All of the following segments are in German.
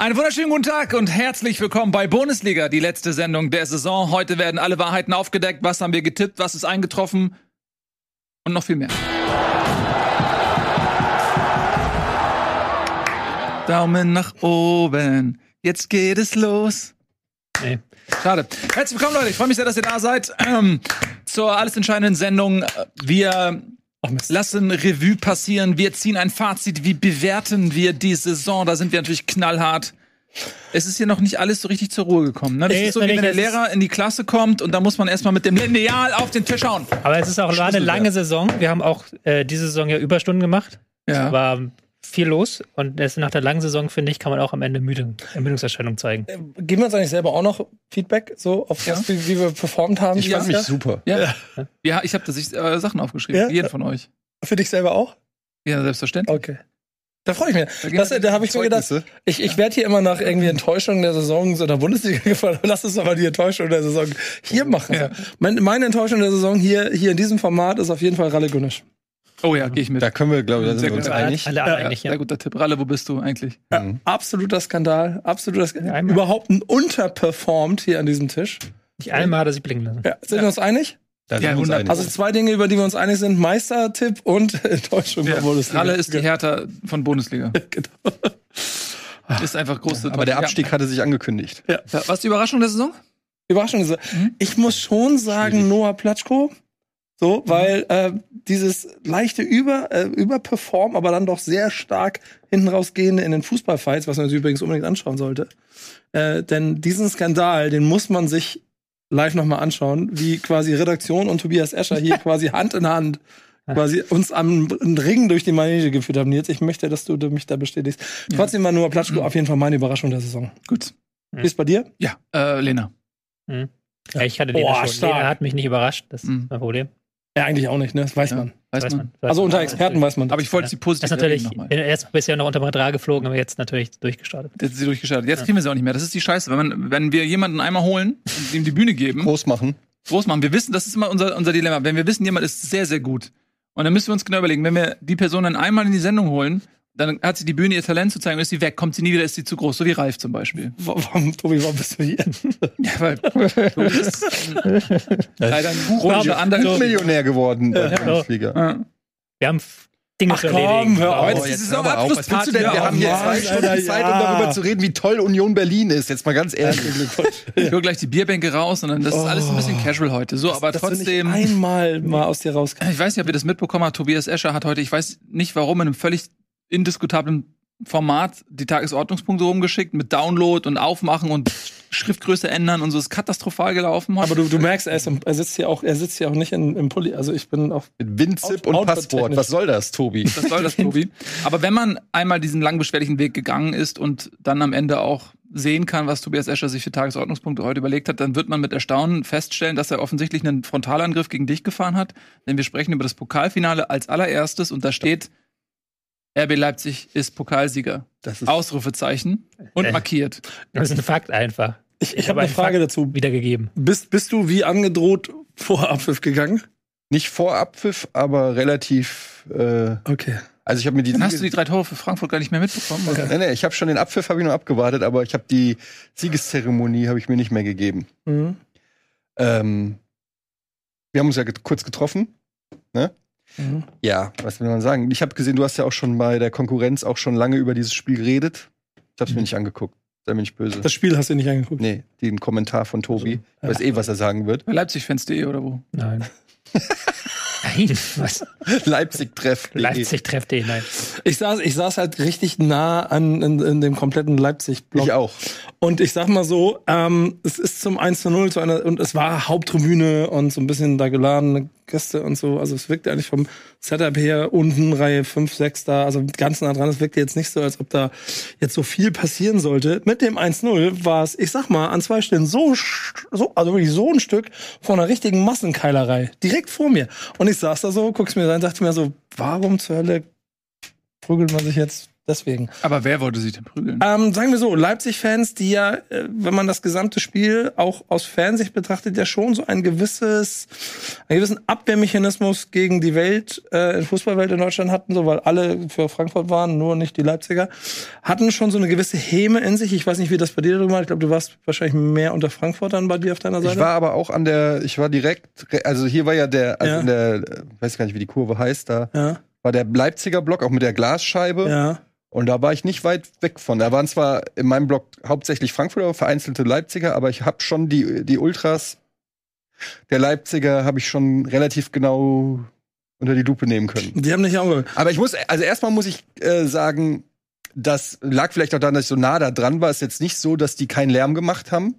Einen wunderschönen guten Tag und herzlich willkommen bei Bundesliga, die letzte Sendung der Saison. Heute werden alle Wahrheiten aufgedeckt. Was haben wir getippt? Was ist eingetroffen? Und noch viel mehr. Daumen nach oben. Jetzt geht es los. Nee. Schade. Herzlich willkommen, Leute. Ich freue mich sehr, dass ihr da seid. Ähm, zur alles entscheidenden Sendung. Wir lassen Revue passieren. Wir ziehen ein Fazit. Wie bewerten wir die Saison? Da sind wir natürlich knallhart. Es ist hier noch nicht alles so richtig zur Ruhe gekommen. Ne? Das Nee, ist so, wie wenn der Lehrer in die Klasse kommt und da muss man erstmal mit dem Lineal auf den Tisch hauen. Aber es ist auch eine lange Saison. Wir haben auch äh, diese Saison ja Überstunden gemacht. Ja. War viel los. Und erst nach der langen Saison, finde ich, kann man auch am Ende Müde, Ermüdungserscheinung zeigen. Geben wir uns eigentlich selber auch noch Feedback, so auf Ja. das, wie, wie wir performt haben? Ich Ja. fand mich super. Ja, ja ich habe da sich äh, Sachen aufgeschrieben. Jeden von euch. Für dich selber auch? Ja, selbstverständlich. Okay. Da freue ich mich. Da Das, da habe ich mir gedacht, ich, ich werde hier immer nach irgendwie Enttäuschung der Saison so der Bundesliga gefallen. Lass uns doch mal die Enttäuschung der Saison hier machen. Ja. Meine, meine Enttäuschung der Saison hier, hier in diesem Format ist auf jeden Fall Ralle Günnisch. Oh ja, gehe ich mit. Da können wir, glaube ich, da Sehr sind wir uns gut. einig. Alle Ja, einig, ja. Sehr guter Tipp. Ralle, wo bist du eigentlich? Mhm. Absoluter Skandal. Absoluter Skandal. einmal. Überhaupt ein unterperformt hier an diesem Tisch. Nicht einmal hat er sich blicken lassen. Ja, sind wir uns einig? Da sind Ja, uns 100. einig. Also zwei Dinge, über die wir uns einig sind. Meistertipp und Enttäuschung der Bundesliga. Ralle ist die Hertha von Bundesliga. Genau. Ist einfach große aber der Abstieg hatte sich angekündigt. Ja. Ja. Was ist die Überraschung der Saison? Überraschung ist, Mhm. ich muss schon sagen Schwierig. Noah Platschko. So, weil äh, dieses leichte Über, äh, Überperform, aber dann doch sehr stark hinten rausgehende in den Fußballfights, was man sich übrigens unbedingt anschauen sollte. Äh, denn diesen Skandal, den muss man sich live nochmal anschauen, wie quasi Redaktion und Tobias Escher hier quasi Hand in Hand quasi uns am Ring durch die Manege geführt haben. Jetzt, ich möchte, dass du mich da bestätigst. Trotzdem war Noah Platschko auf jeden Fall meine Überraschung der Saison. Gut. Wie ist bei dir? Ja, äh, Lena. Mhm. Ja, ich hatte Boah, Lena schon. stark. Lena hat mich nicht überrascht. Das ist Mhm. mein Problem. Ja, eigentlich auch nicht, ne? Das weiß Ja, man. Weiß, Weiß man. man. Weiß Also unter Experten weiß man. Aber ich wollte sie Das positiv ist natürlich nochmal. erst bisher noch unter Radar geflogen, aber jetzt natürlich durchgestartet. Jetzt ist sie durchgestartet. Jetzt kriegen wir sie auch nicht mehr. Das ist die Scheiße. Wenn, man, wenn wir jemanden einmal holen und ihm die Bühne geben, Groß machen. groß machen, wir wissen, das ist immer unser, unser Dilemma. Wenn wir wissen, jemand ist sehr, sehr gut. Und dann müssen wir uns genau überlegen, wenn wir die Person dann einmal in die Sendung holen, dann hat sie die Bühne, ihr Talent zu zeigen, und ist sie weg, kommt sie nie wieder, ist sie zu groß, so wie Ralf zum Beispiel. Warum, Tobi, warum bist du hier? Ja, weil du bist leider ein chronischer Under. Millionär geworden bei der Ja. Bundesliga. Ja. Wir haben Dinge Ach zu komm, erledigen. hör auf. Heute ist Saisonabschlussparty. du denn? Wir haben hier Mann, zwei Alter, Stunden Zeit, um ja. darüber zu reden, wie toll Union Berlin ist. Jetzt mal ganz ehrlich. Ich hole gleich die Bierbänke raus und dann das ist alles ein bisschen casual heute. So, aber Dass du trotzdem. einmal mal aus dir rauskommst. Ich weiß nicht, ob ihr das mitbekommen habt. Tobias Escher hat heute, ich weiß nicht warum, in einem völlig indiskutablen Format die Tagesordnungspunkte rumgeschickt mit Download und Aufmachen und Schriftgröße ändern und so. ist katastrophal gelaufen. Aber du, du merkst, er, ist, im- er sitzt hier auch, er sitzt hier auch nicht in, im Pulli. Also ich bin auf. Mit Winzip und Passwort. Was soll das, Tobi? Was soll das, Tobi? Aber wenn man einmal diesen lang beschwerlichen Weg gegangen ist und dann am Ende auch sehen kann, was Tobias Escher sich für Tagesordnungspunkte heute überlegt hat, dann wird man mit Erstaunen feststellen, dass er offensichtlich einen Frontalangriff gegen dich gefahren hat. Denn wir sprechen über das Pokalfinale als allererstes und da steht, RB Leipzig ist Pokalsieger. Das ist Ausrufezeichen und Äh. markiert. Das ist ein Fakt einfach. Ich, ich Ich habe hab eine Frage Fakt dazu. Wiedergegeben. Bist, bist du wie angedroht vor Abpfiff gegangen? nicht vor Abpfiff, aber relativ. Äh, Okay. also ich habe mir die. Dann hast du die drei Tore für Frankfurt gar nicht mehr mitbekommen. oder? Nee, nee, ich habe schon den Abpfiff habe ich nur abgewartet, aber ich habe die Siegeszeremonie habe ich mir nicht mehr gegeben. Mhm. Ähm, wir haben uns ja get kurz getroffen. Mhm. Ja, was will man sagen? Ich habe gesehen, du hast ja auch schon bei der Konkurrenz auch schon lange über dieses Spiel geredet. Ich habe es mir nicht angeguckt. Sei mir nicht böse. Das Spiel hast du nicht angeguckt. nee, den Kommentar von Tobi. Ich weiß eh, was er sagen wird. Bei Leipzigfans.de oder wo? Nein. Nein, was? Leipzig-Treff. Leipzig trefft den, nein. Ich saß, ich saß halt richtig nah an in, in dem kompletten Leipzig-Block. Ich auch. Und ich sag mal so, ähm, es ist zum 1 zu 0 zu einer, und es war Haupttribüne und so ein bisschen da geladene Gäste und so. Also es wirkte eigentlich vom Setup her unten, Reihe 5, 6 da, also ganz nah dran. Es wirkte jetzt nicht so, als ob da jetzt so viel passieren sollte. Mit dem 1-0 war es, ich sag mal, an zwei Stellen so, so, also wirklich so ein Stück von einer richtigen Massenkeilerei. Direkt vor mir. Und ich saß da so, guck's mir an, dachte mir so, warum zur Hölle prügelt man sich jetzt Deswegen. Aber wer wollte sich denn prügeln? Ähm, sagen wir so, Leipzig-Fans, die ja, äh, wenn man das gesamte Spiel auch aus Fansicht betrachtet, ja schon so ein gewisses, einen gewissen Abwehrmechanismus gegen die Welt, äh, in Fußballwelt in Deutschland hatten, so weil alle für Frankfurt waren, nur nicht die Leipziger, hatten schon so eine gewisse Häme in sich. Ich weiß nicht, wie das bei dir drüber war. Ich glaube, du warst wahrscheinlich mehr unter Frankfurtern bei dir auf deiner Seite. Ich war aber auch an der, ich war direkt, also hier war ja der, also Ja. in der, äh, weiß gar nicht, wie die Kurve heißt, da ja, war der Leipziger Block, auch mit der Glasscheibe. ja. Und da war ich nicht weit weg von. Da waren zwar in meinem Block hauptsächlich Frankfurter, vereinzelte Leipziger, aber ich habe schon die, die Ultras der Leipziger habe ich schon relativ genau unter die Lupe nehmen können. Die haben nicht auch. Aber ich muss, also erstmal muss ich äh, sagen, das lag vielleicht auch daran, dass ich so nah da dran war. Es ist jetzt nicht so, dass die keinen Lärm gemacht haben.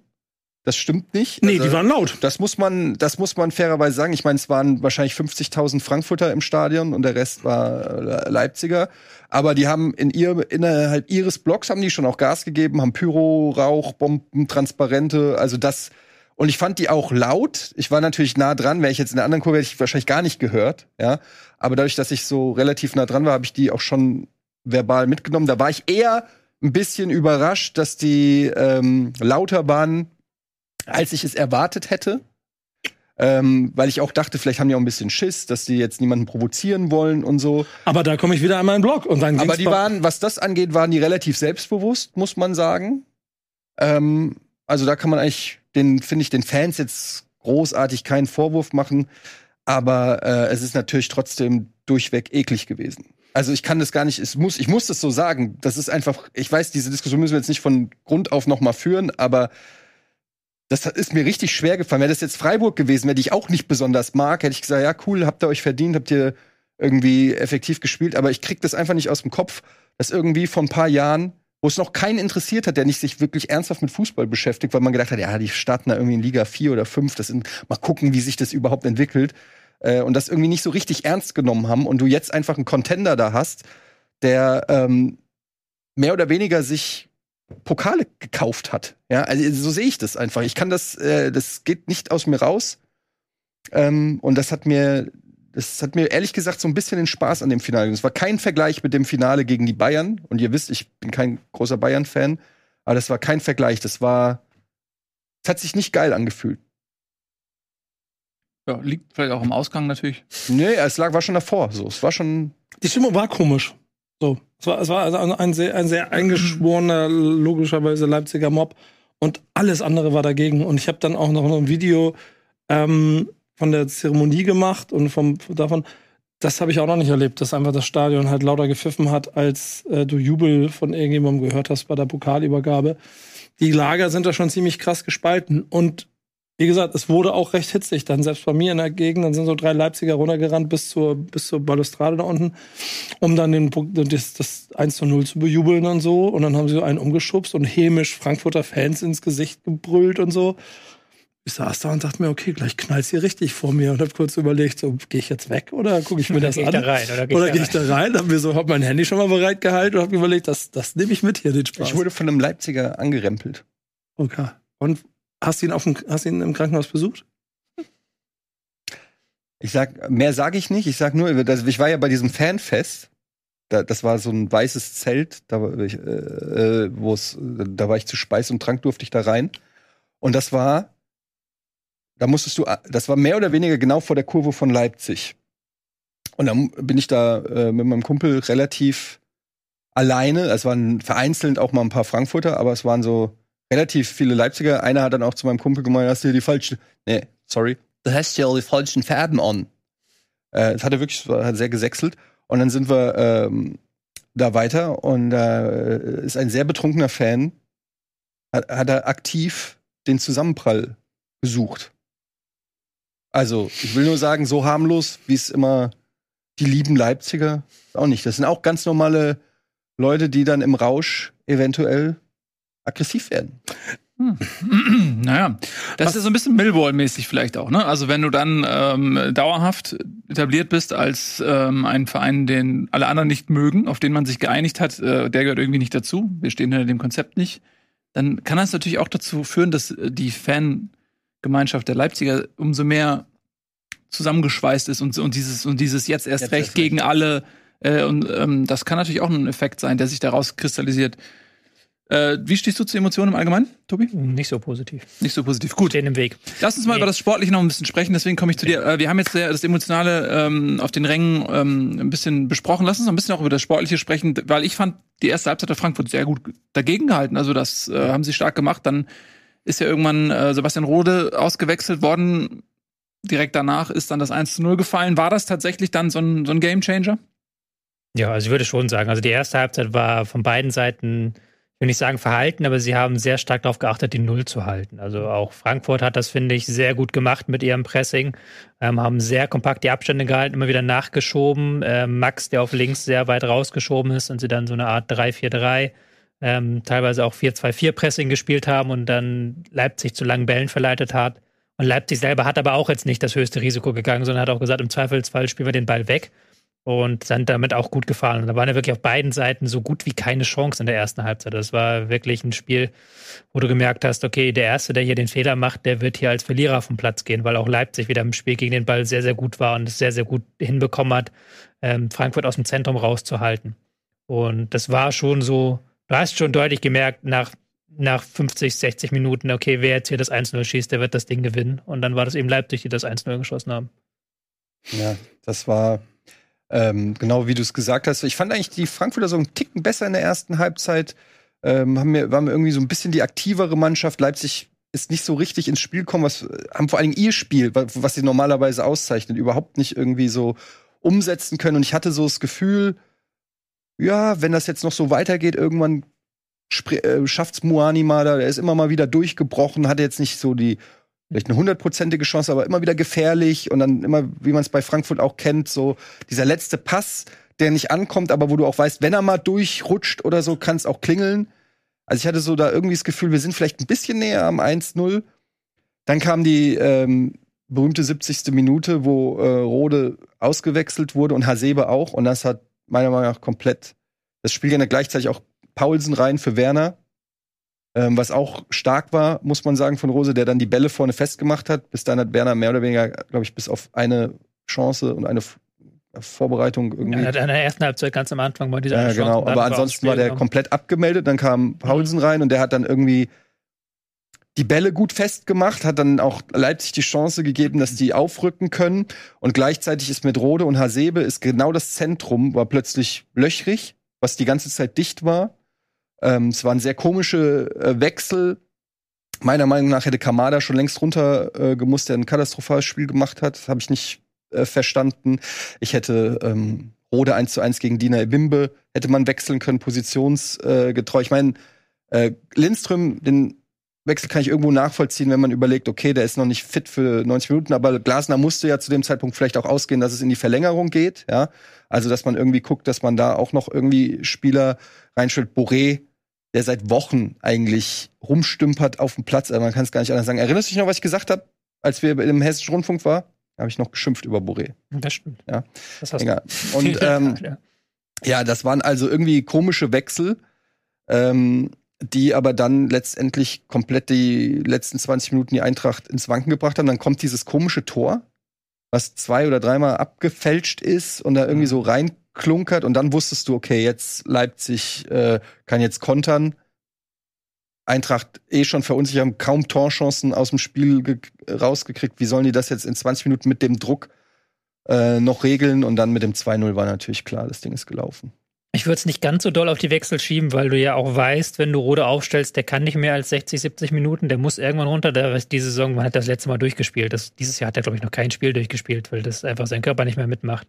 Das stimmt nicht. Nee, Also, die waren laut. das muss man, das muss man fairerweise sagen. Ich meine, es waren wahrscheinlich 50.000 Frankfurter im Stadion und der Rest war Leipziger. Aber die haben in ihr, innerhalb ihres Blocks haben die schon auch Gas gegeben, haben Pyro, Rauch, Bomben, Transparente. Also das, und ich fand die auch laut. Ich war natürlich nah dran. Wäre ich jetzt in der anderen Kurve, hätte ich wahrscheinlich gar nicht gehört. Ja, aber dadurch, dass ich so relativ nah dran war, habe ich die auch schon verbal mitgenommen. Da war ich eher ein bisschen überrascht, dass die ähm, lauter waren, als ich es erwartet hätte. Ähm, weil ich auch dachte, vielleicht haben die auch ein bisschen Schiss, dass die jetzt niemanden provozieren wollen und so. Aber da komme ich wieder an meinen Blog und dann Aber die waren, was das angeht, waren die relativ selbstbewusst, muss man sagen. Ähm, also da kann man eigentlich, den finde ich den Fans jetzt großartig keinen Vorwurf machen. Aber äh, es ist natürlich trotzdem durchweg eklig gewesen. Also ich kann das gar nicht, es muss, ich muss das so sagen. Das ist einfach, ich weiß, diese Diskussion müssen wir jetzt nicht von Grund auf noch mal führen, aber das ist mir richtig schwer gefallen. Wäre das jetzt Freiburg gewesen, wäre die ich auch nicht besonders mag, hätte ich gesagt, ja cool, habt ihr euch verdient, habt ihr irgendwie effektiv gespielt, aber ich krieg das einfach nicht aus dem Kopf, dass irgendwie vor ein paar Jahren, wo es noch keinen interessiert hat, der nicht sich wirklich ernsthaft mit Fußball beschäftigt, weil man gedacht hat, ja, die starten da irgendwie in Liga 4 oder 5, das sind, mal gucken, wie sich das überhaupt entwickelt, äh, und das irgendwie nicht so richtig ernst genommen haben und du jetzt einfach einen Contender da hast, der ähm, mehr oder weniger sich Pokale gekauft hat. Ja, also so sehe ich das einfach. Ich kann das, äh, das geht nicht aus mir raus. Ähm, und das hat mir, das hat mir ehrlich gesagt so ein bisschen den Spaß an dem Finale. gegeben. Es war kein Vergleich mit dem Finale gegen die Bayern. Und ihr wisst, ich bin kein großer Bayern-Fan, aber das war kein Vergleich. Das war, es hat sich nicht geil angefühlt. Ja, liegt vielleicht auch im Ausgang natürlich. Nee, es lag, war schon davor. So, es war schon. Die Stimmung war komisch. So, es war, es war also ein sehr, ein sehr eingeschworener, logischerweise Leipziger Mob und alles andere war dagegen. Und ich habe dann auch noch ein Video ähm, von der Zeremonie gemacht und vom davon. Das habe ich auch noch nicht erlebt, dass einfach das Stadion halt lauter gepfiffen hat, als äh, du Jubel von irgendjemandem gehört hast bei der Pokalübergabe. Die Lager sind da schon ziemlich krass gespalten und wie gesagt, es wurde auch recht hitzig. Dann selbst bei mir in der Gegend, dann sind so drei Leipziger runtergerannt bis zur, bis zur Balustrade da unten, um dann den, Punkt- das, das 1 zu 0 zu bejubeln und so. Und dann haben sie so einen umgeschubst und hämisch Frankfurter Fans ins Gesicht gebrüllt und so. Ich saß da und dachte mir, okay, gleich knallt's hier richtig vor mir und hab kurz überlegt, so, gehe ich jetzt weg oder gucke ich mir Oder das geh ich an? da rein, oder geh ich gehe ich da rein? Hab mir so, hab mein Handy schon mal bereit gehalten und hab mir überlegt, das, das nehme ich mit hier, den Spaß. Ich wurde von einem Leipziger angerempelt. okay. Und hast du ihn, auf dem, hast ihn im Krankenhaus besucht? Ich sag, mehr sage ich nicht. Ich sag nur, ich war ja bei diesem Fanfest. Da, das war so ein weißes Zelt, da war ich, äh, äh, wo es, da war ich zu Speis und Trank durfte ich da rein. Und das war, da musstest du, das war mehr oder weniger genau vor der Kurve von Leipzig. Und dann bin ich da äh, mit meinem Kumpel relativ alleine. Es waren vereinzelt auch mal ein paar Frankfurter, aber es waren so relativ viele Leipziger. Einer hat dann auch zu meinem Kumpel gemeint, hast du hier die falschen, nee, sorry, du hast ja die falschen Fäden an. Äh, das hat er wirklich, hat sehr gesächselt. Und dann sind wir ähm, da weiter und äh, ist ein sehr betrunkener Fan, hat, hat er aktiv den Zusammenprall gesucht. Also, ich will nur sagen, so harmlos, wie es immer die lieben Leipziger, auch nicht. Das sind auch ganz normale Leute, die dann im Rausch eventuell aggressiv werden. naja, das Was- ist so ein bisschen Millwall-mäßig vielleicht auch, ne? Also wenn du dann ähm, dauerhaft etabliert bist als ähm, ein Verein, den alle anderen nicht mögen, auf den man sich geeinigt hat, äh, der gehört irgendwie nicht dazu, wir stehen hinter dem Konzept nicht, dann kann das natürlich auch dazu führen, dass äh, die Fangemeinschaft der Leipziger umso mehr zusammengeschweißt ist und, und dieses und dieses jetzt erst Jetzt recht recht. gegen alle Äh, und ähm, das kann natürlich auch ein Effekt sein, der sich daraus kristallisiert. Äh, wie stehst du zu Emotionen im Allgemeinen, Tobi? Nicht so positiv. Nicht so positiv. Gut. Stehen im Weg. Lass uns mal Nee. über das Sportliche noch ein bisschen sprechen, deswegen komme ich zu dir. Äh, wir haben jetzt das Emotionale ähm, auf den Rängen ähm, ein bisschen besprochen. Lass uns noch ein bisschen auch über das Sportliche sprechen, weil ich fand die erste Halbzeit der Frankfurt sehr gut dagegen gehalten. Also das äh, haben sie stark gemacht. Dann ist ja irgendwann äh, Sebastian Rode ausgewechselt worden. Direkt danach ist dann das 1 zu 0 gefallen. War das tatsächlich dann so ein, so ein Gamechanger? Ja, also ich würde schon sagen, also die erste Halbzeit war von beiden Seiten, will nicht sagen verhalten, aber sie haben sehr stark darauf geachtet, die Null zu halten. Also auch Frankfurt hat das, finde ich, sehr gut gemacht mit ihrem Pressing, ähm, haben sehr kompakt die Abstände gehalten, immer wieder nachgeschoben. Ähm, Max, der auf links sehr weit rausgeschoben ist und sie dann so eine Art 3-4-3, ähm, teilweise auch 4-2-4 Pressing gespielt haben und dann Leipzig zu langen Bällen verleitet hat. Und Leipzig selber hat aber auch jetzt nicht das höchste Risiko gegangen, sondern hat auch gesagt, im Zweifelsfall spielen wir den Ball weg und sind damit auch gut gefahren. Und da waren ja wirklich auf beiden Seiten so gut wie keine Chance in der ersten Halbzeit. Das war wirklich ein Spiel, wo du gemerkt hast, okay, der Erste, der hier den Fehler macht, der wird hier als Verlierer vom Platz gehen, weil auch Leipzig wieder im Spiel gegen den Ball sehr, sehr gut war und es sehr, sehr gut hinbekommen hat, ähm, Frankfurt aus dem Zentrum rauszuhalten. Und das war schon so, du hast schon deutlich gemerkt, nach, nach 50, 60 Minuten, okay, wer jetzt hier das 1-0 schießt, der wird das Ding gewinnen. Und dann war das eben Leipzig, die das 1-0 geschossen haben. Ja, das war ähm, genau wie du es gesagt hast. Ich fand eigentlich die Frankfurter so einen Ticken besser in der ersten Halbzeit. Ähm, haben mir, waren mir irgendwie so ein bisschen die aktivere Mannschaft. Leipzig ist nicht so richtig ins Spiel gekommen, was haben vor Dingen ihr Spiel, wa- was sie normalerweise auszeichnet, überhaupt nicht irgendwie so umsetzen können. Und ich hatte so das Gefühl, ja, wenn das jetzt noch so weitergeht, irgendwann äh, schafft's Muani mal da. Der ist immer mal wieder durchgebrochen, hatte jetzt nicht so die vielleicht eine hundertprozentige Chance, aber immer wieder gefährlich und dann immer, wie man es bei Frankfurt auch kennt, so dieser letzte Pass, der nicht ankommt, aber wo du auch weißt, wenn er mal durchrutscht oder so, kann es auch klingeln. Also ich hatte so da irgendwie das Gefühl, wir sind vielleicht ein bisschen näher am 1-0. Dann kam die ähm, berühmte 70. Minute, wo äh, Rode ausgewechselt wurde und Hasebe auch. Und das hat meiner Meinung nach komplett das Spiel ja gleichzeitig auch Paulsen rein für Werner. Ähm, was auch stark war, muss man sagen, von Rose, der dann die Bälle vorne festgemacht hat. Bis dann hat Werner mehr oder weniger, glaube ich, bis auf eine Chance und eine F Vorbereitung irgendwie. Ja, in der ersten Halbzeit ganz am Anfang war dieser Ja, genau. Aber ansonsten war der Spiel komplett abgemeldet. Dann kam Paulsen rein und der hat dann irgendwie die Bälle gut festgemacht, hat dann auch Leipzig die Chance gegeben, dass die aufrücken können. Und gleichzeitig ist mit Rode und Hasebe ist genau das Zentrum, war plötzlich löchrig, was die ganze Zeit dicht war. Ähm, es waren sehr komische äh, Wechsel. Meiner Meinung nach hätte Kamada schon längst runter äh, der ein katastrophales Spiel gemacht hat. Habe ich nicht äh, verstanden. Ich hätte ähm, Rode 1 zu 1 gegen Dina Ebimbe, hätte man wechseln können, positionsgetreu. Äh, ich meine, äh, Lindström, den Wechsel kann ich irgendwo nachvollziehen, wenn man überlegt, okay, der ist noch nicht fit für 90 Minuten, aber Glasner musste ja zu dem Zeitpunkt vielleicht auch ausgehen, dass es in die Verlängerung geht, ja. Also, dass man irgendwie guckt, dass man da auch noch irgendwie Spieler reinstellt. Boré, der seit Wochen eigentlich rumstümpert auf dem Platz, also man kann es gar nicht anders sagen. Erinnerst du dich noch, was ich gesagt habe, als wir im Hessischen Rundfunk war? Da habe ich noch geschimpft über Boré. Das stimmt. Ja. Das hast Egal. du. Und ähm, ja. ja, das waren also irgendwie komische Wechsel, ähm, die aber dann letztendlich komplett die letzten 20 Minuten die Eintracht ins Wanken gebracht haben. Dann kommt dieses komische Tor, was zwei oder dreimal abgefälscht ist und da irgendwie so reinklunkert und dann wusstest du, okay, jetzt Leipzig äh, kann jetzt kontern. Eintracht eh schon verunsichert, haben kaum Torchancen aus dem Spiel ge- rausgekriegt. Wie sollen die das jetzt in 20 Minuten mit dem Druck äh, noch regeln? Und dann mit dem 2-0 war natürlich klar, das Ding ist gelaufen. Ich würde es nicht ganz so doll auf die Wechsel schieben, weil du ja auch weißt, wenn du Rode aufstellst, der kann nicht mehr als 60, 70 Minuten, der muss irgendwann runter. Der ist diese Saison, man hat das letzte Mal durchgespielt. Das, dieses Jahr hat er, glaube ich, noch kein Spiel durchgespielt, weil das einfach sein Körper nicht mehr mitmacht.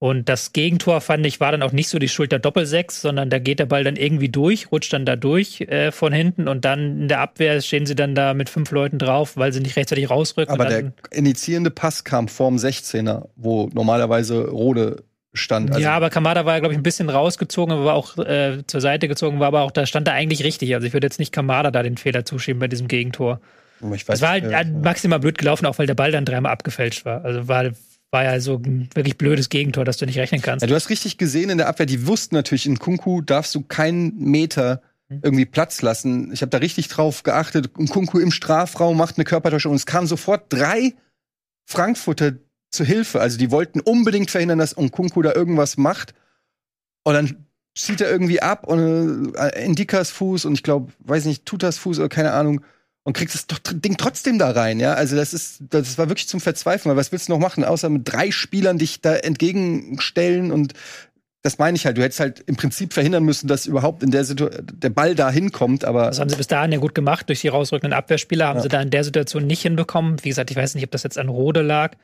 Und das Gegentor, fand ich, war dann auch nicht so die Schuld der Doppelsechs, sondern da geht der Ball dann irgendwie durch, rutscht dann da durch äh, von hinten und dann in der Abwehr stehen sie dann da mit fünf Leuten drauf, weil sie nicht rechtzeitig rausrücken. Aber der initiierende Pass kam vorm 16er, wo normalerweise Rode stand. Also, ja, aber Kamada war, glaube ich, ein bisschen rausgezogen, aber war auch äh, zur Seite gezogen, war aber auch, da stand er eigentlich richtig. Also ich würde jetzt nicht Kamada da den Fehler zuschieben bei diesem Gegentor. ich weiß Es war halt äh, äh, maximal blöd gelaufen, auch weil der Ball dann dreimal abgefälscht war. Also war, war ja so ein wirklich blödes Gegentor, dass du nicht rechnen kannst. ja, du hast richtig gesehen in der Abwehr, die wussten natürlich, in Kunku darfst du keinen Meter Hm. irgendwie Platz lassen. Ich habe da richtig drauf geachtet. Und Kunku im Strafraum macht eine Körpertäuschung und es kamen sofort drei Frankfurter zur Hilfe. Also die wollten unbedingt verhindern, dass Kunku da irgendwas macht. Und dann zieht er irgendwie ab und äh, Indikas Fuß und ich glaube, weiß nicht, Tutas Fuß oder keine Ahnung und kriegst das Ding trotzdem da rein, ja? Also das ist das war wirklich zum Verzweifeln, weil was willst du noch machen, außer mit drei Spielern dich da entgegenstellen und das meine ich halt, du hättest halt im Prinzip verhindern müssen, dass überhaupt in der Situation der Ball da hinkommt, aber Das haben sie bis dahin ja gut gemacht. Durch die rausrückenden Abwehrspieler haben Ja. sie da in der Situation nicht hinbekommen. Wie gesagt, ich weiß nicht, ob das jetzt an Rode lag.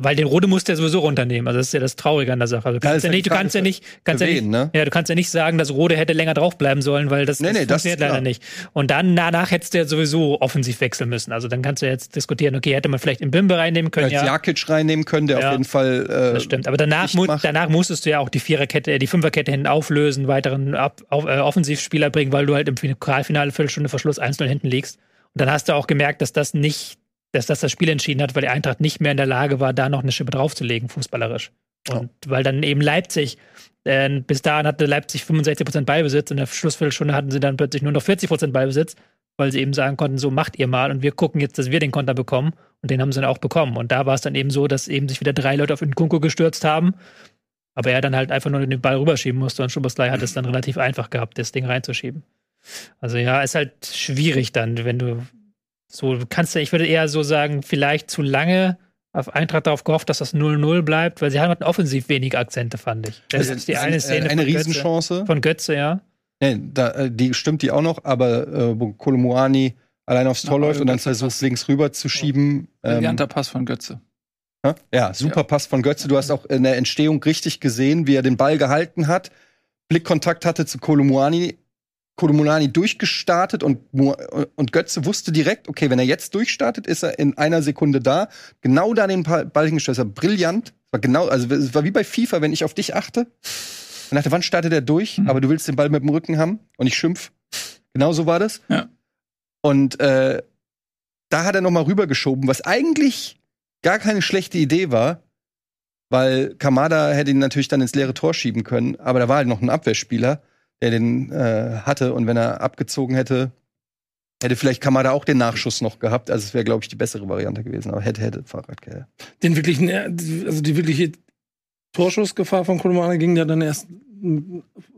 Weil den Rode musst du ja sowieso runternehmen. Also das ist ja das Traurige an der Sache. Also du kannst ja, ja nicht, du kannst ja nicht, kannst ja nicht, ne? ja, du kannst ja nicht sagen, dass Rode hätte länger draufbleiben sollen, weil das, Nee, nee, das funktioniert ist klar. leider nicht. Und dann danach hättest du ja sowieso offensiv wechseln müssen. Also dann kannst du jetzt diskutieren, okay, hätte man vielleicht in Bimbe reinnehmen können, als ja. Jakic reinnehmen können, der auf jeden Fall äh, Das stimmt. Aber danach, mu macht. danach musstest du ja auch die Viererkette, äh, die Fünferkette hinten auflösen, weiteren Ab auf, äh, Offensivspieler bringen, weil du halt im Pokalfinale Viertelstunde Verschluss 1-0 hinten liegst. Und dann hast du auch gemerkt, dass das nicht, dass das das Spiel entschieden hat, weil die Eintracht nicht mehr in der Lage war, da noch eine Schippe draufzulegen, fußballerisch. Und weil dann eben Leipzig, äh, bis dahin hatte Leipzig 65% Ballbesitz, in der Schlussviertelstunde hatten sie dann plötzlich nur noch 40% Ballbesitz, weil sie eben sagen konnten, so macht ihr mal und wir gucken jetzt, dass wir den Konter bekommen. Und den haben sie dann auch bekommen. Und da war es dann eben so, dass eben sich wieder drei Leute auf Nkunku gestürzt haben. Aber er dann halt einfach nur den Ball rüberschieben musste und Schuboslei hat es dann relativ einfach gehabt, das Ding reinzuschieben. Also ja, ist halt schwierig dann, wenn du so, du kannst ja, ich würde eher so sagen, vielleicht zu lange auf Eintracht darauf gehofft, dass das 0-0 bleibt, weil sie hatten offensiv wenig Akzente, fand ich. Das ist die eine Szene äh, eine von Götze, Riesenchance. von Götze, ja. Nee, da, äh, die stimmt die auch noch, aber äh, wo Kolomuani allein aufs Tor läuft und dann Götze versucht, links rüber zu schieben. Ähm, Brillanter Pass von Götze. ja, super Ja. Pass von Götze. Du hast auch in der Entstehung richtig gesehen, wie er den Ball gehalten hat, Blickkontakt hatte zu Kolomuani, Kolomuani durchgestartet und, und Götze wusste direkt, okay, wenn er jetzt durchstartet, ist er in einer Sekunde da. Genau da den Ball hingestellt. Das war brillant. Das war genau, also es war wie bei FIFA, wenn ich auf dich achte. Und nach der Wand startet er durch, Mhm. aber du willst den Ball mit dem Rücken haben und ich schimpf. Genau so war das. Ja. Und äh, da hat er noch mal rübergeschoben, was eigentlich gar keine schlechte Idee war, weil Kamada hätte ihn natürlich dann ins leere Tor schieben können, aber da war halt noch ein Abwehrspieler, der den äh, hatte und wenn er abgezogen hätte, hätte vielleicht Kamada auch den Nachschuss noch gehabt. Also es wäre, glaube ich, die bessere Variante gewesen. Aber hätte, hätte Fahrradkette. Den wirklichen, also die wirkliche Torschussgefahr von Kolomane ging ja dann erst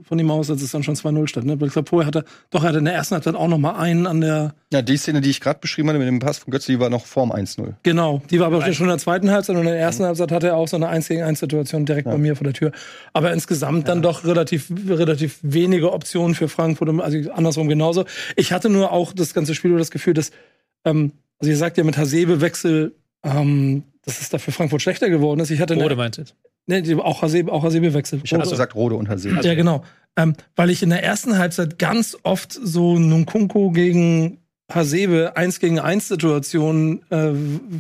von ihm aus, als es dann schon 2-0 stand. Ne? Weil ich glaube, vorher hat er, doch, er hatte in der ersten Halbzeit auch noch mal einen an der, Ja, die Szene, die ich gerade beschrieben hatte mit dem Pass von Götze, die war noch vorm 1-0. genau, die war aber schon in der zweiten Halbzeit und in der ersten Halbzeit hatte er auch so eine 1 gegen 1 Situation direkt Ja. bei mir vor der Tür. Aber insgesamt dann doch relativ, relativ wenige Optionen für Frankfurt, also andersrum genauso. Ich hatte nur auch das ganze Spiel über das Gefühl, dass, ähm, also ihr sagt ja mit Hasebe-Wechsel, ähm, dass es da für Frankfurt schlechter geworden ist. Ich hatte in Rode die- auch Hasebe, auch Hasebe wechselt. Ich habe Also- gesagt Rode und Hasebe. ja, genau. Ähm, weil ich in der ersten Halbzeit ganz oft so Nkunku gegen Hasebe 1 gegen 1 Situationen äh,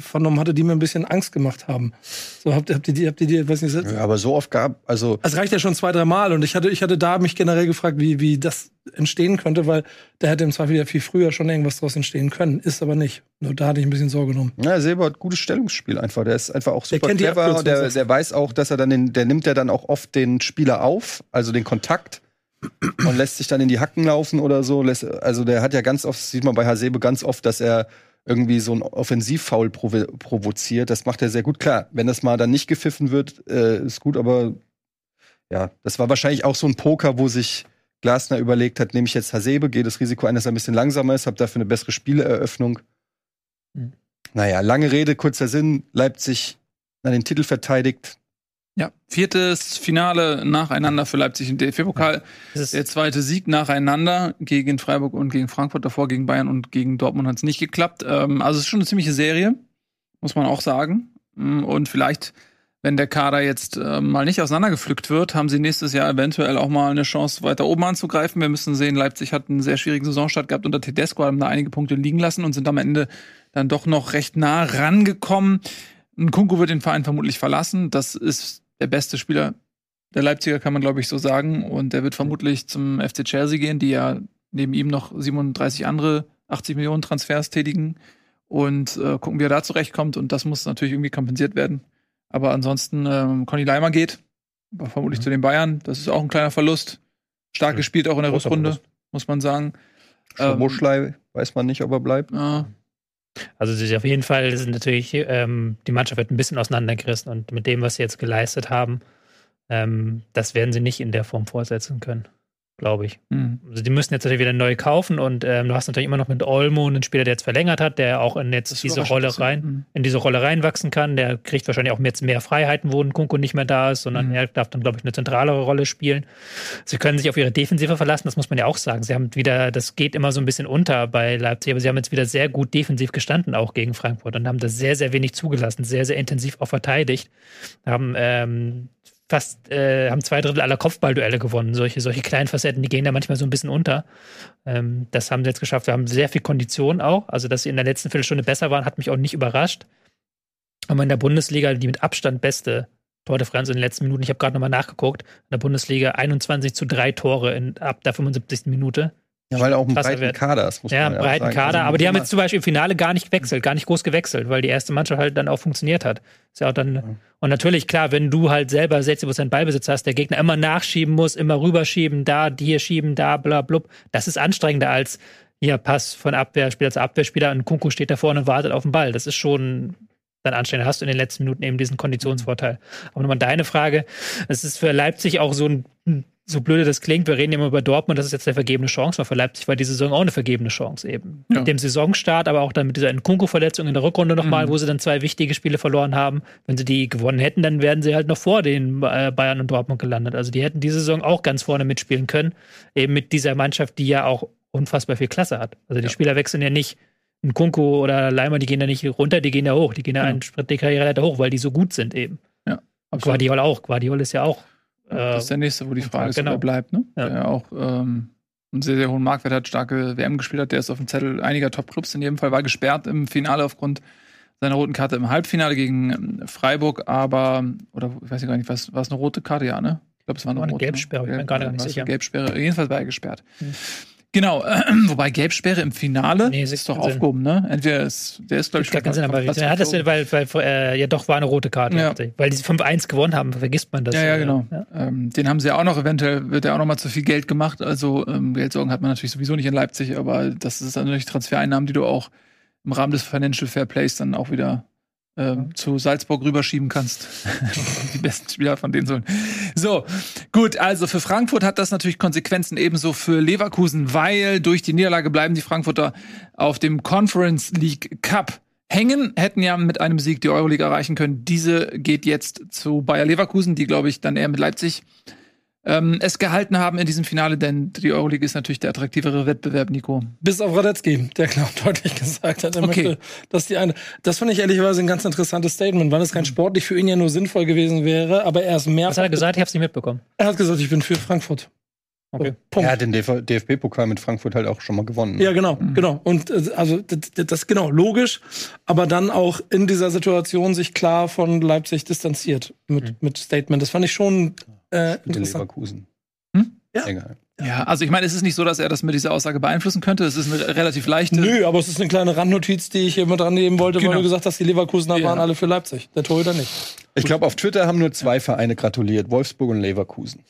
vernommen hatte, die mir ein bisschen Angst gemacht haben. So habt, habt ihr die, habt ihr die, weiß nicht, Ja, aber so oft gab, also es reicht ja schon zwei, drei Mal und ich hatte, ich hatte da mich generell gefragt, wie, wie das entstehen könnte, weil da hätte im Zweifel ja viel früher schon irgendwas draus entstehen können. Ist aber nicht. Nur da hatte ich ein bisschen Sorge drum. Ja, Hasebe hat gutes Stellungsspiel einfach. Der ist einfach auch Der super kennt die clever. Der, der weiß auch, dass er dann den, der nimmt ja dann auch oft den Spieler auf, also den Kontakt und lässt sich dann in die Hacken laufen oder so. Also der hat ja ganz oft, sieht man bei Hasebe ganz oft, dass er irgendwie so ein Offensivfoul provo provoziert. Das macht er sehr gut. Klar, wenn das mal dann nicht gepfiffen wird, äh, ist gut, aber ja, das war wahrscheinlich auch so ein Poker, wo sich Glasner überlegt hat, nehme ich jetzt Hasebe, gehe das Risiko ein, dass er ein bisschen langsamer ist, habe dafür eine bessere Spieleröffnung. Mhm. Naja, lange Rede, kurzer Sinn. Leipzig an den Titel verteidigt. Ja, viertes Finale nacheinander für Leipzig im DFB-Pokal. Ist, Der zweite Sieg nacheinander gegen Freiburg und gegen Frankfurt, davor gegen Bayern und gegen Dortmund hat es nicht geklappt. Ähm, also es ist schon eine ziemliche Serie, muss man auch sagen. Mm, Und vielleicht, wenn der Kader jetzt äh, mal nicht auseinandergepflückt wird, haben sie nächstes Jahr eventuell auch mal eine Chance, weiter oben anzugreifen. Wir müssen sehen, Leipzig hat einen sehr schwierigen Saisonstart gehabt unter Tedesco, haben da einige Punkte liegen lassen und sind am Ende dann doch noch recht nah rangekommen. Kunku wird den Verein vermutlich verlassen. Das ist der beste Spieler der Leipziger, kann man glaube ich so sagen. Und der wird vermutlich zum FC Chelsea gehen, die ja neben ihm noch 37 andere 80 Millionen Transfers tätigen. Und äh, gucken, wie er da zurechtkommt. Und das muss natürlich irgendwie kompensiert werden. Aber ansonsten, ähm, Conny Leimer geht, aber vermutlich Mhm. zu den Bayern. Das ist auch ein kleiner Verlust. Stark Ja. gespielt auch in der Großer Rückrunde, Verlust. muss man sagen. Ähm, Muschlei weiß man nicht, ob er bleibt. Ja, Also sie auf jeden Fall sind natürlich, ähm, die Mannschaft wird ein bisschen auseinandergerissen und mit dem, was sie jetzt geleistet haben, Ähm, das werden sie nicht in der Form fortsetzen können, glaube ich. Mhm. Also die müssen jetzt natürlich wieder neu kaufen und ähm, du hast natürlich immer noch mit Olmo einen Spieler, der jetzt verlängert hat, der auch in jetzt diese Rolle rein, Mhm. in diese Rolle reinwachsen kann. Der kriegt wahrscheinlich auch jetzt mehr Freiheiten, wo ein Kunko nicht mehr da ist, sondern Mhm. er darf dann, glaube ich, eine zentralere Rolle spielen. Sie können sich auf ihre Defensive verlassen, das muss man ja auch sagen. Sie haben wieder, das geht immer so ein bisschen unter bei Leipzig, aber sie haben jetzt wieder sehr gut defensiv gestanden, auch gegen Frankfurt und haben das sehr, sehr wenig zugelassen, sehr, sehr intensiv auch verteidigt. Haben ähm, fast, äh, haben zwei Drittel aller Kopfballduelle gewonnen. Solche, solche kleinen Facetten, die gehen da manchmal so ein bisschen unter. Ähm, das haben sie jetzt geschafft. Wir haben sehr viel Kondition auch. Also, dass sie in der letzten Viertelstunde besser waren, hat mich auch nicht überrascht. Aber in der Bundesliga die mit Abstand beste Tordifferenz in den letzten Minuten. Ich habe gerade nochmal nachgeguckt. In der Bundesliga 21 zu 3 Tore in, ab der 75. Minute. Ja, weil auch einen Krasser breiten Wert. Kader ist, muss Ja, ja auch breiten sagen. Kader. Also aber die haben jetzt zum Beispiel im Finale gar nicht gewechselt, gar nicht groß gewechselt, weil die erste Mannschaft halt dann auch funktioniert hat. Ist ja auch dann, und natürlich, klar, wenn du halt selber 60% Ballbesitz hast, der Gegner immer nachschieben muss, immer rüberschieben, da, hier schieben, da, bla, blub. Das ist anstrengender als hier Pass von Abwehrspieler zu Abwehrspieler und Kunku steht da vorne und wartet auf den Ball. Das ist schon dann anstrengend. Hast du in den letzten Minuten eben diesen Konditionsvorteil. Aber nochmal deine Frage. Es ist für Leipzig auch so ein, so blöde das klingt, wir reden immer über Dortmund, das ist jetzt eine vergebene Chance, weil für Leipzig war die Saison auch eine vergebene Chance eben. Ja. Mit dem Saisonstart, aber auch dann mit dieser Nkunku-Verletzung in der Rückrunde nochmal, Mhm. wo sie dann zwei wichtige Spiele verloren haben. Wenn sie die gewonnen hätten, dann wären sie halt noch vor den äh, Bayern und Dortmund gelandet. Also die hätten diese Saison auch ganz vorne mitspielen können, eben mit dieser Mannschaft, die ja auch unfassbar viel Klasse hat. Also die Ja. Spieler wechseln ja nicht. Ein Kunku oder Leimer, die gehen ja nicht runter, die gehen ja hoch. Die gehen ja Genau. einen Schritt die Karriereleiter hoch, weil die so gut sind eben. Absolut. Guardiola auch. Guardiola ist ja auch. Das ist Äh, der nächste, wo die Frage ist, genau. ob er bleibt, ne? Ja. Der auch ähm, einen sehr, sehr hohen Marktwert hat, starke WM gespielt hat. Der ist auf dem Zettel einiger Top-Clubs in jedem Fall, war gesperrt im Finale aufgrund seiner roten Karte im Halbfinale gegen ähm, Freiburg, aber, oder ich weiß gar nicht, was, war es eine rote Karte, ja, ne? Ich glaube, es war eine, War eine rote. Gelbsperre, ich bin Ja, gar nicht es eine sicher. Gelbsperre, jedenfalls war er gesperrt. Hm. Genau, wobei Gelbsperre im Finale Nee, ist doch Sinn. aufgehoben, ne? Entweder ist, der ist, glaube ich, Gar keinen Sinn, aber er hat das, weil, weil äh, ja doch war eine rote Karte. Ja. Weil die 5-1 gewonnen haben, vergisst man das. Ja, ja, äh, genau. Ja. Ähm, den haben sie ja auch noch, eventuell wird ja auch noch mal zu viel Geld gemacht. Also ähm, Geldsorgen hat man natürlich sowieso nicht in Leipzig, aber das ist natürlich Transfereinnahmen, die du auch im Rahmen des Financial Fair Plays dann auch wieder ähm, zu Salzburg rüberschieben kannst. die besten Spieler von denen sollen. So, gut, also für Frankfurt hat das natürlich Konsequenzen ebenso für Leverkusen, weil durch die Niederlage bleiben die Frankfurter auf dem Conference League Cup hängen, hätten ja mit einem Sieg die Euroleague erreichen können. Diese geht jetzt zu Bayer Leverkusen, die, glaube ich, dann eher mit Leipzig ähm, es gehalten haben in diesem Finale, denn die Euroleague ist natürlich der attraktivere Wettbewerb, Nico. Bis auf Radetzky, der klar deutlich gesagt hat, er Okay. möchte, dass die eine. Das fand ich ehrlicherweise ein ganz interessantes Statement, weil es rein sportlich für ihn ja nur sinnvoll gewesen wäre, aber er ist mehr. Was hat er gesagt? Ich habe es nicht mitbekommen. Er hat gesagt, ich bin für Frankfurt. Okay. Punkt. Er hat den DF DFB-Pokal mit Frankfurt halt auch schon mal gewonnen. Ja, genau, Mhm. genau. Und äh, also das, das genau logisch, aber dann auch in dieser Situation sich klar von Leipzig distanziert mit, Mhm. mit Statement. Das fand ich schon äh, Mit. Leverkusen. Hm? Ja. Egal. Ja, also ich meine, es ist nicht so, dass er das mit dieser Aussage beeinflussen könnte. Es ist eine relativ leichte. Nö, aber es ist eine kleine Randnotiz, die ich hier mit dran nehmen wollte, Genau. weil du gesagt hast, die Leverkusener Ja. waren alle für Leipzig. Der Torhüter nicht. Ich glaube, auf Twitter haben nur zwei Vereine gratuliert: Wolfsburg und Leverkusen.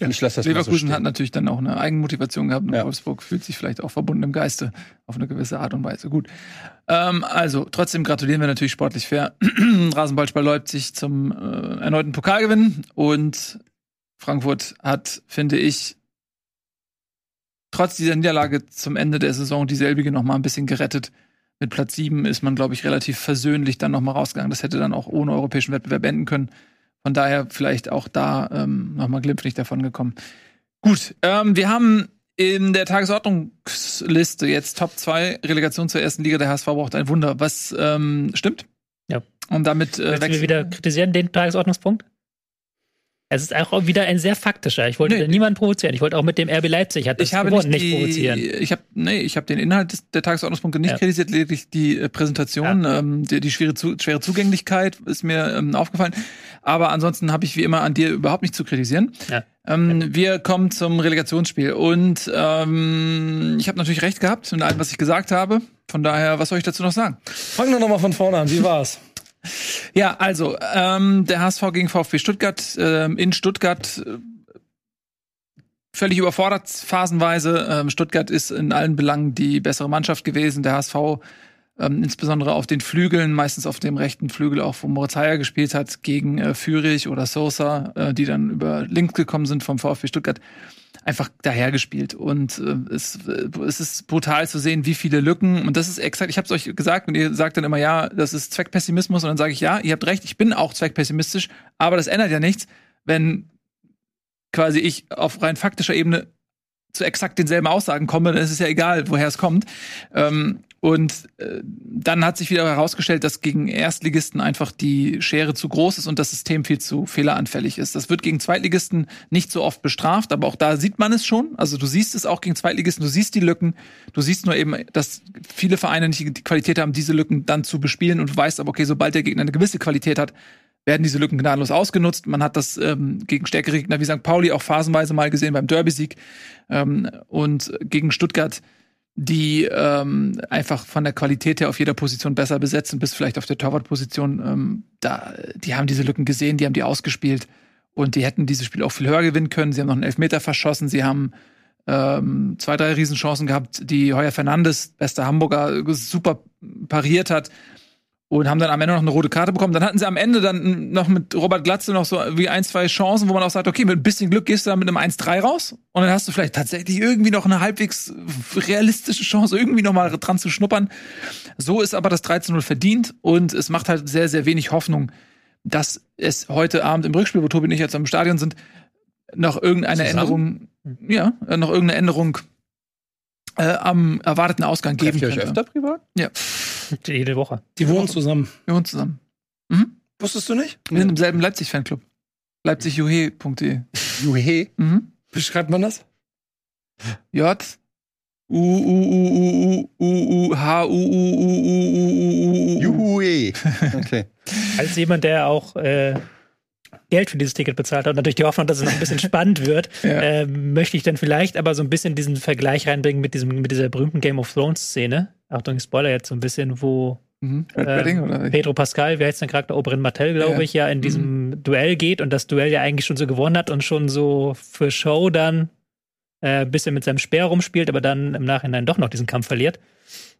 Ja. Ich lasse das Leverkusen so hat natürlich dann auch eine Eigenmotivation gehabt und Ja. Wolfsburg fühlt sich vielleicht auch verbunden im Geiste auf eine gewisse Art und Weise. Gut. Ähm, also, trotzdem gratulieren wir natürlich sportlich fair Rasenballspieler Leipzig zum äh, erneuten Pokalgewinn und Frankfurt hat, finde ich, trotz dieser Niederlage zum Ende der Saison dieselbige noch mal ein bisschen gerettet. Mit Platz 7 ist man, glaube ich, relativ versöhnlich dann noch mal rausgegangen. Das hätte dann auch ohne europäischen Wettbewerb enden können. Von daher vielleicht auch da ähm, noch mal glimpflich davon gekommen. Gut, ähm, wir haben in der Tagesordnungsliste jetzt Top 2 Relegation zur ersten Liga. Der HSV braucht ein Wunder. Was ähm, stimmt? Ja. Und damit äh, wechseln- wieder kritisieren, den Tagesordnungspunkt? Es ist auch wieder ein sehr faktischer. Ich wollte Nee. niemanden provozieren. Ich wollte auch mit dem RB Leipzig hat das ich habe gewonnen, nicht, nicht, die, provozieren. Ich habe nee, ich habe den Inhalt des, der Tagesordnungspunkte nicht Ja. kritisiert, lediglich die äh, Präsentation, ähm, die, die schwere, zu, schwere Zugänglichkeit ist mir ähm, aufgefallen. Aber ansonsten habe ich wie immer an dir überhaupt nicht zu kritisieren. Ja. Ähm, Wir kommen zum Relegationsspiel und ähm, ich habe natürlich recht gehabt in allem, was ich gesagt habe. Von daher, was soll ich dazu noch sagen? Fangen wir nochmal von vorne an. Wie war's? Ja, also ähm, der HSV gegen VfB Stuttgart ähm, in Stuttgart äh, völlig überfordert phasenweise. Ähm, Stuttgart ist in allen Belangen die bessere Mannschaft gewesen. Der HSV ähm, insbesondere auf den Flügeln, meistens auf dem rechten Flügel auch, wo Moritz Heyer gespielt hat, gegen äh, Fürich oder Sosa, äh, die dann über links gekommen sind vom VfB Stuttgart, einfach dahergespielt. Und äh, es, äh, es ist brutal zu sehen, wie viele Lücken, und das ist exakt, ich habe es euch gesagt, und ihr sagt dann immer, ja, das ist Zweckpessimismus, und dann sage ich, ja, ihr habt recht, ich bin auch zweckpessimistisch, aber das ändert ja nichts, wenn quasi ich auf rein faktischer Ebene zu exakt denselben Aussagen komme, dann ist es ja egal, woher es kommt. Ähm, und äh, dann hat sich wieder herausgestellt, dass gegen Erstligisten einfach die Schere zu groß ist und das System viel zu fehleranfällig ist. Das wird gegen Zweitligisten nicht so oft bestraft, aber auch da sieht man es schon. Also du siehst es auch gegen Zweitligisten, du siehst die Lücken, du siehst nur eben, dass viele Vereine nicht die Qualität haben, diese Lücken dann zu bespielen und du weißt aber, okay, sobald der Gegner eine gewisse Qualität hat, werden diese Lücken gnadenlos ausgenutzt. Man hat das ähm, gegen stärkere Gegner wie St. Pauli auch phasenweise mal gesehen beim Derby-Sieg ähm, und gegen Stuttgart die ähm, einfach von der Qualität her auf jeder Position besser besetzt sind, bis vielleicht auf der Torwartposition. Ähm, da, die haben diese Lücken gesehen, die haben die ausgespielt und die hätten dieses Spiel auch viel höher gewinnen können. Sie haben noch einen Elfmeter verschossen, sie haben ähm, zwei, drei Riesenchancen gehabt, die Heuer Fernandes, bester Hamburger, super pariert hat und haben dann am Ende noch eine rote Karte bekommen. Dann hatten sie am Ende dann noch mit Robert Glatze noch so wie ein, zwei Chancen, wo man auch sagt, okay, mit ein bisschen Glück gehst du dann mit einem 1-3 raus und dann hast du vielleicht tatsächlich irgendwie noch eine halbwegs realistische Chance, irgendwie noch mal dran zu schnuppern. So ist aber das 13-0 verdient und es macht halt sehr, sehr wenig Hoffnung, dass es heute Abend im Rückspiel, wo Tobi und ich jetzt am Stadion sind, noch irgendeine Zusammen? Änderung, ja, noch irgendeine Änderung äh, am erwarteten Ausgang geben Trefft ihr euch könnte. öfter privat? Jede Woche. Die wohnen zusammen. Wir wohnen zusammen. Mhm. Wusstest du nicht? Wir sind im selben Leipzig-Fanclub. Leipzigjuhe.de. Juhe. Mhm. Wie schreibt man das? J. U U U U U U U H U U U U U U U Juhe. Okay. Als jemand, der auch äh, Geld für dieses Ticket bezahlt hat und natürlich die Hoffnung, dass es noch ein bisschen spannend wird, Ja. äh, möchte ich dann vielleicht aber so ein bisschen diesen Vergleich reinbringen mit, diesem, mit dieser berühmten Game of Thrones-Szene. Achtung, Spoiler jetzt so ein bisschen, wo Mhm. Oder? Pedro Pascal, wie heißt der Charakter, Oberyn Martell, glaube Ja. ich, ja in diesem Duell geht und das Duell ja eigentlich schon so gewonnen hat und schon so für Show dann äh, ein bisschen mit seinem Speer rumspielt, aber dann im Nachhinein doch noch diesen Kampf verliert.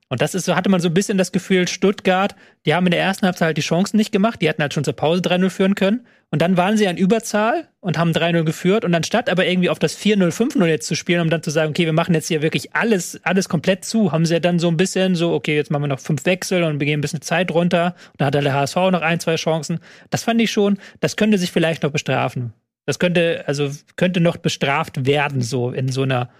Und das ist so, hatte man so ein bisschen das Gefühl, Stuttgart, die haben in der ersten Halbzeit halt die Chancen nicht gemacht, die hätten halt schon zur Pause 3-0 führen können. Und dann waren sie in Überzahl und haben 3-0 geführt. Und anstatt aber irgendwie auf das 4-0, 5-0 jetzt zu spielen, um dann zu sagen, okay, wir machen jetzt hier wirklich alles, alles komplett zu, haben sie ja dann so ein bisschen so, okay, jetzt machen wir noch fünf Wechsel und wir gehen ein bisschen Zeit runter. Und dann hat der HSV noch ein, zwei Chancen. Das fand ich schon, das könnte sich vielleicht noch bestrafen. Das könnte, also könnte noch bestraft werden, so in so einer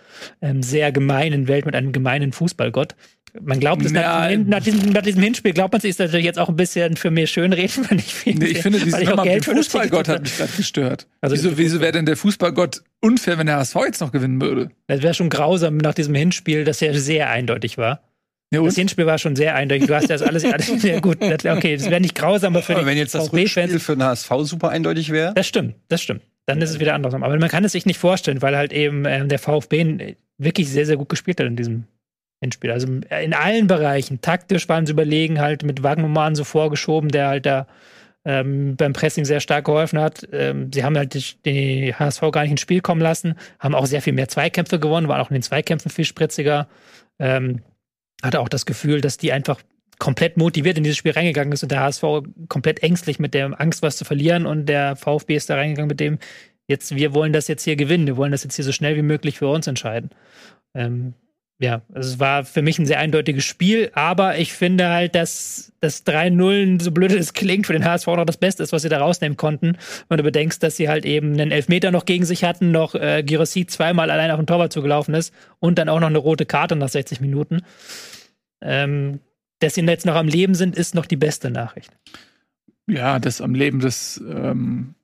ähm, sehr gemeinen Welt mit einem gemeinen Fußballgott. Man glaubt es nach, diesem, nach, diesem, nach diesem Hinspiel, glaubt man sich ist natürlich jetzt auch ein bisschen für mir schönreden, wenn ich Nee, ich finde, dieses Nummer mit Geld dem Fußballgott hat mich gerade gestört. Also- wieso wieso wäre denn der Fußballgott unfair, wenn der HSV jetzt noch gewinnen würde? Das wäre schon grausam nach diesem Hinspiel, das ja sehr eindeutig war. Ja, Das Hinspiel war schon sehr eindeutig. Du hast das alles, alles sehr gut. Das, okay, das wäre nicht grausam, aber für Aber wenn jetzt das Rückspiel für den HSV super eindeutig wäre, Das stimmt, das stimmt. Dann ist es wieder andersrum. Aber man kann es sich nicht vorstellen, weil halt eben ähm, der VfB wirklich sehr, sehr gut gespielt hat in diesem Endspiel. Also in allen Bereichen. Taktisch waren sie überlegen, halt mit Wagnumann so vorgeschoben, der halt da ähm, beim Pressing sehr stark geholfen hat. Ähm, sie haben halt die, die HSV gar nicht ins Spiel kommen lassen, haben auch sehr viel mehr Zweikämpfe gewonnen, waren auch in den Zweikämpfen viel spritziger. Ähm, hatte auch das Gefühl, dass die einfach komplett motiviert in dieses Spiel reingegangen ist und der HSV komplett ängstlich mit der Angst, was zu verlieren und der VfB ist da reingegangen mit dem, jetzt, wir wollen das jetzt hier gewinnen, wir wollen das jetzt hier so schnell wie möglich für uns entscheiden. Ähm, ja, also es war für mich ein sehr eindeutiges Spiel, aber ich finde halt, dass das 3-0, so blöd es klingt, für den HSV noch das Beste ist, was sie da rausnehmen konnten. Wenn du bedenkst, dass sie halt eben einen Elfmeter noch gegen sich hatten, noch äh, Girassi zweimal allein auf den Torwart zugelaufen ist und dann auch noch eine rote Karte nach 60 Minuten. Ähm, dass sie jetzt noch am Leben sind, ist noch die beste Nachricht. Ja, das am Leben des ähm,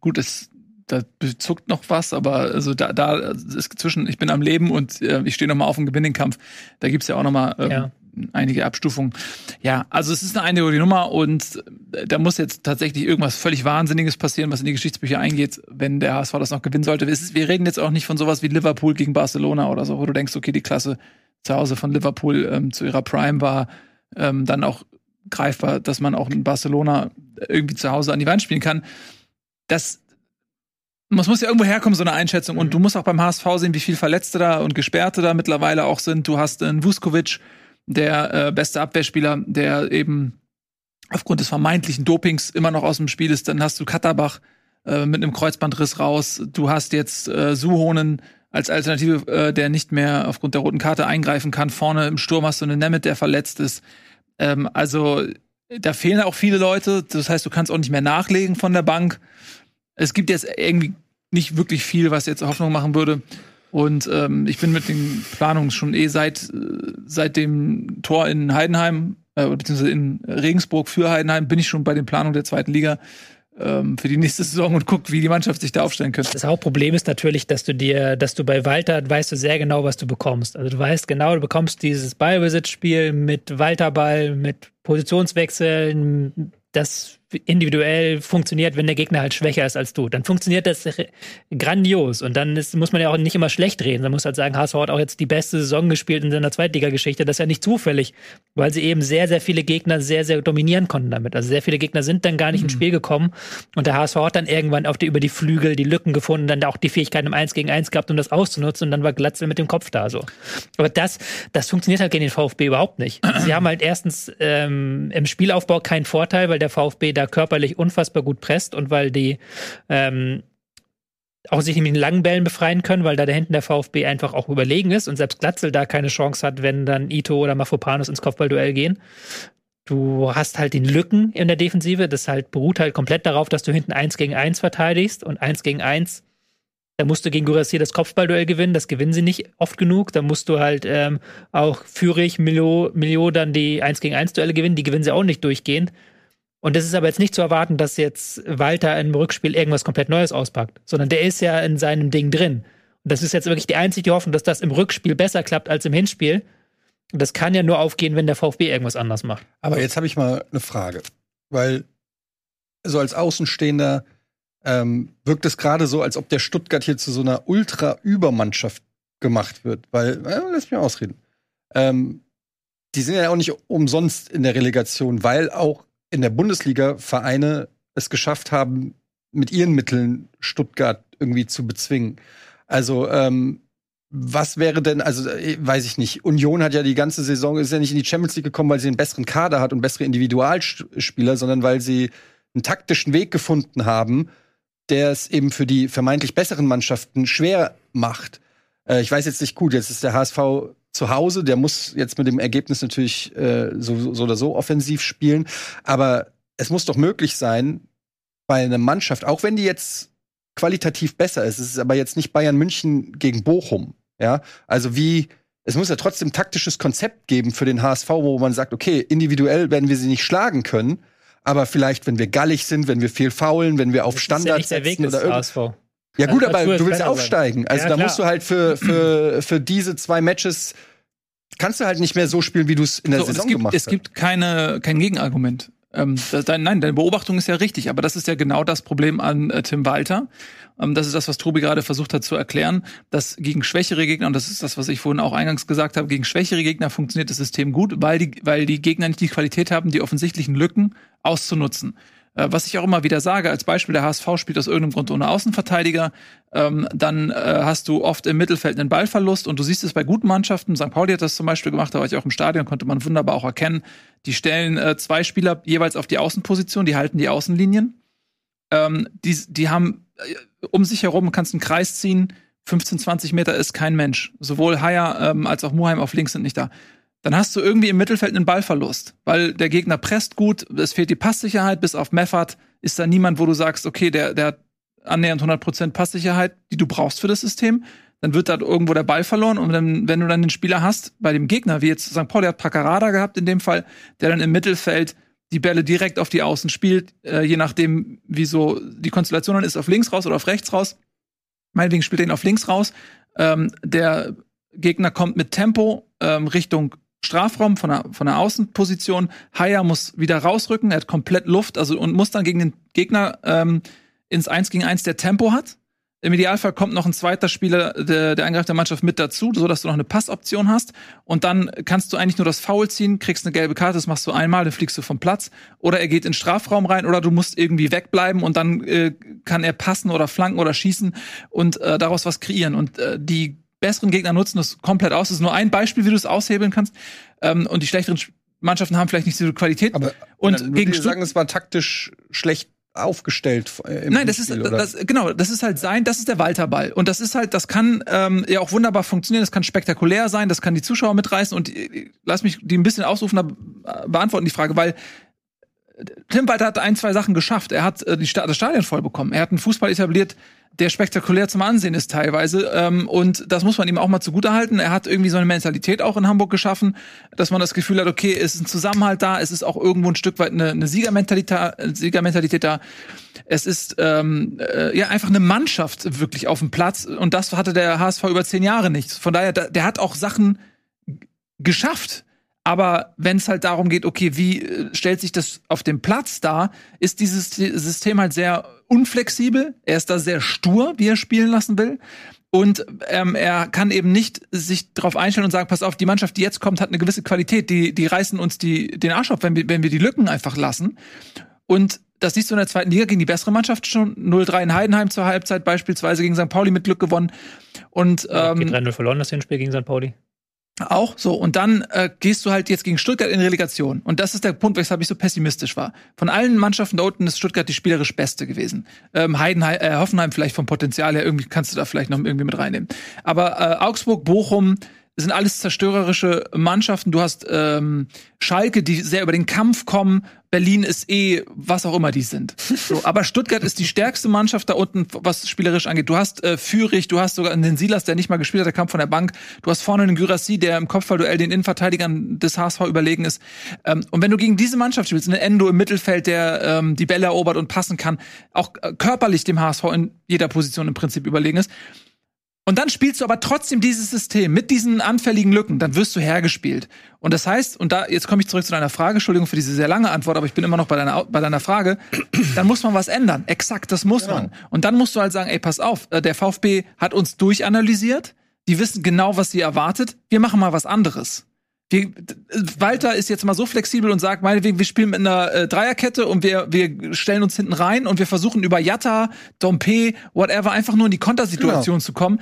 gut, es da zuckt noch was, aber also da, da ist zwischen ich bin am Leben und äh, ich stehe noch mal auf dem Gewinningkampf. Da gibt's ja auch noch mal ähm, Ja. einige Abstufungen. Ja, also es ist eine eindeutige Nummer und äh, da muss jetzt tatsächlich irgendwas völlig Wahnsinniges passieren, was in die Geschichtsbücher eingeht, wenn der HSV das noch gewinnen sollte. Es ist, wir reden jetzt auch nicht von sowas wie Liverpool gegen Barcelona oder so, wo du denkst, okay, die Klasse zu Hause von Liverpool ähm, zu ihrer Prime war ähm, dann auch greifbar, dass man auch in Barcelona irgendwie zu Hause an die Wand spielen kann. Das es muss ja irgendwo herkommen, so eine Einschätzung. Und du musst auch beim HSV sehen, wie viel Verletzte da und Gesperrte da mittlerweile auch sind. Du hast einen Vuskovic, der äh, beste Abwehrspieler, der eben aufgrund des vermeintlichen Dopings immer noch aus dem Spiel ist. Dann hast du Katterbach äh, mit einem Kreuzbandriss raus. Du hast jetzt äh, Suhonen als Alternative, äh, der nicht mehr aufgrund der roten Karte eingreifen kann. Vorne im Sturm hast du einen Nemeth, der verletzt ist. Ähm, also da fehlen auch viele Leute. Das heißt, du kannst auch nicht mehr nachlegen von der Bank. Es gibt jetzt irgendwie nicht wirklich viel, was jetzt Hoffnung machen würde. Und ähm, ich bin mit den Planungen schon eh seit, äh, seit dem Tor in Heidenheim, äh, beziehungsweise in Regensburg für Heidenheim, bin ich schon bei den Planungen der zweiten Liga für die nächste Saison und guckt, wie die Mannschaft sich da aufstellen könnte. Das Hauptproblem ist natürlich, dass du dir, dass du bei Walter weißt du sehr genau, was du bekommst. Also du weißt genau, du bekommst dieses Ballbesitzspiel mit Walterball, mit Positionswechseln, das individuell funktioniert, wenn der Gegner halt schwächer ist als du. Dann funktioniert das grandios. Und dann ist, muss man ja auch nicht immer schlecht reden. Man muss halt sagen, HSV hat auch jetzt die beste Saison gespielt in seiner Zweitligageschichte. Das ist ja nicht zufällig, weil sie eben sehr, sehr viele Gegner sehr, sehr dominieren konnten damit. Also sehr viele Gegner sind dann gar nicht mhm. ins Spiel gekommen. Und der HSV hat dann irgendwann auf die, über die Flügel die Lücken gefunden, dann auch die Fähigkeit im 1 gegen 1 gehabt, um das auszunutzen. Und dann war Glatzel mit dem Kopf da so. Aber das, das funktioniert halt gegen den VfB überhaupt nicht. Sie haben halt erstens ähm, im Spielaufbau keinen Vorteil, weil der VfB da körperlich unfassbar gut presst und weil die ähm, auch sich mit den langen Bällen befreien können, weil da da hinten der VfB einfach auch überlegen ist und selbst Glatzel da keine Chance hat, wenn dann Ito oder Mafopanos ins Kopfballduell gehen. Du hast halt den Lücken in der Defensive, das halt beruht halt komplett darauf, dass du hinten eins gegen eins verteidigst und eins gegen eins da musst du gegen Gurassier das Kopfballduell gewinnen, das gewinnen sie nicht oft genug. Da musst du halt ähm, auch Fürich, Milo, Milo dann die 1 gegen 1 Duelle gewinnen, die gewinnen sie auch nicht durchgehend. Und das ist aber jetzt nicht zu erwarten, dass jetzt Walter im Rückspiel irgendwas komplett Neues auspackt, sondern der ist ja in seinem Ding drin. Und das ist jetzt wirklich die einzige Hoffnung, dass das im Rückspiel besser klappt als im Hinspiel. Und das kann ja nur aufgehen, wenn der VfB irgendwas anders macht. Aber jetzt habe ich mal eine Frage, weil so als Außenstehender ähm, wirkt es gerade so, als ob der Stuttgart hier zu so einer Ultra-Übermannschaft gemacht wird. Weil, äh, lass mich ausreden. Ähm, die sind ja auch nicht umsonst in der Relegation, weil auch in der Bundesliga Vereine es geschafft haben, mit ihren Mitteln Stuttgart irgendwie zu bezwingen. Also, ähm, was wäre denn, also äh, weiß ich nicht, Union hat ja die ganze Saison, ist ja nicht in die Champions League gekommen, weil sie einen besseren Kader hat und bessere Individualspieler, sondern weil sie einen taktischen Weg gefunden haben, der es eben für die vermeintlich besseren Mannschaften schwer macht. Äh, ich weiß jetzt nicht gut, jetzt ist der HSV zu Hause, der muss jetzt mit dem Ergebnis natürlich äh, so, so oder so offensiv spielen. Aber es muss doch möglich sein, bei einer Mannschaft, auch wenn die jetzt qualitativ besser ist, es ist aber jetzt nicht Bayern München gegen Bochum. Ja, also wie, es muss ja trotzdem taktisches Konzept geben für den HSV, wo man sagt, okay, individuell werden wir sie nicht schlagen können, aber vielleicht, wenn wir gallig sind, wenn wir viel faulen, wenn wir auf das Standards ist ja Weg oder HSV. Ja gut, aber du willst aufsteigen. Also ja, da musst du halt für, für, für diese zwei Matches kannst du halt nicht mehr so spielen, wie du es in der so, Saison gibt, gemacht hast. Es gibt keine, kein Gegenargument. Ähm, das, nein, deine Beobachtung ist ja richtig, aber das ist ja genau das Problem an äh, Tim Walter. Ähm, das ist das, was Tobi gerade versucht hat zu erklären, dass gegen schwächere Gegner, und das ist das, was ich vorhin auch eingangs gesagt habe, gegen schwächere Gegner funktioniert das System gut, weil die, weil die Gegner nicht die Qualität haben, die offensichtlichen Lücken auszunutzen. Äh, was ich auch immer wieder sage, als Beispiel, der HSV spielt aus irgendeinem Grund ohne Außenverteidiger, ähm, dann äh, hast du oft im Mittelfeld einen Ballverlust und du siehst es bei guten Mannschaften, St. Pauli hat das zum Beispiel gemacht, da war ich auch im Stadion, konnte man wunderbar auch erkennen, die stellen äh, zwei Spieler jeweils auf die Außenposition, die halten die Außenlinien, ähm, die, die haben äh, um sich herum, kannst einen Kreis ziehen, 15, 20 Meter ist kein Mensch. Sowohl Haier ähm, als auch Muheim auf links sind nicht da dann hast du irgendwie im Mittelfeld einen Ballverlust, weil der Gegner presst gut, es fehlt die Passsicherheit, bis auf Meffert ist da niemand, wo du sagst, okay, der, der hat annähernd 100% Passsicherheit, die du brauchst für das System. Dann wird da irgendwo der Ball verloren und dann, wenn du dann den Spieler hast, bei dem Gegner, wie jetzt St. Pauli hat Paccarada gehabt in dem Fall, der dann im Mittelfeld die Bälle direkt auf die Außen spielt, äh, je nachdem, wie so die Konstellation dann ist, auf links raus oder auf rechts raus. Meinetwegen spielt er ihn auf links raus. Ähm, der Gegner kommt mit Tempo ähm, Richtung Strafraum von der, von der Außenposition. Haya muss wieder rausrücken, er hat komplett Luft, also und muss dann gegen den Gegner ähm, ins 1 gegen 1 der Tempo hat. Im Idealfall kommt noch ein zweiter Spieler der, der Angriff der Mannschaft mit dazu, so dass du noch eine Passoption hast. Und dann kannst du eigentlich nur das Foul ziehen, kriegst eine gelbe Karte, das machst du einmal, dann fliegst du vom Platz. Oder er geht in den Strafraum rein, oder du musst irgendwie wegbleiben und dann äh, kann er passen oder flanken oder schießen und äh, daraus was kreieren. Und äh, die besseren Gegner nutzen das komplett aus. Das ist nur ein Beispiel, wie du es aushebeln kannst. Ähm, und die schlechteren Mannschaften haben vielleicht nicht so viel Qualität. Aber und gegen sagen, es war taktisch schlecht aufgestellt. Äh, Nein, das ist das, genau, das ist halt sein, das ist der Walterball und das ist halt, das kann ähm, ja auch wunderbar funktionieren, das kann spektakulär sein, das kann die Zuschauer mitreißen und äh, lass mich die ein bisschen ausrufen, da beantworten die Frage, weil Tim Walter hat ein, zwei Sachen geschafft. Er hat äh, die Sta das Stadion voll bekommen. Er hat einen Fußball etabliert, der spektakulär zum Ansehen ist teilweise. Ähm, und das muss man ihm auch mal zugutehalten. Er hat irgendwie so eine Mentalität auch in Hamburg geschaffen, dass man das Gefühl hat, okay, es ist ein Zusammenhalt da, es ist auch irgendwo ein Stück weit eine, eine Siegermentalität, Siegermentalität da. Es ist ähm, äh, ja einfach eine Mannschaft wirklich auf dem Platz. Und das hatte der HSV über zehn Jahre nicht. Von daher, der hat auch Sachen geschafft aber wenn es halt darum geht, okay, wie äh, stellt sich das auf dem Platz dar, ist dieses System halt sehr unflexibel. Er ist da sehr stur, wie er spielen lassen will. Und ähm, er kann eben nicht sich darauf einstellen und sagen, pass auf, die Mannschaft, die jetzt kommt, hat eine gewisse Qualität, die, die reißen uns die, den Arsch auf, wenn wir, wenn wir die Lücken einfach lassen. Und das siehst du in der zweiten Liga gegen die bessere Mannschaft schon. 0-3 in Heidenheim zur Halbzeit, beispielsweise gegen St. Pauli mit Glück gewonnen. Und ähm, ja, 3-0 verloren das Hinspiel gegen St. Pauli. Auch so. Und dann äh, gehst du halt jetzt gegen Stuttgart in Relegation. Und das ist der Punkt, weshalb ich so pessimistisch war. Von allen Mannschaften da unten ist Stuttgart die spielerisch beste gewesen. Ähm, Heidenheim, äh, Hoffenheim vielleicht vom Potenzial her, irgendwie kannst du da vielleicht noch irgendwie mit reinnehmen. Aber äh, Augsburg, Bochum, sind alles zerstörerische Mannschaften. Du hast ähm, Schalke, die sehr über den Kampf kommen. Berlin ist eh, was auch immer die sind. So, aber Stuttgart ist die stärkste Mannschaft da unten, was spielerisch angeht. Du hast äh, Fürich, du hast sogar den Silas, der nicht mal gespielt hat, der kam von der Bank. Du hast vorne den Gyrassi, der im Kopfballduell den Innenverteidigern des HSV überlegen ist. Ähm, und wenn du gegen diese Mannschaft spielst, eine Endo im Mittelfeld, der ähm, die Bälle erobert und passen kann, auch äh, körperlich dem HSV in jeder Position im Prinzip überlegen ist, und dann spielst du aber trotzdem dieses System mit diesen anfälligen Lücken, dann wirst du hergespielt. Und das heißt, und da, jetzt komme ich zurück zu deiner Frage, Entschuldigung für diese sehr lange Antwort, aber ich bin immer noch bei deiner, bei deiner Frage, dann muss man was ändern. Exakt, das muss genau. man. Und dann musst du halt sagen, ey, pass auf, äh, der VfB hat uns durchanalysiert, die wissen genau, was sie erwartet, wir machen mal was anderes. Wir, Walter ist jetzt mal so flexibel und sagt, meinetwegen, wir spielen mit einer äh, Dreierkette und wir, wir stellen uns hinten rein und wir versuchen über Jatta, Dompe, whatever, einfach nur in die Kontersituation genau. zu kommen.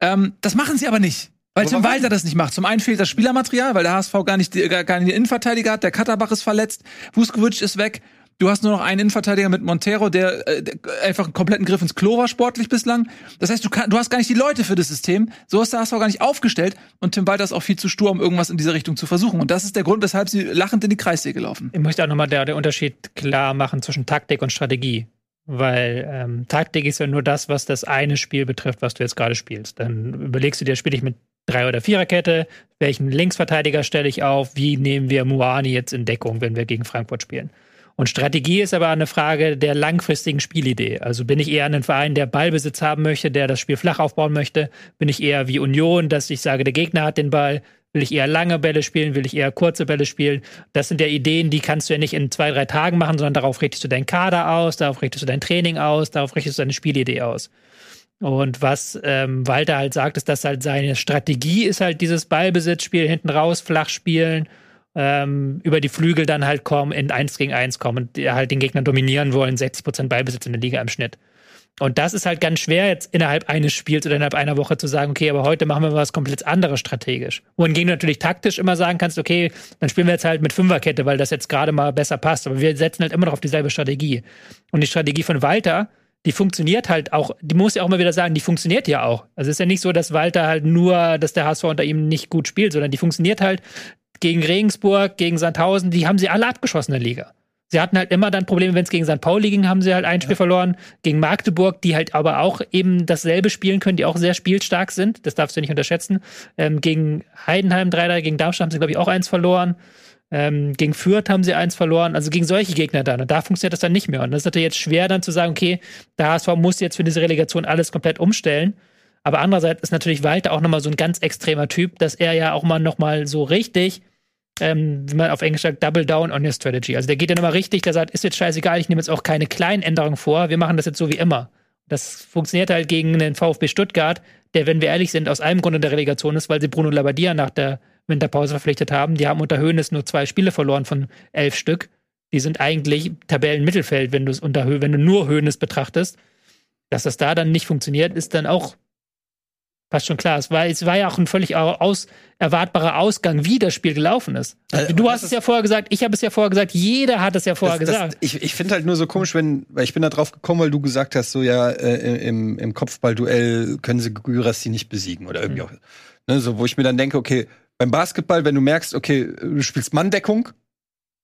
Ähm, das machen sie aber nicht. Weil Tim Walter das nicht macht. Zum einen fehlt das Spielermaterial, weil der HSV gar nicht, gar, gar nicht den Innenverteidiger hat, der Katterbach ist verletzt, Vuskovic ist weg. Du hast nur noch einen Innenverteidiger mit Montero, der, äh, der einfach einen kompletten Griff ins Klo war sportlich bislang. Das heißt, du, kann, du hast gar nicht die Leute für das System. So ist der HSV gar nicht aufgestellt. Und Tim Walter ist auch viel zu stur, um irgendwas in dieser Richtung zu versuchen. Und das ist der Grund, weshalb sie lachend in die Kreissäge laufen. Ich möchte auch nochmal der Unterschied klar machen zwischen Taktik und Strategie. Weil ähm, Taktik ist ja nur das, was das eine Spiel betrifft, was du jetzt gerade spielst. Dann überlegst du dir, spiele ich mit Drei- oder Viererkette, welchen Linksverteidiger stelle ich auf, wie nehmen wir Muani jetzt in Deckung, wenn wir gegen Frankfurt spielen. Und Strategie ist aber eine Frage der langfristigen Spielidee. Also bin ich eher ein Verein, der Ballbesitz haben möchte, der das Spiel flach aufbauen möchte? Bin ich eher wie Union, dass ich sage, der Gegner hat den Ball? Will ich eher lange Bälle spielen? Will ich eher kurze Bälle spielen? Das sind ja Ideen, die kannst du ja nicht in zwei, drei Tagen machen, sondern darauf richtest du deinen Kader aus, darauf richtest du dein Training aus, darauf richtest du deine Spielidee aus. Und was ähm, Walter halt sagt, ist, dass halt seine Strategie ist halt dieses Ballbesitzspiel hinten raus, flach spielen ähm, über die Flügel dann halt kommen, in 1 gegen 1 kommen und halt den Gegner dominieren wollen, 60% Ballbesitz in der Liga im Schnitt. Und das ist halt ganz schwer, jetzt innerhalb eines Spiels oder innerhalb einer Woche zu sagen, okay, aber heute machen wir was komplett anderes strategisch. Wohingegen du natürlich taktisch immer sagen kannst, okay, dann spielen wir jetzt halt mit Fünferkette, weil das jetzt gerade mal besser passt. Aber wir setzen halt immer noch auf dieselbe Strategie. Und die Strategie von Walter, die funktioniert halt auch, die muss ja auch mal wieder sagen, die funktioniert ja auch. Also es ist ja nicht so, dass Walter halt nur, dass der HSV unter ihm nicht gut spielt, sondern die funktioniert halt gegen Regensburg, gegen Sandhausen, die haben sie alle abgeschossen in der Liga. Sie hatten halt immer dann Probleme, wenn es gegen St. Pauli ging, haben sie halt ein Spiel ja. verloren. Gegen Magdeburg, die halt aber auch eben dasselbe spielen können, die auch sehr spielstark sind. Das darfst du nicht unterschätzen. Ähm, gegen Heidenheim 3 gegen Darmstadt haben sie, glaube ich, auch eins verloren. Ähm, gegen Fürth haben sie eins verloren. Also gegen solche Gegner dann. Und da funktioniert das dann nicht mehr. Und das ist natürlich jetzt schwer dann zu sagen, okay, der HSV muss jetzt für diese Relegation alles komplett umstellen. Aber andererseits ist natürlich Walter auch nochmal so ein ganz extremer Typ, dass er ja auch mal nochmal so richtig, ähm, wie man auf Englisch sagt, Double Down on your Strategy. Also der geht ja nochmal richtig, der sagt, ist jetzt scheißegal, ich nehme jetzt auch keine kleinen Änderungen vor, wir machen das jetzt so wie immer. Das funktioniert halt gegen den VfB Stuttgart, der, wenn wir ehrlich sind, aus einem Grund in der Relegation ist, weil sie Bruno Labbadia nach der Winterpause verpflichtet haben. Die haben unter Höhnes nur zwei Spiele verloren von elf Stück. Die sind eigentlich Tabellenmittelfeld, wenn du es unter wenn du nur Höhnes betrachtest. Dass das da dann nicht funktioniert, ist dann auch Passt schon klar. Es war, es war ja auch ein völlig aus, erwartbarer Ausgang, wie das Spiel gelaufen ist. Äh, du das hast es ja vorher gesagt, ich habe es ja vorher gesagt, jeder hat es ja vorher Das- das- gesagt. ich ich finde halt nur so komisch, wenn, weil ich bin da drauf gekommen, weil du gesagt hast, so ja, äh, im, im Kopfballduell können sie Gyrassi nicht besiegen oder irgendwie auch. Ne, so, wo ich mir dann denke, okay, beim Basketball, wenn du merkst, okay, du spielst Manndeckung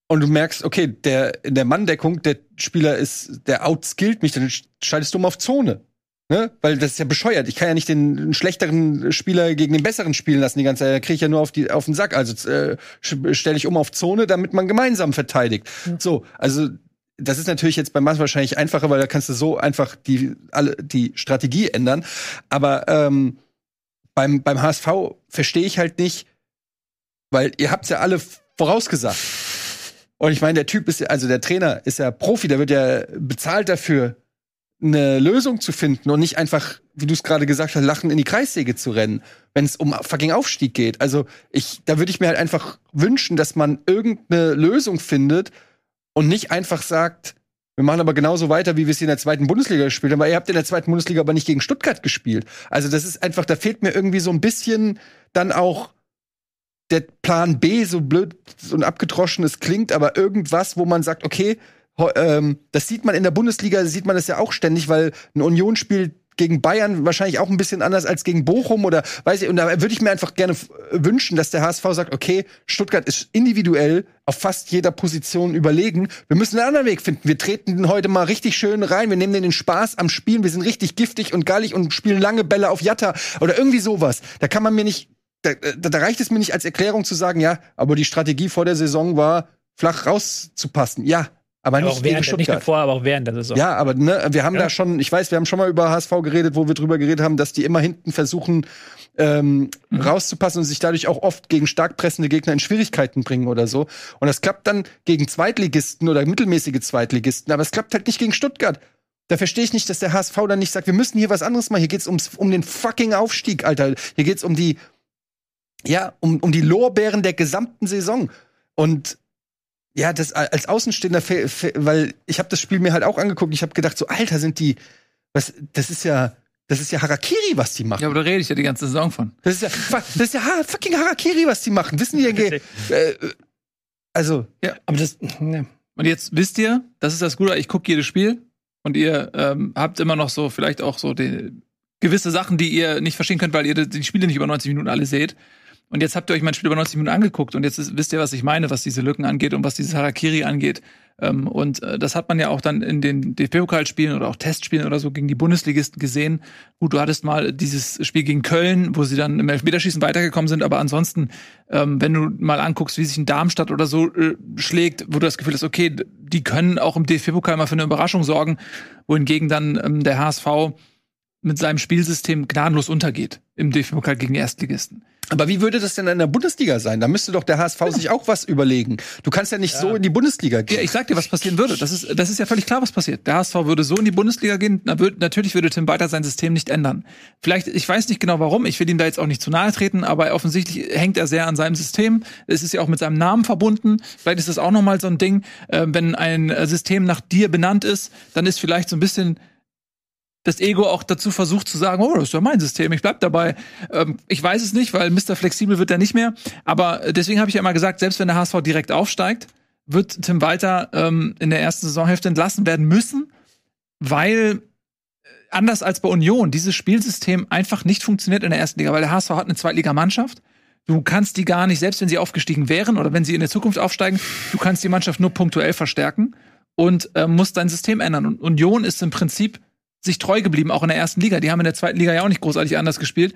und du merkst, okay, der in der Manndeckung, der Spieler ist, der outskillt mich, dann schaltest du um auf Zone. Ne? Weil das ist ja bescheuert. Ich kann ja nicht den, schlechteren Spieler gegen den besseren spielen lassen die ganze Zeit. Da kriege ich ja nur auf, die, auf den Sack. Also äh, stelle ich um auf Zone, damit man gemeinsam verteidigt. So, also das ist natürlich jetzt beim Maß wahrscheinlich einfacher, weil da kannst du so einfach die, alle, die Strategie ändern. Aber ähm, beim, beim HSV verstehe ich halt nicht, weil ihr habt's ja alle vorausgesagt. Und ich meine, der Typ ist ja, also der Trainer ist ja Profi, der wird ja bezahlt dafür, eine Lösung zu finden und nicht einfach, wie du es gerade gesagt hast, lachen in die Kreissäge zu rennen, wenn es um fucking Aufstieg geht. Also ich, da würde ich mir halt einfach wünschen, dass man irgendeine Lösung findet und nicht einfach sagt, wir machen aber genauso weiter, wie wir es hier in der zweiten Bundesliga gespielt haben, weil ihr habt in der zweiten Bundesliga aber nicht gegen Stuttgart gespielt. Also das ist einfach, da fehlt mir irgendwie so ein bisschen dann auch der Plan B, so blöd und abgedroschen es klingt, aber irgendwas, wo man sagt, okay, ähm, das sieht man in der Bundesliga, sieht man das ja auch ständig, weil ein Union spielt gegen Bayern wahrscheinlich auch ein bisschen anders als gegen Bochum oder weiß ich, und da würde ich mir einfach gerne f- wünschen, dass der HSV sagt, okay, Stuttgart ist individuell auf fast jeder Position überlegen. Wir müssen einen anderen Weg finden. Wir treten heute mal richtig schön rein. Wir nehmen den Spaß am Spielen. Wir sind richtig giftig und gallig und spielen lange Bälle auf Jatta oder irgendwie sowas. Da kann man mir nicht, da, da reicht es mir nicht als Erklärung zu sagen, ja, aber die Strategie vor der Saison war, flach rauszupassen. Ja, aber nicht auch gegen während, nicht nur Stuttgart. vorher, aber auch während der Saison. Ja, aber ne, wir haben Ja. da schon, ich weiß, wir haben schon mal über HSV geredet, wo wir drüber geredet haben, dass die immer hinten versuchen ähm, Mhm. rauszupassen und sich dadurch auch oft gegen stark pressende Gegner in Schwierigkeiten bringen oder so. Und das klappt dann gegen Zweitligisten oder mittelmäßige Zweitligisten, aber es klappt halt nicht gegen Stuttgart. Da verstehe ich nicht, dass der HSV dann nicht sagt, wir müssen hier was anderes machen. Hier geht's ums, um den fucking Aufstieg, Alter. Hier geht's um die, ja, um, um die Lorbeeren der gesamten Saison. Und ja, das als Außenstehender, weil ich habe das Spiel mir halt auch angeguckt. Ich habe gedacht, so Alter, sind die, was, das ist ja, das ist ja Harakiri, was die machen. Ja, aber da rede ich ja die ganze Saison von. Das ist ja, das ist ja fucking Harakiri, was die machen. Wissen die ge- Äh, also, Aber das, ja. Und jetzt wisst ihr, das ist das Gute, ich gucke jedes Spiel und ihr ähm, habt immer noch so vielleicht auch so die, gewisse Sachen, die ihr nicht verstehen könnt, weil ihr die Spiele nicht über 90 Minuten alle seht. Und jetzt habt ihr euch mein Spiel über 90 Minuten angeguckt und jetzt ist, wisst ihr, was ich meine, was diese Lücken angeht und was dieses Harakiri angeht. Ähm, und äh, das hat man ja auch dann in den DFB-Pokalspielen oder auch Testspielen oder so gegen die Bundesligisten gesehen. Gut, du hattest mal dieses Spiel gegen Köln, wo sie dann im Elfmeterschießen weitergekommen sind, aber ansonsten, ähm, wenn du mal anguckst, wie sich ein Darmstadt oder so äh, schlägt, wo du das Gefühl hast, okay, die können auch im DFB-Pokal mal für eine Überraschung sorgen, wohingegen dann ähm, der HSV mit seinem Spielsystem gnadenlos untergeht im DFB-Pokal gegen die Erstligisten. aber wie würde das denn in der Bundesliga sein? Da müsste doch der HSV sich auch was überlegen. Du kannst ja nicht so in die Bundesliga gehen. Ja, ich sag dir, was passieren würde. Das ist, das ist ja völlig klar, was passiert. Der HSV würde so in die Bundesliga gehen. Natürlich würde Tim Walter sein System nicht ändern. Vielleicht, ich weiß nicht genau warum. Ich will ihm da jetzt auch nicht zu nahe treten, aber offensichtlich hängt er sehr an seinem System. Es ist ja auch mit seinem Namen verbunden. Vielleicht ist das auch nochmal so ein Ding. Äh, wenn ein System nach dir benannt ist, dann ist vielleicht so ein bisschen das Ego auch dazu versucht zu sagen, oh, das ist ja mein System, ich bleib dabei. Ähm, ich weiß es nicht, weil Mr. Flexibel wird er nicht mehr. Aber äh, deswegen habe ich ja immer gesagt, selbst wenn der HSV direkt aufsteigt, wird Tim Walter ähm, in der ersten Saisonhälfte entlassen werden müssen, weil äh, anders als bei Union dieses Spielsystem einfach nicht funktioniert in der ersten Liga, weil der HSV hat eine Zweitligamannschaft. Du kannst die gar nicht, selbst wenn sie aufgestiegen wären oder wenn sie in der Zukunft aufsteigen, du kannst die Mannschaft nur punktuell verstärken und äh, musst dein System ändern. Und Union ist im Prinzip sich treu geblieben, auch in der ersten Liga. Die haben in der zweiten Liga ja auch nicht großartig anders gespielt.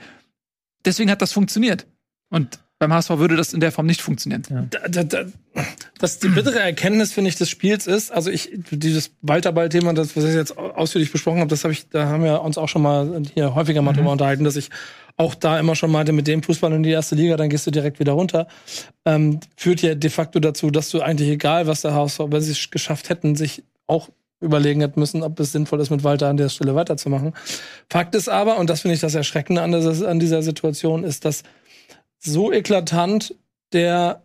Deswegen hat das funktioniert. Und beim HSV würde das in der Form nicht funktionieren. da, da, da, das die bittere Erkenntnis finde ich des Spiels ist, also ich dieses Walterball-Thema, das was ich jetzt ausführlich besprochen habe, das habe ich, da haben wir uns auch schon mal hier häufiger mal drüber unterhalten, dass ich auch da immer schon meinte, mit dem Fußball in die erste Liga, dann gehst du direkt wieder runter. Ähm, führt ja de facto dazu, dass du eigentlich egal, was der HSV, wenn sie es geschafft hätten, sich auch überlegen hätten müssen, ob es sinnvoll ist, mit Walter an der Stelle weiterzumachen. Fakt ist aber, und das finde ich das Erschreckende an dieser, an dieser Situation, ist, dass so eklatant der,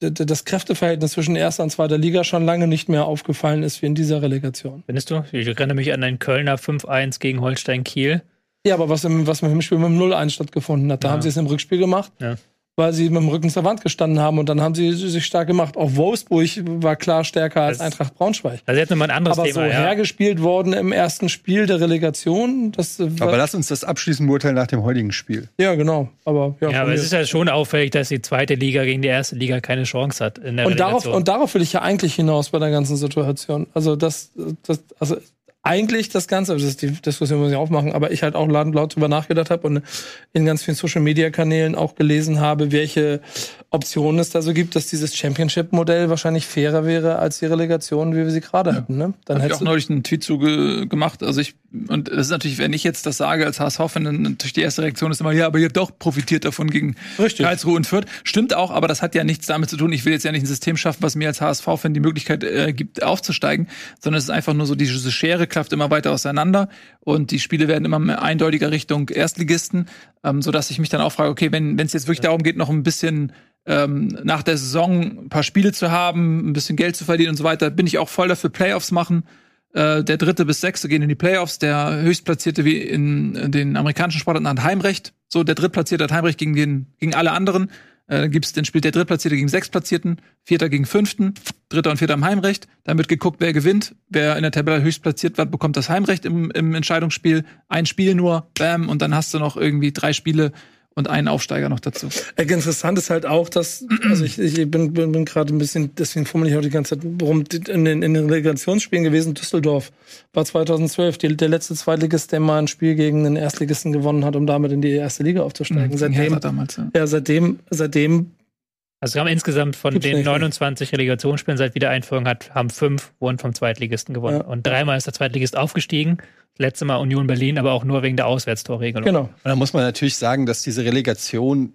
das Kräfteverhältnis zwischen erster und zweiter Liga schon lange nicht mehr aufgefallen ist wie in dieser Relegation. Findest du? Ich erinnere mich an ein Kölner 5-1 gegen Holstein Kiel. Ja, aber was, im, was mit dem Spiel mit dem 0-1 stattgefunden hat, da Ja. haben sie es im Rückspiel gemacht, Ja. Weil sie mit dem Rücken zur Wand gestanden haben und dann haben sie sich stark gemacht. Auch Wolfsburg war klar stärker als Das- Eintracht Braunschweig. Also jetzt nochmal ein anderes Aber Thema. so ja. hergespielt worden im ersten Spiel der Relegation, das äh, Aber lass uns das abschließend beurteilen nach dem heutigen Spiel. ja genau. Aber ja, Ja, aber es ist ja schon auffällig, dass die zweite Liga gegen die erste Liga keine Chance hat in der und darauf und darauf will ich ja eigentlich hinaus bei der ganzen Situation. Also das, das also eigentlich das Ganze, das ist die Diskussion muss ich aufmachen, aber ich halt auch laut, laut drüber nachgedacht habe und in ganz vielen Social Media Kanälen auch gelesen habe, welche Optionen es da so gibt, dass dieses Championship Modell wahrscheinlich fairer wäre als die Relegation, wie wir sie gerade hatten. Ne? Dann Hab ich hättest auch neulich einen Tweet zu ge gemacht. Also ich, und das ist natürlich, wenn ich jetzt das sage als HSV-Fan, dann natürlich die erste Reaktion ist immer, ja, aber ihr habt doch profitiert davon gegen Richtig. Karlsruhe und Fürth. Stimmt auch, aber das hat ja nichts damit zu tun. Ich will jetzt ja nicht ein System schaffen, was mir als HSV-Fan die Möglichkeit äh, gibt, aufzusteigen, sondern es ist einfach nur so, diese Schere klafft immer weiter auseinander und die Spiele werden immer mehr eindeutiger Richtung Erstligisten, ähm, so dass ich mich dann auch frage, okay, wenn es jetzt wirklich darum geht, noch ein bisschen ähm, nach der Saison ein paar Spiele zu haben, ein bisschen Geld zu verdienen und so weiter, bin ich auch voll dafür Playoffs machen. Äh, der dritte bis sechste gehen in die Playoffs, der höchstplatzierte wie in äh, den amerikanischen Sportarten hat Heimrecht. So, der drittplatzierte hat Heimrecht gegen, den, gegen alle anderen. Äh, gibt's, dann spielt der drittplatzierte gegen sechstplatzierten, vierter gegen fünften, dritter und vierter im Heimrecht. Dann wird geguckt, wer gewinnt. Wer in der Tabelle höchst platziert wird, bekommt das Heimrecht im, im Entscheidungsspiel. Ein Spiel nur, bam, und dann hast du noch irgendwie drei Spiele und einen Aufsteiger noch dazu. Äh, Interessant ist halt auch, dass, also ich, ich bin, bin, bin gerade ein bisschen, deswegen formuliere ich auch die ganze Zeit, warum die- in den, in den Relegationsspielen gewesen, Düsseldorf war 2012 die, der letzte Zweitligist, der mal ein Spiel gegen den Erstligisten gewonnen hat, um damit in die erste Liga aufzusteigen. Hertha Seitdem, damals, ja. ja, seitdem, seitdem, Also wir haben insgesamt von Gibt's den nicht, ne? 29 Relegationsspielen seit Wiedereinführung hat, haben fünf wurden vom Zweitligisten gewonnen. Ja. Und dreimal ist der Zweitligist aufgestiegen. Letzte Mal Union Berlin, aber auch nur wegen der Auswärtstorregelung. genau. Und da muss man natürlich sagen, dass diese Relegation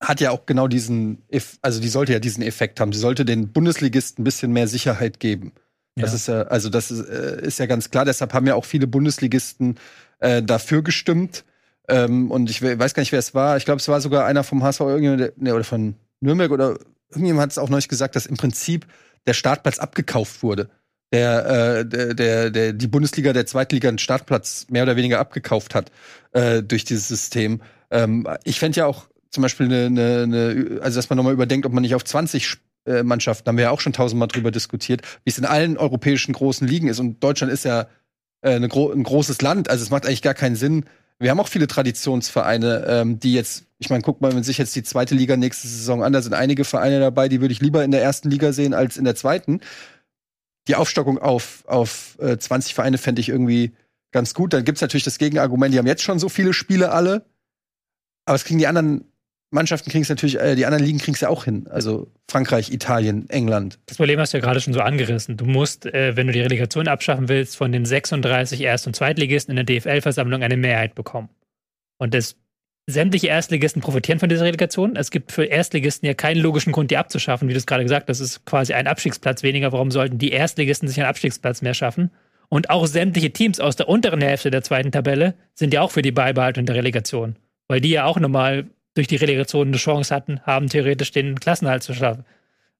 hat ja auch genau diesen, Eff- also die sollte ja diesen Effekt haben. Sie sollte den Bundesligisten ein bisschen mehr Sicherheit geben. Das Ja. ist ja, also das ist, äh, ist ja ganz klar. Deshalb haben ja auch viele Bundesligisten äh, dafür gestimmt. Ähm, und ich we- weiß gar nicht, wer es war. Ich glaube, es war sogar einer vom HSV irgendjemand, der- nee, oder von Nürnberg oder irgendjemand hat es auch neulich gesagt, dass im Prinzip der Startplatz abgekauft wurde. Der, äh, der, der, der, die Bundesliga der Zweitliga einen Startplatz mehr oder weniger abgekauft hat äh, durch dieses System. Ähm, ich fände ja auch zum Beispiel eine, eine, eine, also dass man nochmal überdenkt, ob man nicht auf 20 äh, Mannschaften, haben wir ja auch schon tausendmal drüber diskutiert, wie es in allen europäischen großen Ligen ist. Und Deutschland ist ja äh, eine gro ein großes Land, also es macht eigentlich gar keinen Sinn. Wir haben auch viele Traditionsvereine, ähm, die jetzt, ich meine, guck mal, wenn man sich jetzt die zweite Liga nächste Saison an, da sind einige Vereine dabei, die würde ich lieber in der ersten Liga sehen als in der zweiten. Die Aufstockung auf, auf äh, 20 Vereine fände ich irgendwie ganz gut. Dann gibt's natürlich das Gegenargument, die haben jetzt schon so viele Spiele alle, aber es kriegen die anderen Mannschaften kriegen es natürlich, äh, die anderen Ligen kriegen es ja auch hin. Also Frankreich, Italien, England. Das Problem hast du ja gerade schon so angerissen. Du musst, äh, wenn du die Relegation abschaffen willst, von den 36 Erst- und Zweitligisten in der DFL-Versammlung eine Mehrheit bekommen. Und das, sämtliche Erstligisten profitieren von dieser Relegation. Es gibt für Erstligisten ja keinen logischen Grund, die abzuschaffen. Wie du es gerade gesagt hast, das ist quasi ein Abstiegsplatz weniger. Warum sollten die Erstligisten sich einen Abstiegsplatz mehr schaffen? Und auch sämtliche Teams aus der unteren Hälfte der zweiten Tabelle sind ja auch für die Beibehaltung der Relegation. Weil die ja auch nochmal durch die Relegation eine Chance hatten, haben theoretisch den Klassenhalt zu schaffen.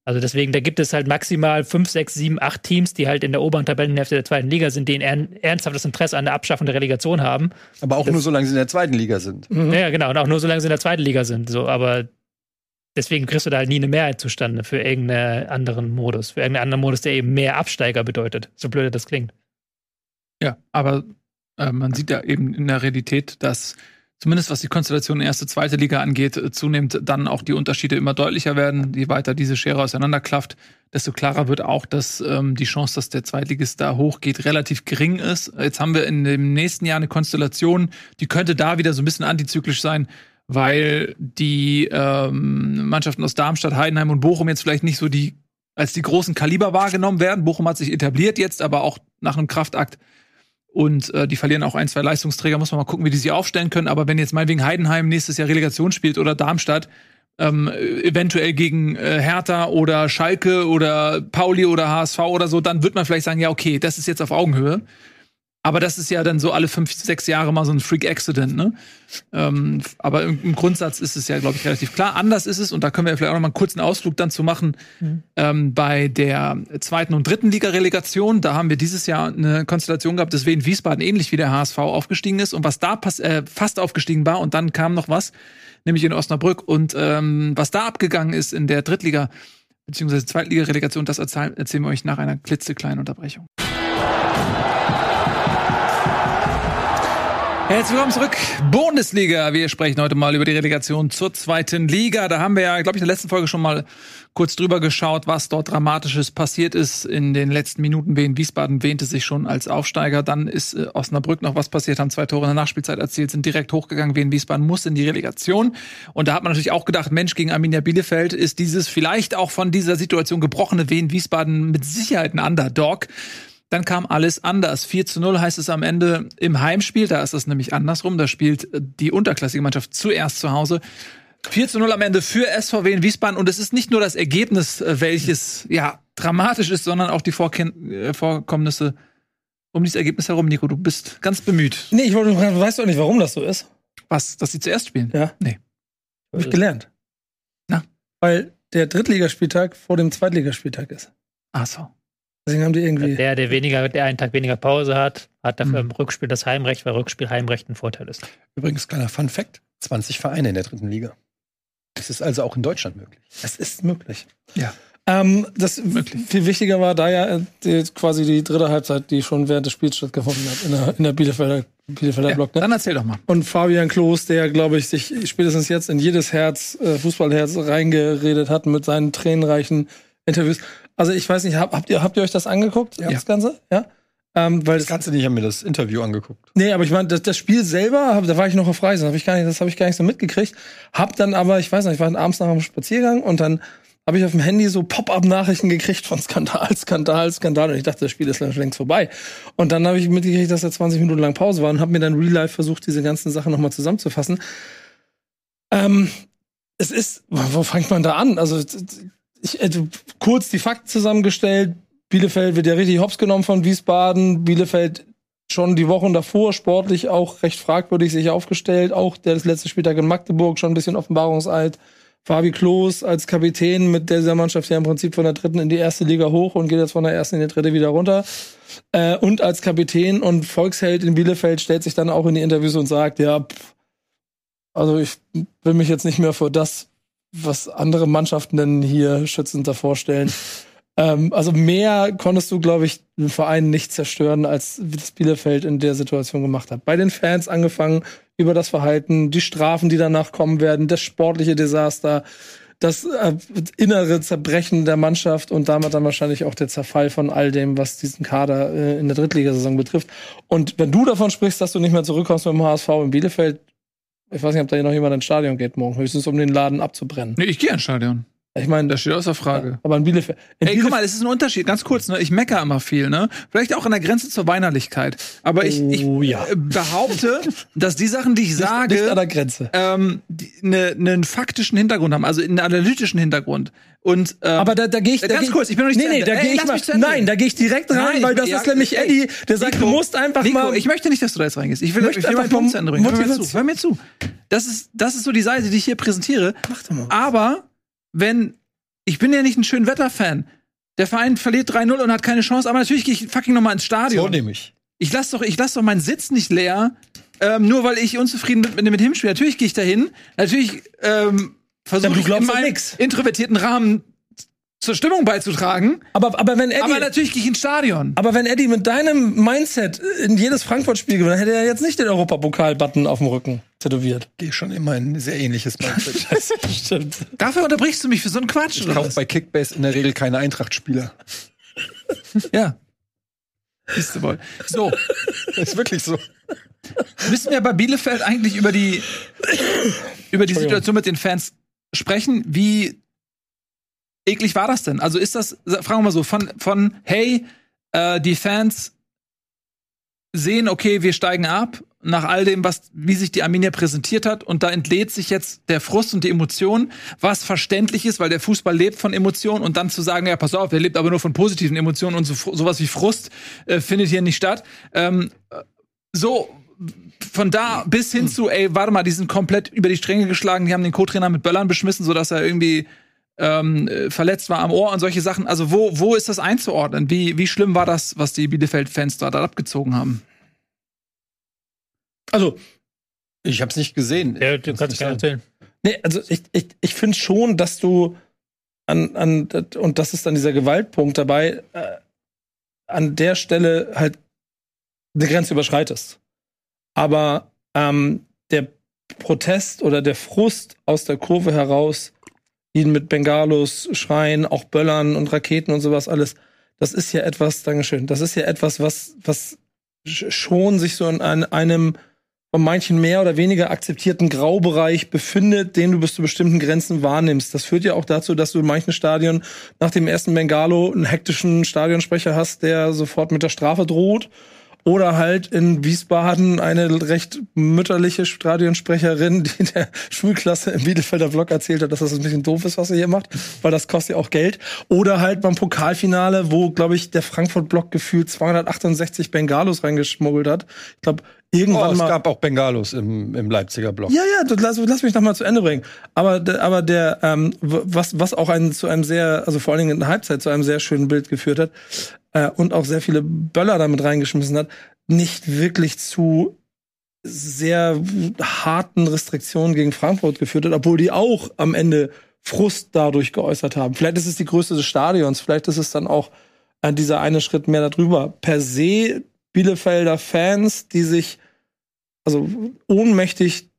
Also deswegen, da gibt es halt maximal fünf, sechs, sieben, acht Teams, die halt in der oberen Tabellenhälfte der zweiten Liga sind, die ein ern- ernsthaftes Interesse an der Abschaffung der Relegation haben. Aber auch Das- nur solange sie in der zweiten Liga sind. Mhm. Ja, genau, und auch nur solange sie in der zweiten Liga sind. So, aber deswegen kriegst du da halt nie eine Mehrheit zustande für irgendeinen anderen Modus, für irgendeinen anderen Modus, der eben mehr Absteiger bedeutet. So blöd das klingt. Ja, aber äh, man sieht ja eben in der Realität, dass zumindest was die Konstellation erste, zweite Liga angeht, äh, zunehmend dann auch die Unterschiede immer deutlicher werden. Je weiter diese Schere auseinanderklafft, desto klarer wird auch, dass ähm, die Chance, dass der Zweitligist da hochgeht, relativ gering ist. Jetzt haben wir in dem nächsten Jahr eine Konstellation, die könnte da wieder so ein bisschen antizyklisch sein, weil die ähm, Mannschaften aus Darmstadt, Heidenheim und Bochum jetzt vielleicht nicht so die als die großen Kaliber wahrgenommen werden. Bochum hat sich etabliert jetzt, aber auch nach einem Kraftakt und äh, die verlieren auch ein, zwei Leistungsträger. Muss man mal gucken, wie die sie aufstellen können. Aber wenn jetzt meinetwegen Heidenheim nächstes Jahr Relegation spielt oder Darmstadt, ähm, eventuell gegen äh, Hertha oder Schalke oder Pauli oder HSV oder so, dann wird man vielleicht sagen, ja, okay, das ist jetzt auf Augenhöhe. Aber das ist ja dann so alle fünf, sechs Jahre mal so ein Freak-Accident, ne? Ähm, aber im, Grundsatz ist es ja, glaube ich, relativ klar. Anders ist es, und da können wir vielleicht auch noch mal einen kurzen Ausflug dann zu machen, mhm. ähm, bei der zweiten und dritten Liga-Relegation. Da haben wir dieses Jahr eine Konstellation gehabt, dass Wien Wiesbaden ähnlich wie der HSV aufgestiegen ist und was da äh, fast aufgestiegen war und dann kam noch was, nämlich in Osnabrück. Und ähm, was da abgegangen ist in der Drittliga- bzw. Zweitliga-Relegation, das erzählen wir euch nach einer klitzekleinen Unterbrechung. Herzlich willkommen zurück, Bundesliga. Wir sprechen heute mal über die Relegation zur zweiten Liga. Da haben wir ja, glaube ich, in der letzten Folge schon mal kurz drüber geschaut, was dort Dramatisches passiert ist. In den letzten Minuten Wien Wiesbaden wähnte sich schon als Aufsteiger. Dann ist äh, Osnabrück noch was passiert, haben zwei Tore in der Nachspielzeit erzielt, sind direkt hochgegangen. Wien Wiesbaden muss in die Relegation. Und da hat man natürlich auch gedacht, Mensch, gegen Arminia Bielefeld ist dieses vielleicht auch von dieser Situation gebrochene Wien Wiesbaden mit Sicherheit ein Underdog. Dann kam alles anders. 4 zu 0 heißt es am Ende im Heimspiel. Da ist es nämlich andersrum. Da spielt die unterklassige Mannschaft zuerst zu Hause. 4 zu 0 am Ende für SVW in Wiesbaden. Und es ist nicht nur das Ergebnis, äh, welches ja dramatisch ist, sondern auch die Vorken äh, Vorkommnisse um dieses Ergebnis herum. Nico, du bist ganz bemüht. Nee, ich wollte fragen, weißt doch nicht, warum das so ist? Was? Dass sie zuerst spielen? Ja. Nee. Hab ich gelernt. Na? Weil der Drittligaspieltag vor dem Zweitligaspieltag ist. Ach so. Deswegen haben die irgendwie. Der, der weniger, der einen Tag weniger Pause hat, hat dafür mhm. im Rückspiel das Heimrecht, weil Rückspiel Heimrecht ein Vorteil ist. Übrigens, kleiner Fun Fact: 20 Vereine in der dritten Liga. Das ist also auch in Deutschland möglich. Es ist möglich. Ja. Ähm, das möglich. viel wichtiger war da ja die, quasi die dritte Halbzeit, die schon während des Spiels stattgefunden hat, in der, in der Bielefelder, Bielefelder ja, Block. Ne? Dann erzähl doch mal. Und Fabian Klos, der, glaube ich, sich spätestens jetzt in jedes Herz, äh, Fußballherz reingeredet hat mit seinen tränenreichen Interviews. Also ich weiß nicht, habt ihr, habt ihr euch das angeguckt, ja. das Ganze? Ja. Ähm, weil das Ganze nicht, ich habe mir das Interview angeguckt. Nee, aber ich meine, das, das Spiel selber, da war ich noch auf Reisen, hab ich gar nicht, das habe ich gar nicht so mitgekriegt. Hab dann aber, ich weiß nicht, ich war abends nach einem Spaziergang und dann habe ich auf dem Handy so Pop-up-Nachrichten gekriegt von Skandal, Skandal, Skandal. Und ich dachte, das Spiel ist längst vorbei. Und dann habe ich mitgekriegt, dass da 20 Minuten lang Pause war und habe mir dann real life versucht, diese ganzen Sachen nochmal zusammenzufassen. Ähm, es ist, wo fängt man da an? Also ich äh, kurz die Fakten zusammengestellt. Bielefeld wird ja richtig hops genommen von Wiesbaden. Bielefeld schon die Wochen davor sportlich auch recht fragwürdig sich aufgestellt. Auch der letzte Spieltag in Magdeburg schon ein bisschen Offenbarungseid. Fabi Klos als Kapitän mit dieser Mannschaft ja im Prinzip von der dritten in die erste Liga hoch und geht jetzt von der ersten in die dritte wieder runter. Äh, und als Kapitän und Volksheld in Bielefeld stellt sich dann auch in die Interviews und sagt, ja, pff, also ich will mich jetzt nicht mehr vor das was andere Mannschaften denn hier schützend davor stellen. ähm, also mehr konntest du, glaube ich, den Verein nicht zerstören, als das Bielefeld in der Situation gemacht hat. Bei den Fans angefangen über das Verhalten, die Strafen, die danach kommen werden, das sportliche Desaster, das äh, innere Zerbrechen der Mannschaft und damit dann wahrscheinlich auch der Zerfall von all dem, was diesen Kader äh, in der Drittligasaison betrifft. Und wenn du davon sprichst, dass du nicht mehr zurückkommst mit dem HSV in Bielefeld, ich weiß nicht, ob da noch jemand ins Stadion geht morgen, höchstens um den Laden abzubrennen. Nee, ich gehe ins Stadion. Ich meine, das steht außer Frage. Ja, aber in Bielefeld. In Ey, guck mal, es ist ein Unterschied. Ganz kurz, ne? Ich mecker immer viel, ne? Vielleicht auch an der Grenze zur Weinerlichkeit. Aber ich, ich oh, ja. Äh, behaupte, dass die Sachen, die ich sage, nicht an der Grenze, ähm, ne, einen faktischen Hintergrund haben, also einen analytischen Hintergrund. Und ähm, aber da, da gehe ich da ganz geh, kurz, ich bin noch nicht nee, nee, da gehe ich mal, nein, da gehe ich direkt rein, nein, weil das ja, ist nämlich ja, Eddie, der sagt, Nico, du musst einfach Nico, mal. Ich möchte nicht, dass du da jetzt reingehst. Ich will, ich will meinen Punkt zu Ende bringen. Hör mir zu. Hör mir zu. Das ist, das ist so die Seite, die ich hier präsentiere. Mach doch mal. Aber wenn ich bin ja nicht ein Schönwetter-Fan. Der Verein verliert 3-0 und hat keine Chance, aber natürlich gehe ich fucking nochmal ins Stadion. So nehme ich. Ich lass doch, ich lass doch meinen Sitz nicht leer, ähm, nur weil ich unzufrieden bin mit, mit dem Hinspiel. Natürlich gehe ich dahin. Natürlich ähm, versuche ich in meinem introvertierten Rahmen zur Stimmung beizutragen. Aber, aber wenn Eddie, aber natürlich gehe ich ins Stadion. Aber wenn Eddie mit deinem Mindset in jedes Frankfurt-Spiel gewinnt, hätte er jetzt nicht den Europapokal-Button auf dem Rücken tätowiert. Gehe schon immer ein sehr ähnliches Mindset. das stimmt. Dafür unterbrichst du mich für so einen Quatsch. Ich kaufe bei Kickbase in der Regel keine Eintracht-Spieler. ja. Siehst du wohl. So. Das ist wirklich so. Müssen wir bei Bielefeld eigentlich über die, über die Situation mit den Fans sprechen? Wie eklig war das denn? Also ist das, fragen wir mal so, von, von hey, äh, die Fans sehen, okay, wir steigen ab, nach all dem, was, wie sich die Arminia präsentiert hat. Und da entlädt sich jetzt der Frust und die Emotion, was verständlich ist, weil der Fußball lebt von Emotionen. Und dann zu sagen, ja, pass auf, er lebt aber nur von positiven Emotionen und so, sowas wie Frust äh, findet hier nicht statt. Ähm, so, von da bis hin zu, ey, warte mal, die sind komplett über die Stränge geschlagen, die haben den Co-Trainer mit Böllern beschmissen, sodass er irgendwie ähm, äh, verletzt war am Ohr und solche Sachen. Also wo, wo ist das einzuordnen? Wie, wie schlimm war das, was die Bielefeld-Fans da, da abgezogen haben? Also, Ich habe es nicht gesehen. Ja, du kannst gerne erzählen. nee, also ich, ich, ich finde schon, dass du an, an, und das ist dann dieser Gewaltpunkt dabei, äh, an der Stelle halt eine Grenze überschreitest. Aber ähm, der Protest oder der Frust aus der Kurve heraus, ihn mit Bengalos schreien, auch Böllern und Raketen und sowas alles, das ist ja etwas, Dankeschön, das ist ja etwas, was, was sch- schon sich so in ein, einem von manchen mehr oder weniger akzeptierten Graubereich befindet, den du bis zu bestimmten Grenzen wahrnimmst. Das führt ja auch dazu, dass du in manchen Stadien nach dem ersten Bengalo einen hektischen Stadionsprecher hast, der sofort mit der Strafe droht. Oder halt in Wiesbaden eine recht mütterliche Stadionsprecherin, die der Schulklasse im Bielefelder Block erzählt hat, dass das ein bisschen doof ist, was er hier macht, weil das kostet ja auch Geld. Oder halt beim Pokalfinale, wo, glaube ich, der Frankfurt-Block gefühlt 268 Bengalos reingeschmuggelt hat. Ich glaube, Oh, irgendwann es mal. gab auch Bengalos im, im Leipziger Block. Ja, ja, lass, lass mich noch mal zu Ende bringen. Aber, der- aber der, ähm, was, was auch einen zu einem sehr, also vor allen Dingen in der Halbzeit zu einem sehr schönen Bild geführt hat äh, und auch sehr viele Böller damit reingeschmissen hat, nicht wirklich zu sehr harten Restriktionen gegen Frankfurt geführt hat, obwohl die auch am Ende Frust dadurch geäußert haben. Vielleicht ist es die Größe des Stadions, vielleicht ist es dann auch äh, dieser eine Schritt mehr darüber. Per se Bielefelder Fans, die sich also ohnmächtig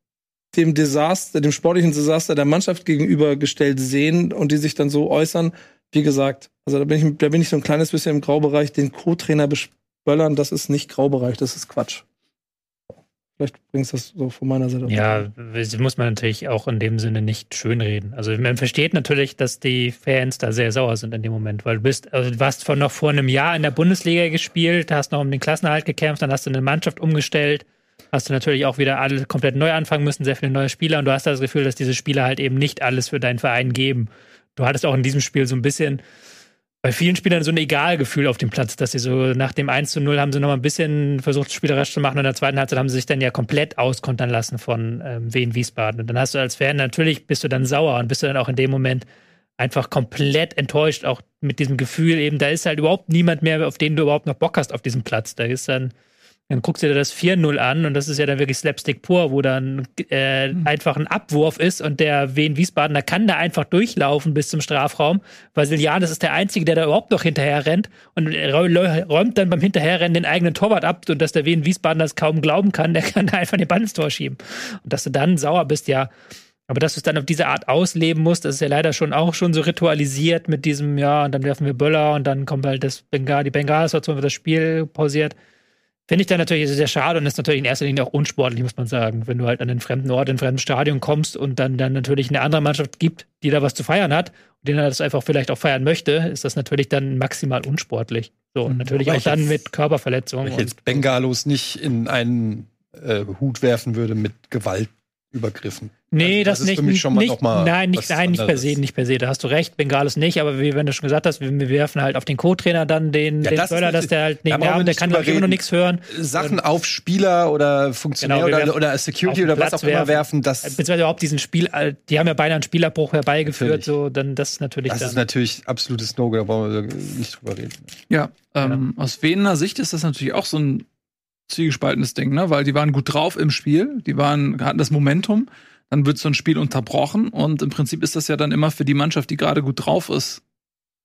dem Desaster, dem sportlichen Desaster der Mannschaft gegenübergestellt sehen und die sich dann so äußern. Wie gesagt, also da bin ich, da bin ich so ein kleines bisschen im Graubereich. Den Co-Trainer bespöllern, das ist nicht Graubereich, das ist Quatsch. Vielleicht bringst du das so von meiner Seite. Ja, das muss man natürlich auch in dem Sinne nicht schönreden. Also man versteht natürlich, dass die Fans da sehr sauer sind in dem Moment, weil du bist, also du warst vor noch vor einem Jahr in der Bundesliga gespielt, hast noch um den Klassenerhalt gekämpft, dann hast du eine Mannschaft umgestellt, hast du natürlich auch wieder alle komplett neu anfangen müssen, sehr viele neue Spieler und du hast das Gefühl, dass diese Spieler halt eben nicht alles für deinen Verein geben. Du hattest auch in diesem Spiel so ein bisschen bei vielen Spielern so ein Egalgefühl auf dem Platz, dass sie so nach dem 1 zu 0 haben sie noch mal ein bisschen versucht, spielerisch zu machen und in der zweiten Halbzeit haben sie sich dann ja komplett auskontern lassen von ähm, Wien Wiesbaden. Und dann hast du als Fan natürlich bist du dann sauer und bist du dann auch in dem Moment einfach komplett enttäuscht, auch mit diesem Gefühl eben, da ist halt überhaupt niemand mehr, auf den du überhaupt noch Bock hast auf diesem Platz. Da ist dann, dann guckst du dir das 4-0 an und das ist ja dann wirklich Slapstick pur, wo dann äh, einfach ein Abwurf ist und der Wien Wiesbadener kann da einfach durchlaufen bis zum Strafraum. Vasilianis ist der Einzige, der da überhaupt noch hinterher rennt und räu- räumt dann beim Hinterherrennen den eigenen Torwart ab und dass der Wien Wiesbaden das kaum glauben kann, der kann da einfach den Ball ins Tor schieben. Und dass du dann sauer bist, ja. Aber dass du es dann auf diese Art ausleben musst, das ist ja leider schon auch schon so ritualisiert mit diesem, ja, und dann werfen wir Böller und dann kommt halt das Bengal, die Bengal-Situation, wird das Spiel pausiert. Finde ich dann natürlich sehr schade und ist natürlich in erster Linie auch unsportlich, muss man sagen. Wenn du halt an einen fremden Ort, in ein fremden Stadion kommst und dann, dann natürlich eine andere Mannschaft gibt, die da was zu feiern hat und den er das einfach vielleicht auch feiern möchte, ist das natürlich dann maximal unsportlich. So, und natürlich Wobei auch dann jetzt- mit Körperverletzungen. Wenn ich jetzt Bengalos nicht in einen äh, Hut werfen würde mit Gewaltübergriffen. Nee, Also, das, das ist nicht. für mich schon mal nicht noch mal nein, nicht, nein, nicht per se, nicht per se. Da hast du recht, Bengalos nicht, aber wie wenn du schon gesagt hast, wir, wir werfen halt auf den Co-Trainer dann den, Ja, den das Böller, dass der halt neben der, der kann halt immer noch nichts hören. Sachen auf Spieler oder Funktionär Genau, oder, oder Security oder was Platz auch immer werfen. werfen, das, Beziehungsweise überhaupt diesen Spiel, äh, die haben ja beinahe einen Spielerbruch herbeigeführt, Natürlich. so, dann das ist natürlich das dann. ist natürlich absolutes No-Go, da brauchen wir nicht drüber reden. Ja, ähm, aus Wenener Sicht ist das natürlich auch so ein zwiegespaltenes Ding, ne? Weil die waren gut drauf im Spiel, die waren, hatten das Momentum, dann wird so ein Spiel unterbrochen und im Prinzip ist das ja dann immer für die Mannschaft, die gerade gut drauf ist,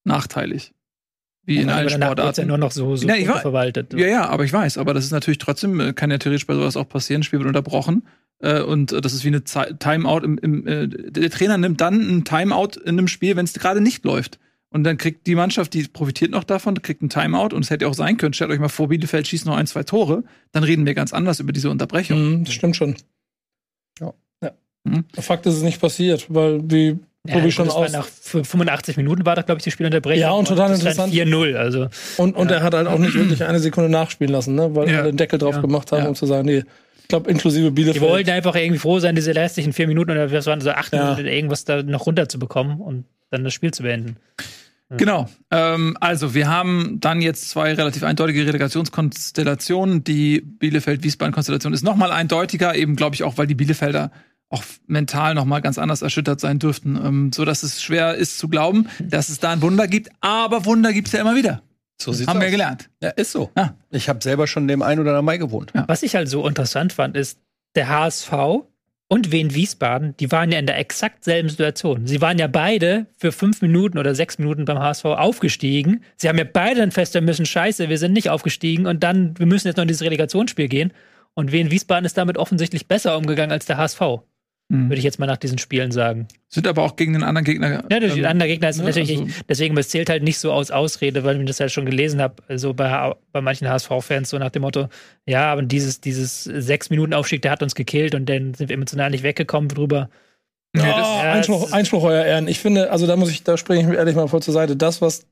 nachteilig. Wie in aber allen Sportarten. ja nur noch so, so Ja, weiß- verwaltet. Ja, ja, aber ich weiß, aber das ist natürlich trotzdem, äh, kann ja theoretisch bei sowas auch passieren, Spiel wird unterbrochen. Äh, und äh, das ist wie eine Timeout im, im äh, der Trainer nimmt dann ein Timeout in einem Spiel, wenn es gerade nicht läuft. Und dann kriegt die Mannschaft, die profitiert noch davon, kriegt ein Timeout und es hätte ja auch sein können, stellt euch mal vor, Bielefeld schießt noch ein, zwei Tore, dann reden wir ganz anders über diese Unterbrechung. Mhm, das stimmt schon. Ja. ja. Mhm. Fakt ist es nicht passiert, weil die Ja, Tobi schon aus. nach f- 85 Minuten war das, glaube ich, die Spielunterbrechung. Ja, und total stand interessant. 4-0, also. Und, und er hat halt auch nicht wirklich eine Sekunde nachspielen lassen, ne? weil Ja. alle den Deckel drauf Ja. gemacht haben, Ja. um zu sagen, nee, glaube, inklusive Die Bielefeld. wollten einfach irgendwie froh sein, diese restlichen vier Minuten oder was waren so acht Ja. Minuten, irgendwas da noch runterzubekommen und dann das Spiel zu beenden. Genau. Ähm, also, wir haben dann jetzt zwei relativ eindeutige Relegationskonstellationen. Die Bielefeld-Wiesbaden-Konstellation ist noch mal eindeutiger, eben glaube ich auch, weil die Bielefelder auch mental noch mal ganz anders erschüttert sein dürften, ähm, so dass es schwer ist zu glauben, dass es da ein Wunder gibt. Aber Wunder gibt's ja immer wieder. So sieht's Haben wir aus. gelernt. Ja, ist so. Ja. Ich habe selber schon dem ein oder anderen Mai gewohnt. Was ich halt so interessant fand, ist, der HSV und Wien Wiesbaden, die waren ja in der exakt selben Situation. Sie waren ja beide für fünf Minuten oder sechs Minuten beim HSV aufgestiegen. Sie haben ja beide dann feststellen müssen, scheiße, wir sind nicht aufgestiegen und dann, wir müssen jetzt noch in dieses Relegationsspiel gehen. Und Wien Wiesbaden ist damit offensichtlich besser umgegangen als der HSV, Mhm. würde ich jetzt mal nach diesen Spielen sagen. Sind aber auch gegen den anderen Gegner. Ja, der ähm, andere Gegner ist ne, natürlich, also- deswegen, aber es zählt halt nicht so aus Ausrede, weil ich das ja schon gelesen habe, so bei, bei manchen HSV-Fans, so nach dem Motto, ja, aber dieses, dieses sechs Minuten Aufstieg, der hat uns gekillt und dann sind wir emotional nicht weggekommen drüber. Nee, Oh, das- ja, Einspruch, das- Einspruch, euer Ehren. Ich finde, also da muss ich, da springe ich mir ehrlich mal voll zur Seite. Das, was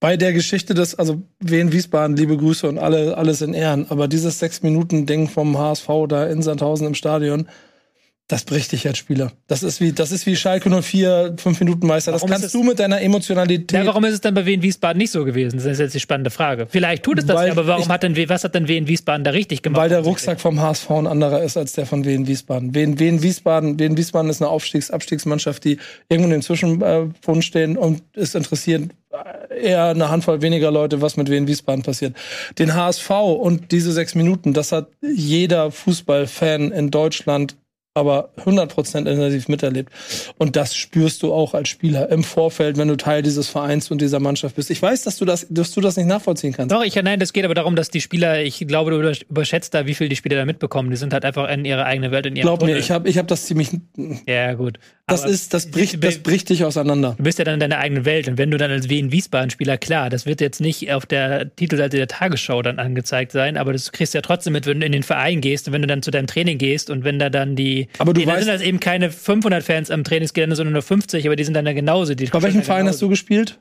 bei der Geschichte des, also Wien Wiesbaden, liebe Grüße und alle, alles in Ehren, aber dieses Sechs-Minuten-Ding vom HSV da in Sandhausen im Stadion, das bricht dich als Spieler. Das ist wie, das ist wie Schalke 04, fünf Minuten Meister. Das Warum ist kannst du mit deiner Emotionalität. Ja, warum ist es dann bei Wien Wiesbaden nicht so gewesen? Das ist jetzt die spannende Frage. Vielleicht tut es das, ja, aber warum ich- hat denn, was hat denn Wien Wiesbaden da richtig gemacht? Weil der Rucksack vom HSV ein anderer ist als der von Wien Wiesbaden. Wien, Wien Wiesbaden, Wien Wiesbaden ist eine Aufstiegs Abstiegsmannschaft, die irgendwo im Zwischenpunkt stehen und es interessiert eher eine Handvoll weniger Leute, was mit Wien Wiesbaden passiert. Den HSV und diese sechs Minuten, das hat jeder Fußballfan in Deutschland aber 100% intensiv miterlebt. Und das spürst du auch als Spieler im Vorfeld, wenn du Teil dieses Vereins und dieser Mannschaft bist. Ich weiß, dass du das, dass du das nicht nachvollziehen kannst. Doch, ich, nein, das geht aber darum, dass die Spieler, ich glaube, du über- überschätzt da, wie viel die Spieler da mitbekommen. Die sind halt einfach in ihrer eigenen Welt, in ihrem Glaub mir, Tunnel. ich habe ich hab das ziemlich, Ja, gut. das Aber ist, das bricht, das bricht dich auseinander. Du bist ja dann in deiner eigenen Welt. Und wenn du dann als Wien Wiesbaden-Spieler, klar, das wird jetzt nicht auf der Titelseite der Tagesschau dann angezeigt sein, aber das kriegst du ja trotzdem mit, wenn du in den Verein gehst und wenn du dann zu deinem Training gehst und wenn da dann die. Aber du die, da weißt- sind das eben keine 500 Fans am Trainingsgelände, sondern nur 50, aber die sind dann da genauso. Die Bei welchem Verein hast du gespielt?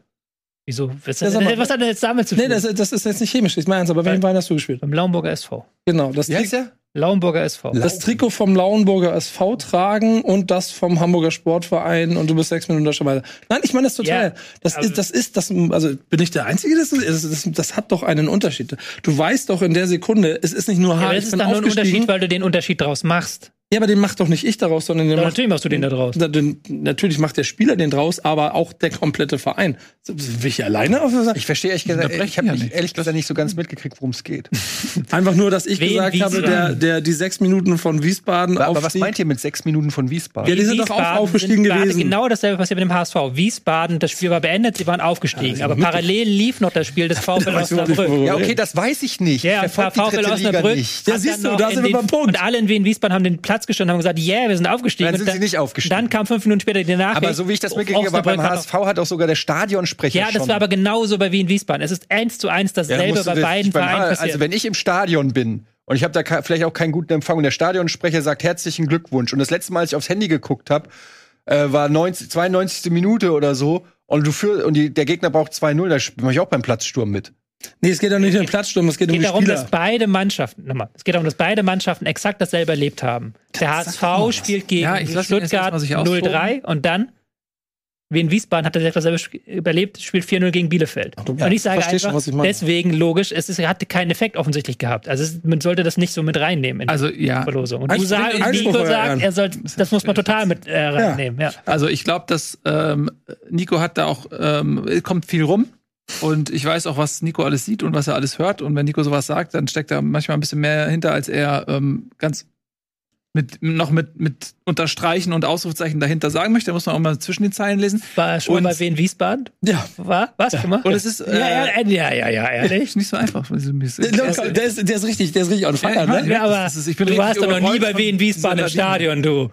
Wieso? Was, Ja, sag mal. was hat denn jetzt damit zu tun? Nee, das, das ist jetzt nicht chemisch, ich meine ernst, aber bei welchem Verein hast du gespielt? Beim Lauenburger SV. Genau, das, Wie heißt der? Lauenburger SV. das Trikot vom Lauenburger SV tragen und das vom Hamburger Sportverein und du bist sechs Minuten deutscher Meister. Nein, ich meine das total. Ja, das, also- ist, das ist, das, also bin ich der Einzige, das, ist, das, das, das hat doch einen Unterschied. Du weißt doch in der Sekunde, es ist nicht nur ja, hart, aber ich das ist dann nur ein. Unterschied, weil du den Unterschied draus machst. Ja, aber den macht doch nicht ich daraus, sondern den Ja, macht, natürlich machst du den da draus. Na, den, natürlich macht der Spieler den draus, aber auch der komplette Verein. Will ich alleine auf Ich verstehe ehrlich gesagt, ich habe ja nicht, ehrlich gesagt nicht so ganz mitgekriegt, worum es geht. Einfach nur, dass ich Wen gesagt habe, der, Wiesbaden? der, die sechs Minuten von Wiesbaden Aber was Aufstieg- meint ihr mit sechs Minuten von Wiesbaden? Ja, die sind doch auch aufgestiegen sind, gewesen. Genau dasselbe passiert mit dem HSV. Wiesbaden, das Spiel war beendet, sie waren aufgestiegen. aber parallel lief noch das Spiel des VfL Osnabrück. Ja, okay, das weiß ich nicht. Ja, VfL Osnabrück. Ja, siehst du, da sind in wir beim Punkt. Und alle in Wien Wiesbaden haben den Platz gestanden und haben gesagt, yeah, wir sind aufgestiegen. Dann sind und sie nicht aufgestiegen. Dann kam fünf Minuten später die Nachricht. Aber so wie ich das mitgekriegt habe, beim HSV hat auch sogar der Stadionsprecher Ja, das schon. war aber genauso bei Wien Wiesbaden. Es ist eins zu eins Ja, dasselbe du bei das beiden Vereinen passiert. Also wenn ich im Stadion bin und ich habe da vielleicht auch keinen guten Empfang und der Stadionsprecher sagt herzlichen Glückwunsch und das letzte Mal, als ich aufs Handy geguckt habe, äh, war 90, 92. Minute oder so und du für, und die, der Gegner braucht 2-0, da mache ich auch beim Platzsturm mit. Nee, es geht doch nicht um den Platzsturm, es geht, Es um geht die darum, Spieler. dass beide Mannschaften, nochmal, es geht darum, dass beide Mannschaften exakt dasselbe erlebt haben. Der HSV spielt gegen Ja, Stuttgart erstmal sich austoben. 0-3 und dann Wien Wiesbaden hat das dasselbe überlebt, spielt 4-0 gegen Bielefeld. du- und ich sage schon, einfach, was ich deswegen logisch, es ist, hat keinen Effekt offensichtlich gehabt. Also es, man sollte das nicht so mit reinnehmen in Also die ja, Verlosung. Und du Einspruch- sagst, Nico sagt, er soll, das muss man total mit äh, reinnehmen. Ja. Also ich glaube, dass ähm, Nico hat da auch, ähm, kommt viel rum. Und ich weiß auch, was Nico alles sieht und was er alles hört. Und wenn Nico sowas sagt, dann steckt da manchmal ein bisschen mehr hinter, als er ähm, ganz mit, noch mit, mit Unterstreichen und Ausrufezeichen dahinter sagen möchte. Da muss man auch mal zwischen den Zeilen lesen. War schon Und- mal bei Wien Wiesbaden? Ja. War? Was? Schon mal? Und es ist, äh, ja, ja, ja, ja, ja, ehrlich. ist nicht so einfach. Der, der, ist, der ist richtig, der ist richtig on fire, Ja, ne? Ja, aber Das ist- ich bin du warst doch noch nie bei Wien Wiesbaden im Stadion, du.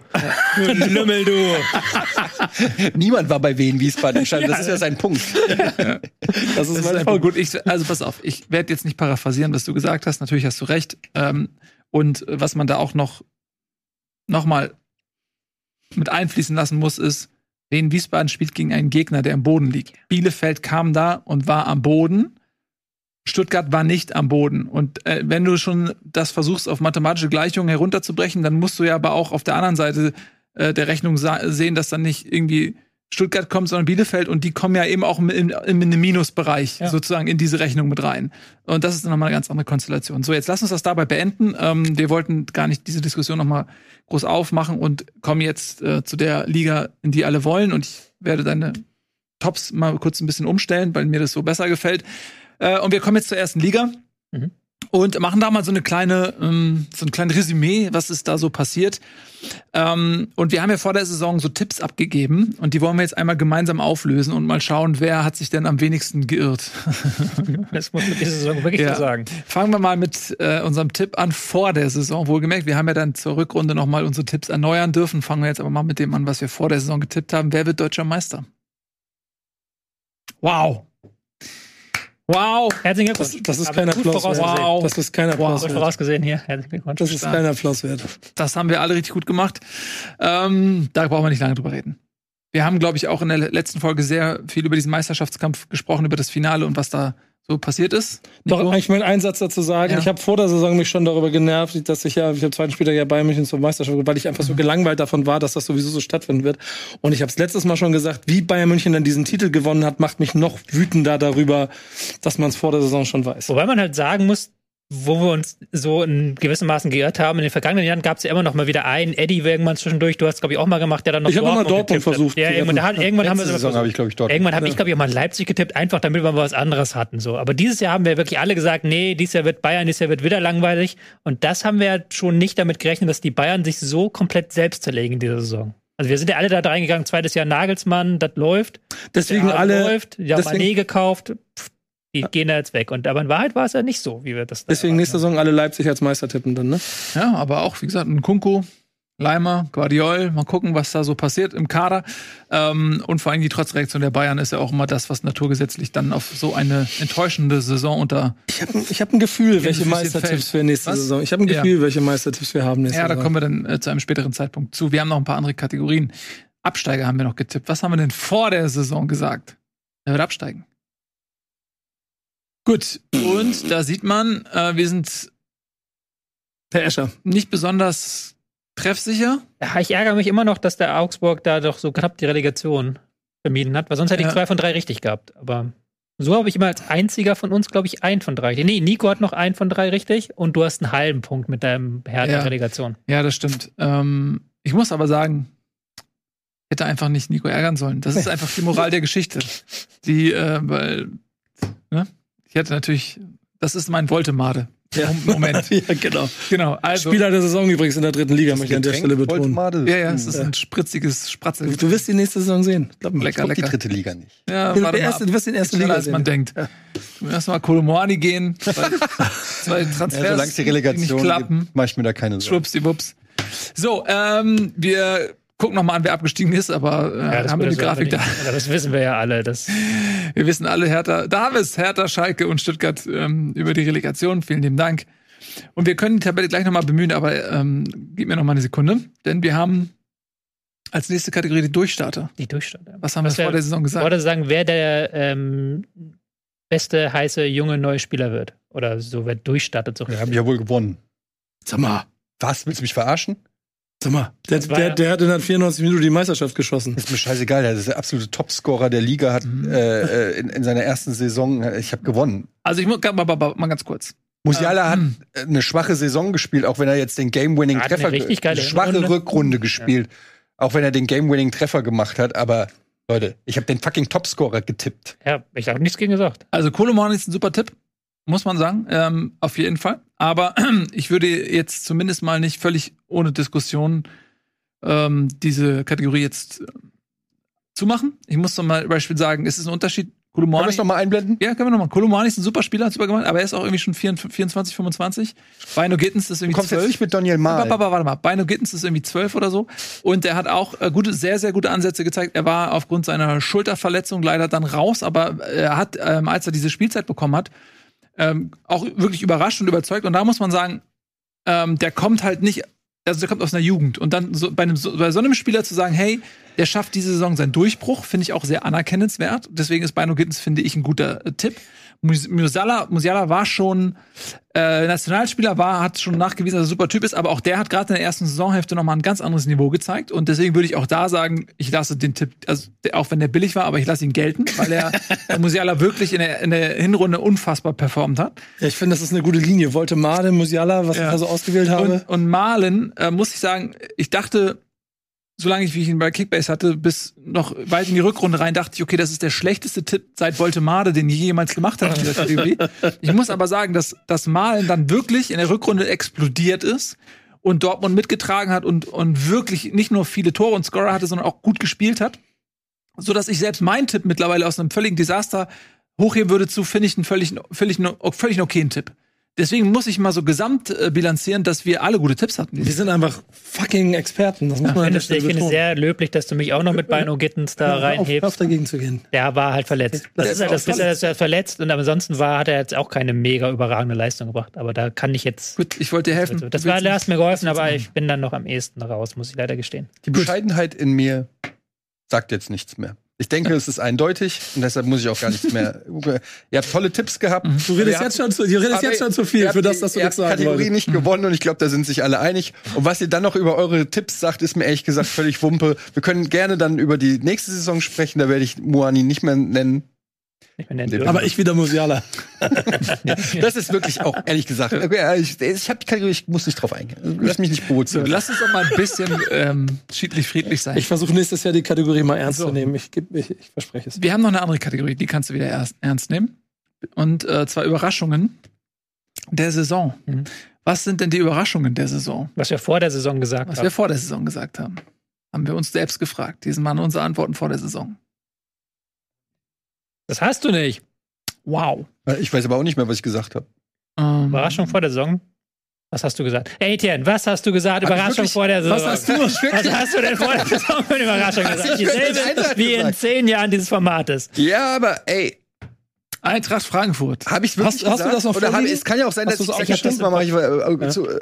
Du Lümmel, du. Niemand war bei Wien Wiesbaden im Stadion, das ist ja sein Punkt. Das Das ist ist mein Punkt. gut. Ich, also pass auf, ich werde jetzt nicht paraphrasieren, was du gesagt hast. Natürlich hast du recht. Ähm, und was man da auch noch, noch mal mit einfließen lassen muss, ist, Wien Wiesbaden spielt gegen einen Gegner, der am Boden liegt. Bielefeld kam da und war am Boden. Stuttgart war nicht am Boden. Und äh, wenn du schon das versuchst, auf mathematische Gleichungen herunterzubrechen, dann musst du ja aber auch auf der anderen Seite äh, der Rechnung sehen, dass dann nicht irgendwie Stuttgart kommt, sondern Bielefeld und die kommen ja eben auch in, in einem Minusbereich ja. sozusagen in diese Rechnung mit rein. Und das ist dann nochmal eine ganz andere Konstellation. So, jetzt lass uns das dabei beenden. Ähm, wir wollten gar nicht diese Diskussion nochmal groß aufmachen und kommen jetzt äh, zu der Liga, in die alle wollen. Und ich werde deine Tops mal kurz ein bisschen umstellen, weil mir das so besser gefällt. Äh, und wir kommen jetzt zur ersten Liga. Mhm und machen da mal so eine kleine, ähm, so ein kleines Resümee, was ist da so passiert. Ähm, und wir haben ja vor der Saison so Tipps abgegeben und die wollen wir jetzt einmal gemeinsam auflösen und mal schauen, wer hat sich denn am wenigsten geirrt. das muss man diese Saison wirklich ja. so sagen. Fangen wir mal mit äh, unserem Tipp an vor der Saison. Wohlgemerkt, wir haben ja dann zur Rückrunde nochmal unsere Tipps erneuern dürfen. Fangen wir jetzt aber mal mit dem an, was wir vor der Saison getippt haben. Wer wird deutscher Meister? Wow. Wow. Herzlichen Glückwunsch. Das, das ist kein Applaus wert. Wow. Das ist kein Applaus wow. wert. vorausgesehen hier. Herzlichen Glückwunsch. Das ist kein Applaus wert. Das haben wir alle richtig gut gemacht. Ähm, da brauchen wir nicht lange drüber reden. Wir haben, glaube ich, auch in der letzten Folge sehr viel über diesen Meisterschaftskampf gesprochen, über das Finale und was da so passiert ist? Nico? Doch, ich möchte einen Satz dazu sagen. Ja. Ich habe vor der Saison mich schon darüber genervt, dass ich ja, ich habe zweiten Spieltag ja bei München zur Meisterschaft, weil ich einfach so mhm. gelangweilt davon war, dass das sowieso so stattfinden wird. Und ich habe es letztes Mal schon gesagt, wie Bayern München dann diesen Titel gewonnen hat, macht mich noch wütender darüber, dass man es vor der Saison schon weiß. Wobei man halt sagen muss, wo wir uns so in gewissem Maßen geirrt haben. In den vergangenen Jahren gab es ja immer noch mal wieder einen Eddie irgendwann zwischendurch. Du hast glaube ich auch mal gemacht, der dann noch ich Dortmund, mal Dortmund versucht. Ja, irgendwann, hat, irgendwann haben wir Saison habe ich glaube ich Dortmund. Irgendwann habe ja. ich glaube ich auch mal Leipzig getippt, einfach damit wir mal was anderes hatten so. Aber dieses Jahr haben wir wirklich alle gesagt, nee, dieses Jahr wird Bayern, dieses Jahr wird wieder langweilig. Und das haben wir ja schon nicht damit gerechnet, dass die Bayern sich so komplett selbst zerlegen in dieser Saison. Also wir sind ja alle da reingegangen, zweites Jahr Nagelsmann, das läuft. Deswegen alle läuft, die haben Mané gekauft. Pff, die gehen da jetzt weg. Und aber in Wahrheit war es ja nicht so, wie wir das Deswegen nächste Saison alle Leipzig als Meister tippen dann, ne? Ja, aber auch, wie gesagt, ein Kunku, Leimer, Guardiol, mal gucken, was da so passiert im Kader. Ähm, und vor allem die Trotzreaktion der Bayern ist ja auch immer das, was naturgesetzlich dann auf so eine enttäuschende Saison unter. Ich habe ich hab ein Gefühl, welche Meistertipps wir nächste was? Saison. Ich habe ein Gefühl, ja. welche Meistertipps wir haben nächste Saison. Ja, da kommen wir dann äh, zu einem späteren Zeitpunkt zu. Wir haben noch ein paar andere Kategorien. Absteiger haben wir noch getippt. Was haben wir denn vor der Saison gesagt? Er wird absteigen. Gut, und da sieht man, äh, wir sind Herr Escher. nicht besonders treffsicher. Ja, ich ärgere mich immer noch, dass der Augsburg da doch so knapp die Relegation vermieden hat, weil sonst hätte ich zwei von drei richtig gehabt. Aber so habe ich immer als einziger von uns, glaube ich, ein von drei. Nee, Nico hat noch ein von drei richtig und du hast einen halben Punkt mit deinem Herr ja. Relegation. Ja, das stimmt. Ähm, ich muss aber sagen, ich hätte einfach nicht Nico ärgern sollen. Das ist einfach die Moral der Geschichte. Die, äh, weil, ne? Ich hätte natürlich, das ist mein Voltemade. Ja. Moment. ja, genau. genau also, Spieler der Saison übrigens in der dritten Liga, möchte ich an der Stelle betonen. Voltemade. Ja, ja, es ist ein spritziges Spratzel. Du wirst die nächste Saison sehen. Glaub mir. Lecker, ich lecker. die dritte Liga nicht. Ja, du, erste, du wirst den ersten Liga als man denkt. Ja. Du wirst mal Kolomoani gehen, zwei, Transfers, ja, solange die Relegation nicht klappen. mach ich mir da keine Sorgen. Schwuppsdiwupps. So, ähm, wir gucken noch mal an, wer abgestiegen ist, aber äh, ja, haben wir die Grafik da. Ja, das wissen wir ja alle. Das wir wissen alle, Hertha, da haben wir es, Hertha, Schalke und Stuttgart ähm, über die Relegation. Vielen lieben Dank. Und wir können die Tabelle gleich noch mal bemühen, aber ähm, gib mir noch mal eine Sekunde, denn wir haben als nächste Kategorie die Durchstarter. Die Durchstarter. Was haben Was wir vor der Saison gesagt? Ich wollte sagen, wer der ähm, beste, heiße, junge, neue Spieler wird. Oder so, wer durchstartet. So wir haben ja wohl gewonnen. Sag mal. Was? Willst du mich verarschen? Sag mal, der, der, der hat in der 94 Minuten die Meisterschaft geschossen. Ist mir scheißegal, der ist der absolute Topscorer der Liga, hat mhm. äh, äh in, in seiner ersten Saison, äh, ich habe gewonnen. Also ich muss mal, mal, mal ganz kurz. Musiala ähm, hat eine schwache Saison gespielt, auch wenn er jetzt den Game-Winning-Treffer, eine schwache Runde. Rückrunde gespielt, ja. auch wenn er den Game-Winning-Treffer gemacht hat, aber Leute, ich habe den fucking Topscorer getippt. Ja, ich habe nichts gegen gesagt. Also Kolomani ist ein super Tipp muss man sagen, ähm, auf jeden Fall. Aber ich würde jetzt zumindest mal nicht völlig ohne Diskussion ähm, diese Kategorie jetzt äh, zumachen. Ich muss zum Beispiel sagen, es ist ein Unterschied. Kolumani, können wir es nochmal einblenden? Ja, können wir nochmal. Kolumani ist ein super Spieler, hat super gemacht, aber er ist auch irgendwie schon 24, 25. Beino Gittens ist irgendwie du kommst 12. Jetzt nicht mit Daniel Mal. Warte, warte, mal. Beino Gittens ist irgendwie 12 oder so. Und er hat auch äh, gute, sehr, sehr gute Ansätze gezeigt. Er war aufgrund seiner Schulterverletzung leider dann raus, aber er hat, ähm, als er diese Spielzeit bekommen hat, ähm, auch wirklich überrascht und überzeugt. Und da muss man sagen, ähm, der kommt halt nicht, also der kommt aus einer Jugend. Und dann so, bei, einem, bei so einem Spieler zu sagen, hey, der schafft diese Saison seinen Durchbruch, finde ich auch sehr anerkennenswert. Deswegen ist Bino Gittens, finde ich, ein guter äh, Tipp. Mus- Musiala, Musiala war schon äh, Nationalspieler, war, hat schon nachgewiesen, dass er ein super Typ ist, aber auch der hat gerade in der ersten Saisonhälfte nochmal ein ganz anderes Niveau gezeigt. Und deswegen würde ich auch da sagen, ich lasse den Tipp, also auch wenn der billig war, aber ich lasse ihn gelten, weil er Musiala wirklich in der, in der Hinrunde unfassbar performt hat. Ja, ich finde, das ist eine gute Linie. Wollte Made, Musiala, was Ja. ich da so ausgewählt habe. Und, und Malen, äh, muss ich sagen, ich dachte, solange ich, wie ich ihn bei Kickbase hatte, bis noch weit in die Rückrunde rein, dachte ich, okay, das ist der schlechteste Tipp seit Voltemade, den ich jemals gemacht habe in dieser Kategorie. Ich muss aber sagen, dass das Malen dann wirklich in der Rückrunde explodiert ist und Dortmund mitgetragen hat und, und wirklich nicht nur viele Tore und Scorer hatte, sondern auch gut gespielt hat. So dass ich selbst meinen Tipp mittlerweile aus einem völligen Desaster hochheben würde zu, finde ich einen völlig, völlig, völlig okayen Tipp. Deswegen muss ich mal so gesamt äh, bilanzieren, dass wir alle gute Tipps hatten. Wir sind einfach fucking Experten. Das muss Ich man an finde ich finde es sehr löblich, dass du mich auch noch mit Bino Gittens da auf, hör reinhebst. auf dagegen zu gehen. Der war halt verletzt. Das Der ist halt das Bisschen, dass er verletzt und ansonsten war, hat er jetzt auch keine mega überragende Leistung gebracht. Aber da kann ich jetzt. Gut, ich wollte dir helfen. Das Du war, da hast mir geholfen, aber ich bin dann noch am ehesten raus, muss ich leider gestehen. Die Bescheidenheit in mir sagt jetzt nichts mehr. Ich denke, es ist eindeutig und deshalb muss ich auch gar nichts mehr. Ihr habt tolle Tipps gehabt. Du redest, jetzt habt- schon, zu, du redest jetzt schon zu viel für das, dass du habt sagen Kategorie nicht gewonnen und ich glaube, da sind sich alle einig. Und was ihr dann noch über eure Tipps sagt, ist mir ehrlich gesagt völlig Wumpe. Wir können gerne dann über die nächste Saison sprechen, da werde ich Moani nicht mehr nennen. Ich bin der- Aber ich wieder Musiala. Das ist wirklich auch, ehrlich gesagt, ich, ich Kategorie, ich muss nicht drauf eingehen. Lass mich nicht provozieren. lass uns doch mal ein bisschen ähm, schiedlich friedlich sein. Ich versuche nächstes Jahr die Kategorie mal ernst So. zu nehmen. Ich, geb- ich, ich verspreche es. wir haben noch eine andere Kategorie, die kannst du wieder erst, ernst nehmen. Und äh, zwar Überraschungen der Saison. Mhm. Was sind denn die Überraschungen der Saison? Was wir vor der Saison gesagt Was haben. wir vor der Saison gesagt haben. Haben wir uns selbst gefragt. Diesen waren unsere Antworten vor der Saison. Das hast du nicht. Wow. Ich weiß aber auch nicht mehr, was ich gesagt habe. Ähm, Überraschung vor der Saison. Was hast du gesagt? Ey, Etienne, was hast du gesagt? Überraschung wirklich- vor der Saison. Was hast du? Was hast du denn vor der Saison für eine Überraschung gesagt? Dieselbe wie in gesagt. zehn Jahren dieses Formates. Ja, aber ey, Eintracht Frankfurt. habe ich wirklich Hast- hast du gesagt? das noch Oder hab, vorliegen? es kann ja auch sein, Hast dass du ich das mal mache, ich, äh, zu, äh,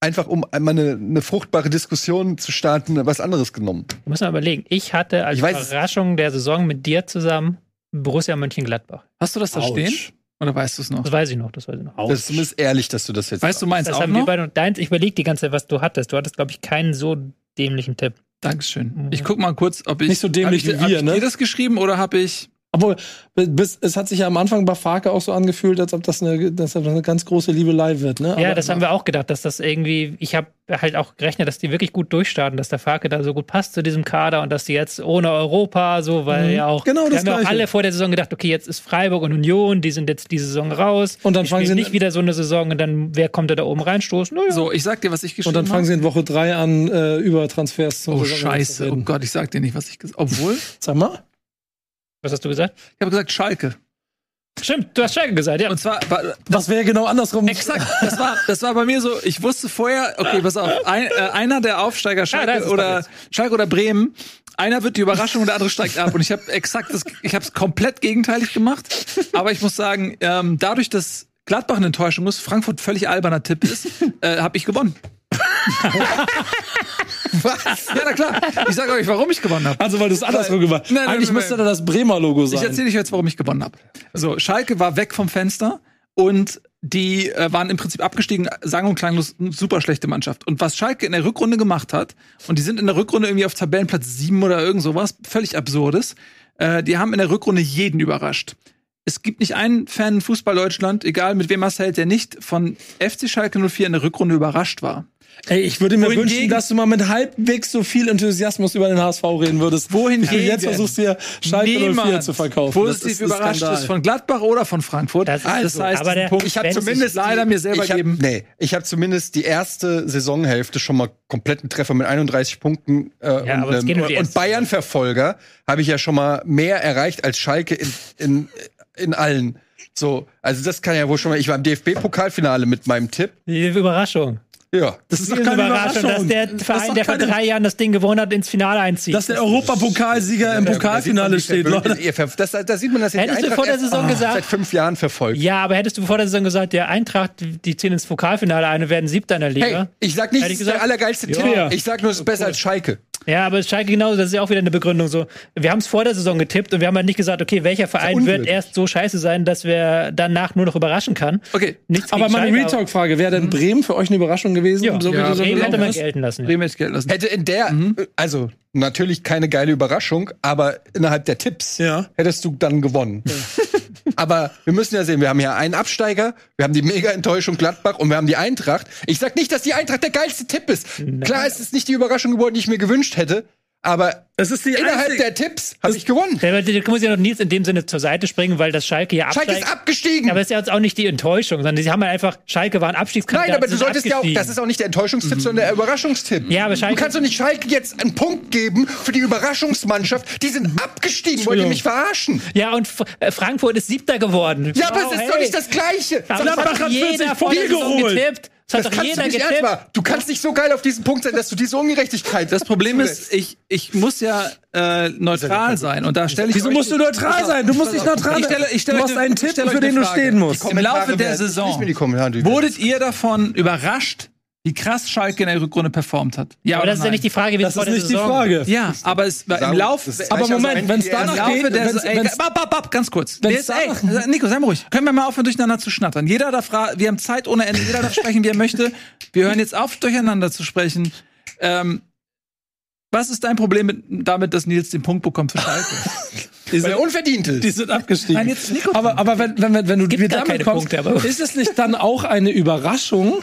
einfach um einmal eine, eine fruchtbare Diskussion zu starten, was anderes genommen. Du musst mal überlegen. Ich hatte als Ich weiß. Überraschung der Saison mit dir zusammen Borussia Mönchengladbach. Hast du das da Ouch. stehen? Oder weißt du es noch? Das weiß ich noch, das weiß ich noch. Das ist zumindest ehrlich, dass du das jetzt Weißt du meins Das auch haben wir noch? beide und deins. Ich überlege die ganze Zeit, was du hattest. Du hattest, glaube ich, keinen so dämlichen Tipp. Dankeschön. Ich guck mal kurz, ob ich. Nicht so dämlich ich, wie hab wir, ich ne? dir das geschrieben oder habe ich. Obwohl, bis, es hat sich ja am Anfang bei Farke auch so angefühlt, als ob das eine, dass das eine ganz große Liebelei wird. Ne? ja, Aber- das haben wir auch gedacht, dass das irgendwie, ich habe halt auch gerechnet, dass die wirklich gut durchstarten, dass der Farke da so gut passt zu diesem Kader und dass die jetzt ohne Europa so, weil Mhm. ja auch, Genau wir das haben ja auch alle vor der Saison gedacht, okay, jetzt ist Freiburg und Union, die sind jetzt diese Saison raus. Und dann fangen sie- nicht wieder so eine Saison und dann, wer kommt da, da oben reinstoßen? Naja. So, ich sag dir, was ich Und geschrieben dann fangen habe. sie in Woche drei an, äh, über Transfers zu Oh, zu Scheiße. Oh reden. Gott, ich sag dir nicht, was ich gesagt habe. Obwohl, Sag mal. Was hast du gesagt? ich habe gesagt Schalke. Stimmt, du hast Schalke gesagt, ja. Und zwar, war, Was wäre genau andersrum? Exakt, das war, das war bei mir so, ich wusste vorher, okay, pass auf, ein, äh, einer der Aufsteiger, da Schalke es oder Schalke oder Bremen, einer wird die Überraschung und der andere steigt ab. Und ich habe exakt das, ich habe es komplett gegenteilig gemacht. Aber ich muss sagen, ähm, dadurch, dass Gladbach eine Enttäuschung ist, Frankfurt völlig alberner Tipp ist, äh, habe ich gewonnen. Was? Ja, na klar. Ich sage euch, warum ich gewonnen habe. Also, weil du es andersrum gemacht hast. Eigentlich nein, müsste da das Bremer Logo sein. Ich erzähle euch jetzt, warum ich gewonnen habe. So, Schalke war weg vom Fenster und die äh, waren im Prinzip abgestiegen, sang- und klanglos, super schlechte Mannschaft. Und was Schalke in der Rückrunde gemacht hat, und die sind in der Rückrunde irgendwie auf Tabellenplatz 7 oder irgend sowas, völlig absurdes, äh, die haben in der Rückrunde jeden überrascht. Es gibt nicht einen Fan in Fußball Deutschland, egal mit wem er es hält, der nicht von FC Schalke 04 in der Rückrunde überrascht war. Ey, ich würde mir Wohingegen- wünschen, dass du mal mit halbwegs so viel Enthusiasmus über den HSV reden würdest. Wie du jetzt versuchst hier Schalke 04 Niemand zu verkaufen. positiv Das ist überrascht Skandal. ist von Gladbach oder von Frankfurt. Das ist das so. heißt, Aber der- Punkt, Ich habe zumindest leider mir selber ich hab, geben. Nee, ich habe zumindest die erste Saisonhälfte schon mal kompletten Treffer mit 31 Punkten äh, Ja, und, geht die und erste Bayern Verfolger habe ich ja schon mal mehr erreicht als Schalke in, in, in allen. So, also das kann ja wohl schon mal. Ich war im DFB-Pokalfinale mit meinem Tipp. Die Überraschung. Ja. Das ist Das doch ist keine eine Überraschung, dass der Das ist Verein, doch der vor keine- drei Jahren das Ding gewonnen hat, ins Finale einzieht. Dass der Europapokalsieger im Pokalfinale steht, Leute. Das, da sieht man, dass Hättest du vor der Saison gesagt- seit fünf Jahren verfolgt. ja, aber hättest du vor der Saison gesagt, der Eintracht, die ziehen ins Pokalfinale ein und werden Siebter in der Liga. Hey, ich sag nicht, ich ist der allergeilste ja. Tipp. Ich sag nur, es ist besser als Schalke. Ja, aber Schalke genau, das ist ja auch wieder eine Begründung so. Wir haben es vor der Saison getippt und wir haben halt nicht gesagt, okay, welcher Verein wird erst so scheiße sein, dass wir danach nur noch überraschen kann. Okay, Nichts Aber meine Retalk-Frage, wäre denn Bremen für euch eine Überraschung gewesen? Ja, so ja, Bremen hätte man ist? gelten lassen. Bremen hätte gelten lassen. Hätte in der, äh, also natürlich keine geile Überraschung, aber innerhalb der Tipps Ja. hättest du dann gewonnen. Aber wir müssen ja sehen, wir haben hier einen Absteiger, wir haben die Mega-Enttäuschung Gladbach und wir haben die Eintracht. Ich sag nicht, dass die Eintracht der geilste Tipp ist. Klar, es ist nicht die Überraschung geworden, die ich mir gewünscht hätte, aber Es ist die innerhalb einzige- der Tipps habe ich gewonnen. Ja, aber Da muss ja noch Nils in dem Sinne zur Seite springen, weil das Schalke ja Schalke absteigt. ist abgestiegen. aber es ist ja jetzt auch nicht die Enttäuschung, sondern sie haben halt einfach, Schalke war ein Abstiegskandidat. Nein, aber du solltest ja auch, das ist auch nicht der Enttäuschungstipp, sondern der Überraschungstipp. Ja, aber Schalke- Du kannst doch nicht Schalke jetzt einen Punkt geben für die Überraschungsmannschaft. Die sind abgestiegen. Wollt ihr mich verarschen? Ja, und F äh, Frankfurt ist Siebter geworden. Ja, aber Wow, es ist hey. doch nicht das Gleiche. Aber Gladbach das hat jeder 40 vor der Punkte geholt. getippt. Das Das kannst jeder du nicht ernst machen. Du kannst nicht so geil auf diesen Punkt sein, dass du diese Ungerechtigkeit. Das Problem ist, ich, ich muss ja äh, neutral sein und da stelle ich Wieso musst du neutral sein? Du musst nicht neutral Ich stelle, ich stelle Du eine- einen Tipp, für den du stehen musst. Im Laufe der Saison wurdet ihr davon überrascht, wie krass Schalke in der Rückrunde performt hat? Ja, Aber das ist ja nicht die Frage, wie Das es vor ist der nicht die Frage. Ja, aber es war im das Aber Moment, wenn's die danach geht, der wenn's- ey, wenn's- bap, bap, bap, ganz kurz. wenn's Der ist, ey, danach- Nico, sei mal ruhig. Können wir mal aufhören, durcheinander zu schnattern? Jeder darf wir haben Zeit ohne Ende, jeder darf sprechen, wie er möchte. Wir hören jetzt auf, durcheinander zu sprechen. Ähm, was ist dein Problem mit, damit, dass Nils den Punkt bekommt für Schalke? Die sind, unverdient ist. die sind abgestiegen. Nein, jetzt Nico. aber, aber wenn, wenn, wenn, wenn du mir damit kommst, Punkte, ist es nicht dann auch eine Überraschung,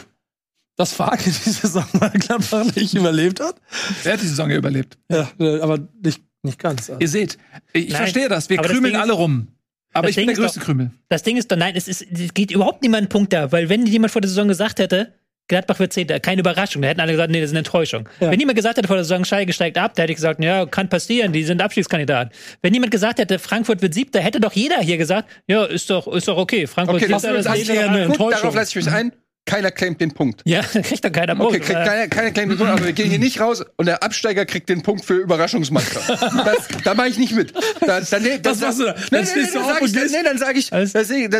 dass Farke die Saison mal Gladbach nicht überlebt hat? Wer hat die Saison ja überlebt? Ja, äh, aber nicht, nicht ganz. Ihr seht, ich Nein, verstehe das. Wir aber das krümeln ist- alle rum. Aber das ich bin Ding der ist größte doch- Krümel. Das Ding ist doch, nein, es, ist, es geht überhaupt niemand einen Punkt da, weil wenn jemand vor der Saison gesagt hätte, Gladbach wird Zehnter, keine Überraschung, da hätten alle gesagt, nee, das ist eine Enttäuschung. Ja. Wenn jemand gesagt hätte vor der Saison, Schalke steigt ab, da hätte ich gesagt, ja, kann passieren, die sind Abstiegskandidat. Wenn jemand gesagt hätte, Frankfurt wird Siebter, hätte doch jeder hier gesagt, ja, ist doch, ist doch okay, Frankfurt Okay, das, Siebter, das, das das ist eine Enttäuschung. darauf lasse ich mich ein. Keiner claimt den Punkt. Ja, da kriegt doch keiner Punkt. Okay, kriegt keiner, keiner claimt den Punkt, aber wir gehen hier nicht raus und der Absteiger kriegt den Punkt für Überraschungsmannschaft. Das, da mache ich nicht mit. Da, dann, ne- Was machst du da? Nein, Dann nein, stehst nein, du dann auf und ich, dann, gehst- nee, dann sage ich, das,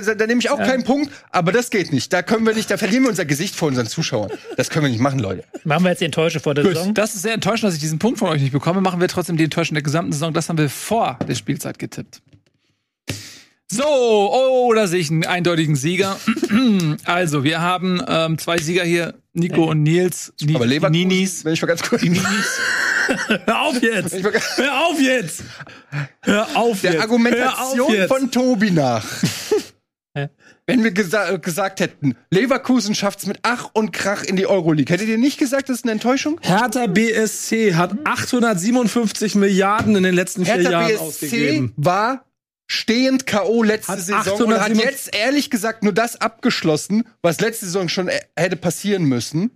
dann, dann nehme ich auch keinen Punkt, aber das geht nicht. Da können wir nicht, da verlieren wir unser Gesicht vor unseren Zuschauern. Das können wir nicht machen, Leute. Machen wir jetzt die Enttäuschung vor der Saison. Das ist sehr enttäuschend, dass ich diesen Punkt von euch nicht bekomme. Machen wir trotzdem die Enttäuschung der gesamten Saison. Das haben wir vor der Spielzeit getippt. So, oh, da sehe ich einen eindeutigen Sieger. also, wir haben ähm, zwei Sieger hier, Nico und Nils. Die, Aber die Leverkusen, Ninis. wenn ich mal ganz kurz. Hör auf jetzt! Hör auf jetzt! Hör auf Der jetzt! Hör Argumentation auf jetzt. von Tobi nach. Wenn wir gesa gesagt hätten, Leverkusen schafft's mit Ach und Krach in die Euroleague, hättet ihr nicht gesagt, das ist eine Enttäuschung? Hertha BSC hat 857 Milliarden in den letzten vier Hertha Jahren BSC ausgegeben. war stehend K.O. letzte Hat Saison und hat 807 jetzt ehrlich gesagt nur das abgeschlossen, was letzte Saison schon hätte passieren müssen.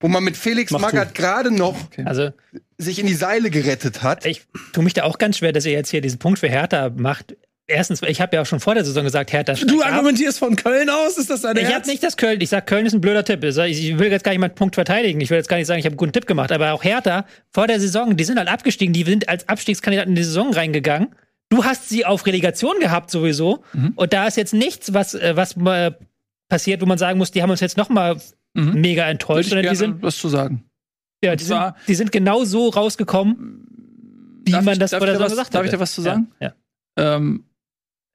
Wo man mit Felix Mach Magath gerade noch Also, sich in die Seile gerettet hat. ich tue mich da auch ganz schwer, dass ihr jetzt hier diesen Punkt für Hertha macht. Erstens, ich habe ja auch schon vor der Saison gesagt, Hertha Du ab. argumentierst von Köln aus? Ist das deine Ich habe nicht das Köln. Ich sag, Köln ist ein blöder Tipp. Ich ich will jetzt gar nicht meinen Punkt verteidigen. Ich will jetzt gar nicht sagen, ich habe einen guten Tipp gemacht. Aber auch Hertha vor der Saison, die sind halt abgestiegen. Die sind als Abstiegskandidaten in die Saison reingegangen. Du hast sie auf Relegation gehabt sowieso. Und da ist jetzt nichts, was äh, was passiert, wo man sagen muss, die haben uns jetzt noch mal Mhm. mega Würde enttäuscht. ich Sondern die sind, was zu sagen. ja, die, sind, die sind genau so rausgekommen, wie Darf man ich- das darf vor ich der da was- gesagt darf hatte. ich da was zu sagen? Ja, ja. Ähm,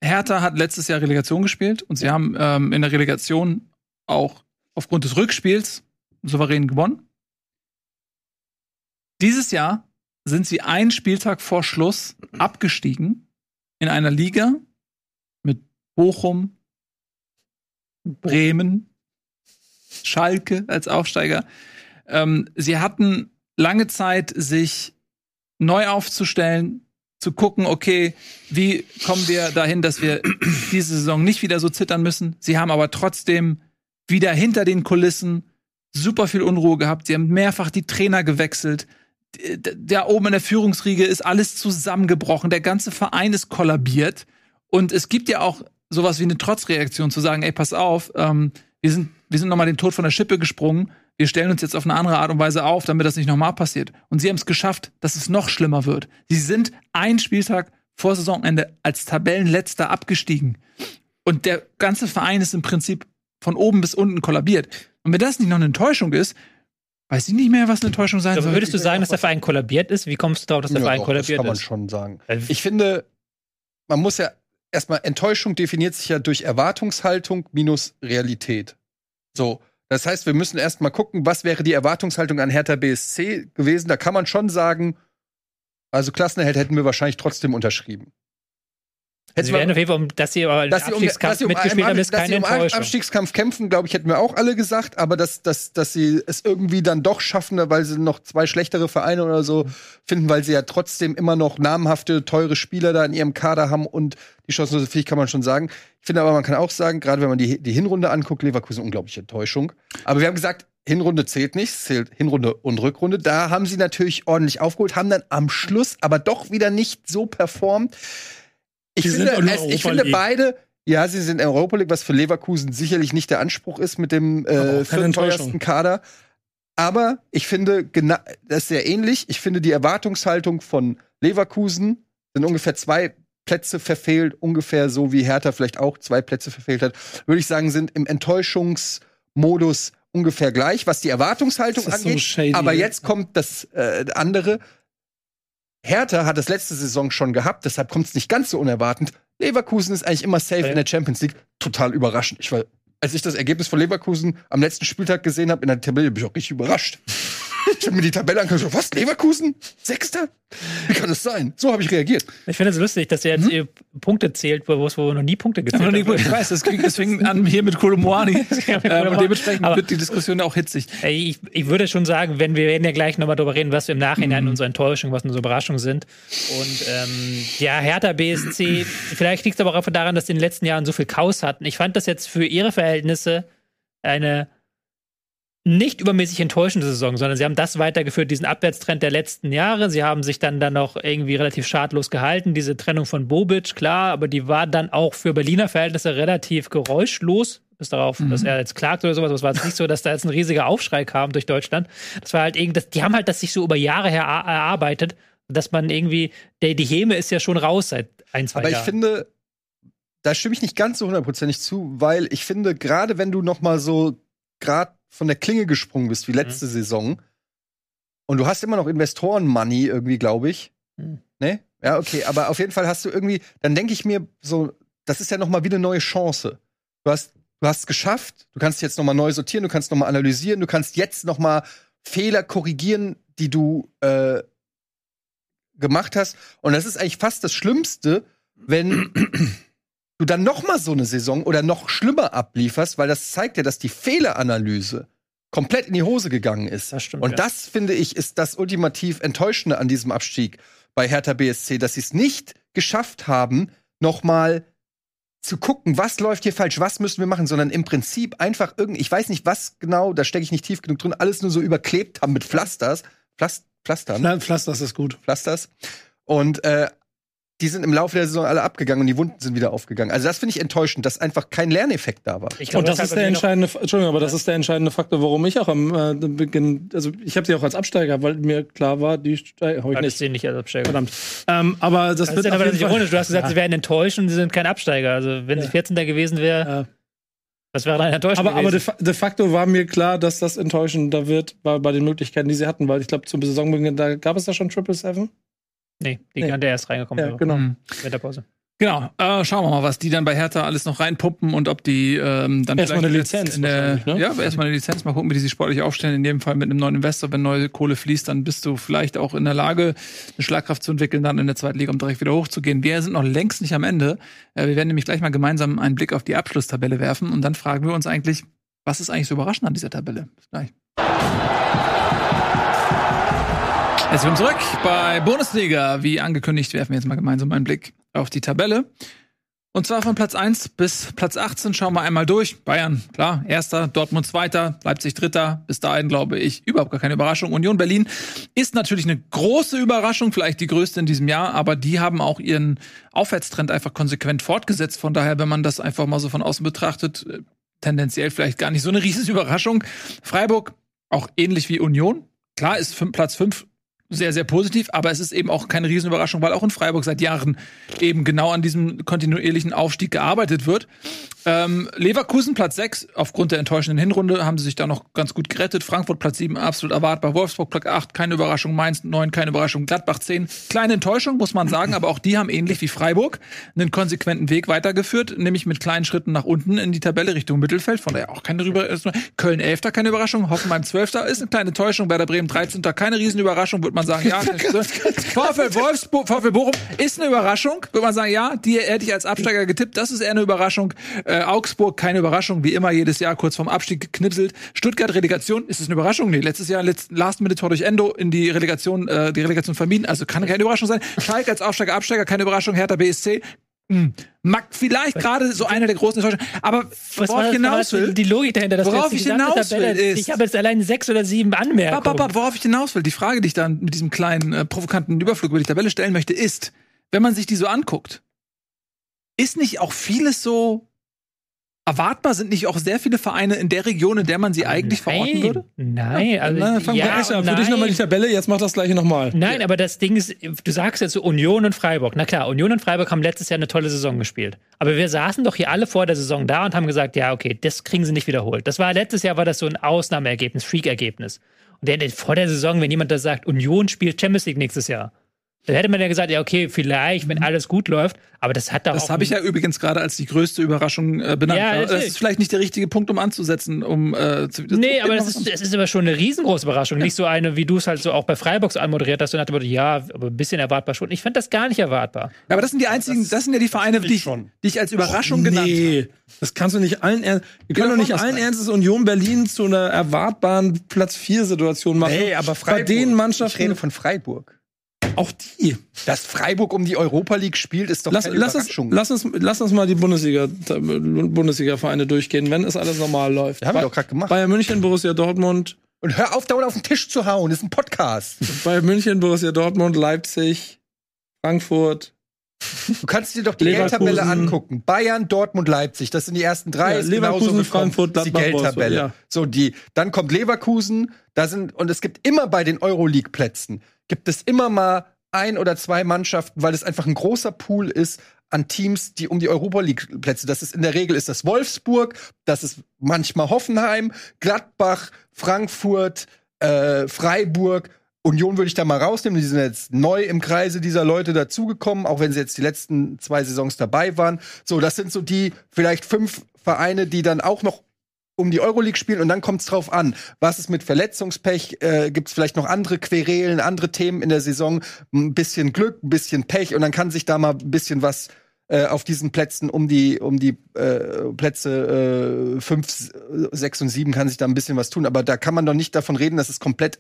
Hertha hat letztes Jahr Relegation gespielt und sie haben ähm, in der Relegation auch aufgrund des Rückspiels souverän gewonnen. Dieses Jahr sind sie einen Spieltag vor Schluss abgestiegen in einer Liga mit Bochum, Bremen, Schalke als Aufsteiger. Ähm, sie hatten lange Zeit, sich neu aufzustellen, zu gucken, okay, wie kommen wir dahin, dass wir diese Saison nicht wieder so zittern müssen. Sie haben aber trotzdem wieder hinter den Kulissen super viel Unruhe gehabt. Sie haben mehrfach die Trainer gewechselt. Da oben in der Führungsriege ist alles zusammengebrochen. Der ganze Verein ist kollabiert. Und es gibt ja auch sowas wie eine Trotzreaktion zu sagen, ey, pass auf, ähm, wir sind, wir sind nochmal den Tod von der Schippe gesprungen. Wir stellen uns jetzt auf eine andere Art und Weise auf, damit das nicht nochmal passiert. Und sie haben es geschafft, dass es noch schlimmer wird. Sie sind einen Spieltag vor Saisonende als Tabellenletzter abgestiegen. Und der ganze Verein ist im Prinzip von oben bis unten kollabiert. Und wenn das nicht noch eine Enttäuschung ist, Weiß ich nicht mehr, was eine Enttäuschung sein soll. würdest du sagen, dass der Verein kollabiert ist? Wie kommst du darauf, dass der Ja, Verein doch, das kollabiert kann man ist? schon sagen. Weil- Ich finde, man muss ja erstmal, Enttäuschung definiert sich ja durch Erwartungshaltung minus Realität. So. Das heißt, wir müssen erstmal gucken, was wäre die Erwartungshaltung an Hertha BSC gewesen. Da kann man schon sagen, also Klassenerhalt hätten wir wahrscheinlich trotzdem unterschrieben. Sie werden auf jeden Fall, um- dass sie aber dass sie um, Abstiegskampf dass um, mitgespielt haben, ist dass keine sie um Enttäuschung. Abstiegskampf kämpfen, glaube ich, hätten wir auch alle gesagt, aber dass, dass, dass sie es irgendwie dann doch schaffen, weil sie noch zwei schlechtere Vereine oder so finden, weil sie ja trotzdem immer noch namhafte, teure Spieler da in ihrem Kader haben und die chancenlose Pflicht kann man schon sagen. Ich finde aber, man kann auch sagen, gerade wenn man die, die Hinrunde anguckt, Leverkusen unglaubliche Enttäuschung. Aber wir haben gesagt, Hinrunde zählt nicht, zählt Hinrunde und Rückrunde. Da haben sie natürlich ordentlich aufgeholt, haben dann am Schluss aber doch wieder nicht so performt. Ich Die finde, es, ich finde beide, ja, sie sind in Europa League, was für Leverkusen sicherlich nicht der Anspruch ist mit dem äh, viertteuersten. Kader. Aber ich finde, das ist sehr ähnlich. Ich finde, die Erwartungshaltung von Leverkusen sind ungefähr zwei Plätze verfehlt, ungefähr so wie Hertha vielleicht auch zwei Plätze verfehlt hat. Würde ich sagen, sind im Enttäuschungsmodus ungefähr gleich, was die Erwartungshaltung so angeht. shady. Aber jetzt kommt das äh, andere. Hertha hat das letzte Saison schon gehabt, deshalb kommt es nicht ganz so unerwartend. Leverkusen ist eigentlich immer safe Ja. in der Champions League. Total überraschend. Ich war, als ich das Ergebnis von Leverkusen am letzten Spieltag gesehen habe in der Tabelle, bin ich auch richtig überrascht. Ich habe mir die Tabelle angeschaut. Was? Leverkusen? Sechster? Wie kann das sein? So habe ich reagiert. Ich finde es lustig, dass ihr jetzt ihr Punkte zählt, wo es wo noch nie Punkte gezählt nicht gut, ich weiß, das klingt deswegen an hier mit Kolomoani. Ja, ähm, dementsprechend Aber- wird die Diskussion auch hitzig. Ey, Ich, ich würde schon sagen, wenn wir werden ja gleich nochmal darüber reden, was wir im Nachhinein Mhm. unsere Enttäuschung, was unsere Überraschungen sind. Und ähm, ja, Hertha BSC, vielleicht liegt es aber auch daran, dass sie in den letzten Jahren so viel Chaos hatten. Ich fand das jetzt für ihre Verhältnisse eine nicht übermäßig enttäuschende Saison, sondern sie haben das weitergeführt, diesen Abwärtstrend der letzten Jahre. Sie haben sich dann dann noch irgendwie relativ schadlos gehalten. Diese Trennung von Bobic, klar, aber die war dann auch für Berliner Verhältnisse relativ geräuschlos. Bis darauf, dass er jetzt klagt oder sowas. Aber es war jetzt nicht so, dass da jetzt ein riesiger Aufschrei kam durch Deutschland. Das war halt irgendwie, die haben halt das sich so über Jahre her er- erarbeitet, dass man irgendwie, der, die Häme ist ja schon raus seit ein, zwei Aber ich Jahren. finde, da stimme ich nicht ganz so hundertprozentig zu, weil ich finde, gerade wenn du noch mal so gerade von der Klinge gesprungen bist wie letzte Mhm. Saison und du hast immer noch Investoren-Money irgendwie, glaube ich. Mhm. Ne? Ja, okay, aber auf jeden Fall hast du irgendwie, dann denke ich mir so, das ist ja noch mal wieder eine neue Chance. Du hast du hast es geschafft, du kannst jetzt noch mal neu sortieren, du kannst noch mal analysieren, du kannst jetzt noch mal Fehler korrigieren, die du äh, gemacht hast. Und das ist eigentlich fast das Schlimmste, wenn du dann noch mal so eine Saison oder noch schlimmer ablieferst, weil das zeigt ja, dass die Fehleranalyse komplett in die Hose gegangen ist. Das stimmt, Und ja. das finde ich ist das ultimativ enttäuschende an diesem Abstieg bei Hertha BSC, dass sie es nicht geschafft haben, noch mal zu gucken, was läuft hier falsch, was müssen wir machen, sondern im Prinzip einfach irgendwie, ich weiß nicht was genau, da stecke ich nicht tief genug drin, alles nur so überklebt haben mit Pflasters, Pflast, Pflastern. Na, Pflaster, das ist gut. Pflasters. Und äh, die sind im Laufe der Saison alle abgegangen und die Wunden sind wieder aufgegangen. Also das finde ich enttäuschend, dass einfach kein Lerneffekt da war. Ich glaub, Und das deshalb ist der entscheidende, Entschuldigung, aber das ist der entscheidende Faktor, warum ich auch am äh, Beginn, also ich habe sie auch als Absteiger, weil mir klar war, die steigen, hab ich Ich nicht. sehe nicht als Absteiger. Verdammt. Ähm, aber das, Das wird ist aber das ironisch. Du hast gesagt, Ja. sie werden enttäuscht und sie sind kein Absteiger. Also, wenn sie Ja. 14. gewesen wäre, Ja. was wäre dann enttäuscht Aber, aber de, de facto war mir klar, dass das enttäuschender wird bei, bei den Möglichkeiten, die sie hatten, weil ich glaube, zum Saisonbeginn, da gab es da schon Triple Seven. Nee, die Nee. kann der erst reingekommen. Ja, wäre. genau. Mhm. Mit der Pause. Genau, äh, schauen wir mal, was die dann bei Hertha alles noch reinpumpen und ob die ähm, dann Erstmal vielleicht eine Lizenz in der, ne? Ja, aber erstmal eine Lizenz, mal gucken, wie die sich sportlich aufstellen. In jedem Fall mit einem neuen Investor, wenn neue Kohle fließt, dann bist du vielleicht auch in der Lage, eine Schlagkraft zu entwickeln, dann in der zweiten Liga, um direkt wieder hochzugehen. Wir sind noch längst nicht am Ende. Äh, wir werden nämlich gleich mal gemeinsam einen Blick auf die Abschlusstabelle werfen und dann fragen wir uns eigentlich, was ist eigentlich so überraschend an dieser Tabelle? Bis gleich. Herzlich willkommen zurück bei Bundesliga. Wie angekündigt, werfen wir jetzt mal gemeinsam einen Blick auf die Tabelle. Und zwar von Platz 1 bis Platz 18 schauen wir einmal durch. Bayern, klar, erster, Dortmund zweiter, Leipzig dritter. Bis dahin glaube ich überhaupt gar keine Überraschung. Union Berlin ist natürlich eine große Überraschung, vielleicht die größte in diesem Jahr, aber die haben auch ihren Aufwärtstrend einfach konsequent fortgesetzt. Von daher, wenn man das einfach mal so von außen betrachtet, äh, tendenziell vielleicht gar nicht so eine riesige Überraschung. Freiburg auch ähnlich wie Union. Klar ist Platz 5 sehr, sehr positiv, aber es ist eben auch keine Riesenüberraschung, weil auch in Freiburg seit Jahren eben genau an diesem kontinuierlichen Aufstieg gearbeitet wird. Ähm, Leverkusen Platz 6, aufgrund der enttäuschenden Hinrunde haben sie sich da noch ganz gut gerettet. Frankfurt Platz 7, absolut erwartbar. Wolfsburg Platz 8, keine Überraschung. Mainz 9, keine Überraschung. Gladbach 10, kleine Enttäuschung, muss man sagen, aber auch die haben ähnlich wie Freiburg einen konsequenten Weg weitergeführt, nämlich mit kleinen Schritten nach unten in die Tabelle Richtung Mittelfeld, von daher auch keine Überraschung. Köln 11, keine Überraschung. Hoffenheim 12, ist eine kleine Enttäuschung. Werder Bremen 13, keine Riesenüberraschung, würde man sagen, ja. VfL Wolfsburg, VfL Bochum ist eine Überraschung, würde man sagen, ja, die hätte ich als Absteiger getippt, das ist eher eine Überraschung. Äh, Augsburg, keine Überraschung, wie immer jedes Jahr kurz vorm Abstieg geknipselt. Stuttgart Relegation, ist es eine Überraschung? Nee, letztes Jahr Last Minute Tor durch Endo in die Relegation, äh, die Relegation vermieden, also kann keine Überraschung sein. Schalke als Aufsteiger, Absteiger, keine Überraschung. Hertha BSC. Mag vielleicht gerade so einer der großen Enttäuschungen. Aber was worauf ich hinaus will, die Logik dahinter, dass worauf ich hinaus will, ist, ich habe jetzt allein sechs oder sieben Anmerkungen. Bap, bap, worauf ich hinaus will, die Frage, die ich dann mit diesem kleinen äh, provokanten Überflug über die Tabelle stellen möchte, ist, wenn man sich die so anguckt, ist nicht auch vieles so erwartbar sind nicht auch sehr viele Vereine in der Region, in der man sie eigentlich nein, verorten würde? Nein, also nein, fangen ja, wir an. Für dich nochmal die Tabelle, jetzt mach das gleiche nochmal. Nein, ja. aber das Ding ist, du sagst jetzt so Union und Freiburg. Na klar, Union und Freiburg haben letztes Jahr eine tolle Saison gespielt. Aber wir saßen doch hier alle vor der Saison da und haben gesagt, ja, okay, das kriegen sie nicht wiederholt. Das war letztes Jahr war das so ein Ausnahmeergebnis, Freak-Ergebnis. Und der, vor der Saison, wenn jemand da sagt, Union spielt Champions League nächstes Jahr, dann hätte man ja gesagt, ja, okay, vielleicht, wenn alles gut läuft, aber das hat doch Das habe ich ja übrigens gerade als die größte Überraschung äh, benannt. Ja, das ist vielleicht nicht der richtige Punkt, um anzusetzen, um äh, zu. Nee, aber das ist, das ist aber schon eine riesengroße Überraschung. Ja. Nicht so eine, wie du es halt so auch bei Freiburg so anmoderiert hast, und dachte, ja, aber ein bisschen erwartbar schon. Ich fand das gar nicht erwartbar. Ja, aber das sind die einzigen, das, das sind ja die Vereine, die ich, die ich als Überraschung Och, genannt nee. habe. Das kannst du nicht allen Ernst. Wir können doch nicht allen Ernstes Union Berlin zu einer erwartbaren Platz 4 Situation machen. Nee, aber Freiburg. Bei den Mannschaften. Ich rede von Freiburg. Auch die. Dass Freiburg um die Europa League spielt, ist doch lass, keine lass Überraschung. Uns, lass, uns, lass uns mal die Bundesliga, Bundesliga-Vereine durchgehen, wenn es alles normal läuft. Ja, haben wir doch gerade gemacht. Bayern München, Borussia Dortmund. Und hör auf, dauernd auf den Tisch zu hauen, das ist ein Podcast. Bayern München, Borussia Dortmund, Leipzig, Frankfurt. Du kannst dir doch die Geldtabelle angucken. Bayern, Dortmund, Leipzig, das sind die ersten drei. Ja, Leverkusen, Frankfurt, die Geldtabelle. Ja. So die, dann kommt Leverkusen, da sind und es gibt immer bei den Euroleague-Plätzen gibt es immer mal ein oder zwei Mannschaften, weil es einfach ein großer Pool ist an Teams, die um die Europa League Plätze. Das ist in der Regel ist das Wolfsburg, das ist manchmal Hoffenheim, Gladbach, Frankfurt, äh, Freiburg. Union würde ich da mal rausnehmen. Die sind jetzt neu im Kreise dieser Leute dazugekommen, auch wenn sie jetzt die letzten zwei Saisons dabei waren. So, das sind so die vielleicht fünf Vereine, die dann auch noch um die Euroleague spielen und dann kommt es drauf an, was ist mit Verletzungspech, äh, gibt es vielleicht noch andere Querelen, andere Themen in der Saison, ein bisschen Glück, ein bisschen Pech und dann kann sich da mal ein bisschen was äh, auf diesen Plätzen um die um die äh, Plätze äh, 5, 6 und 7 kann sich da ein bisschen was tun, aber da kann man doch nicht davon reden, dass es komplett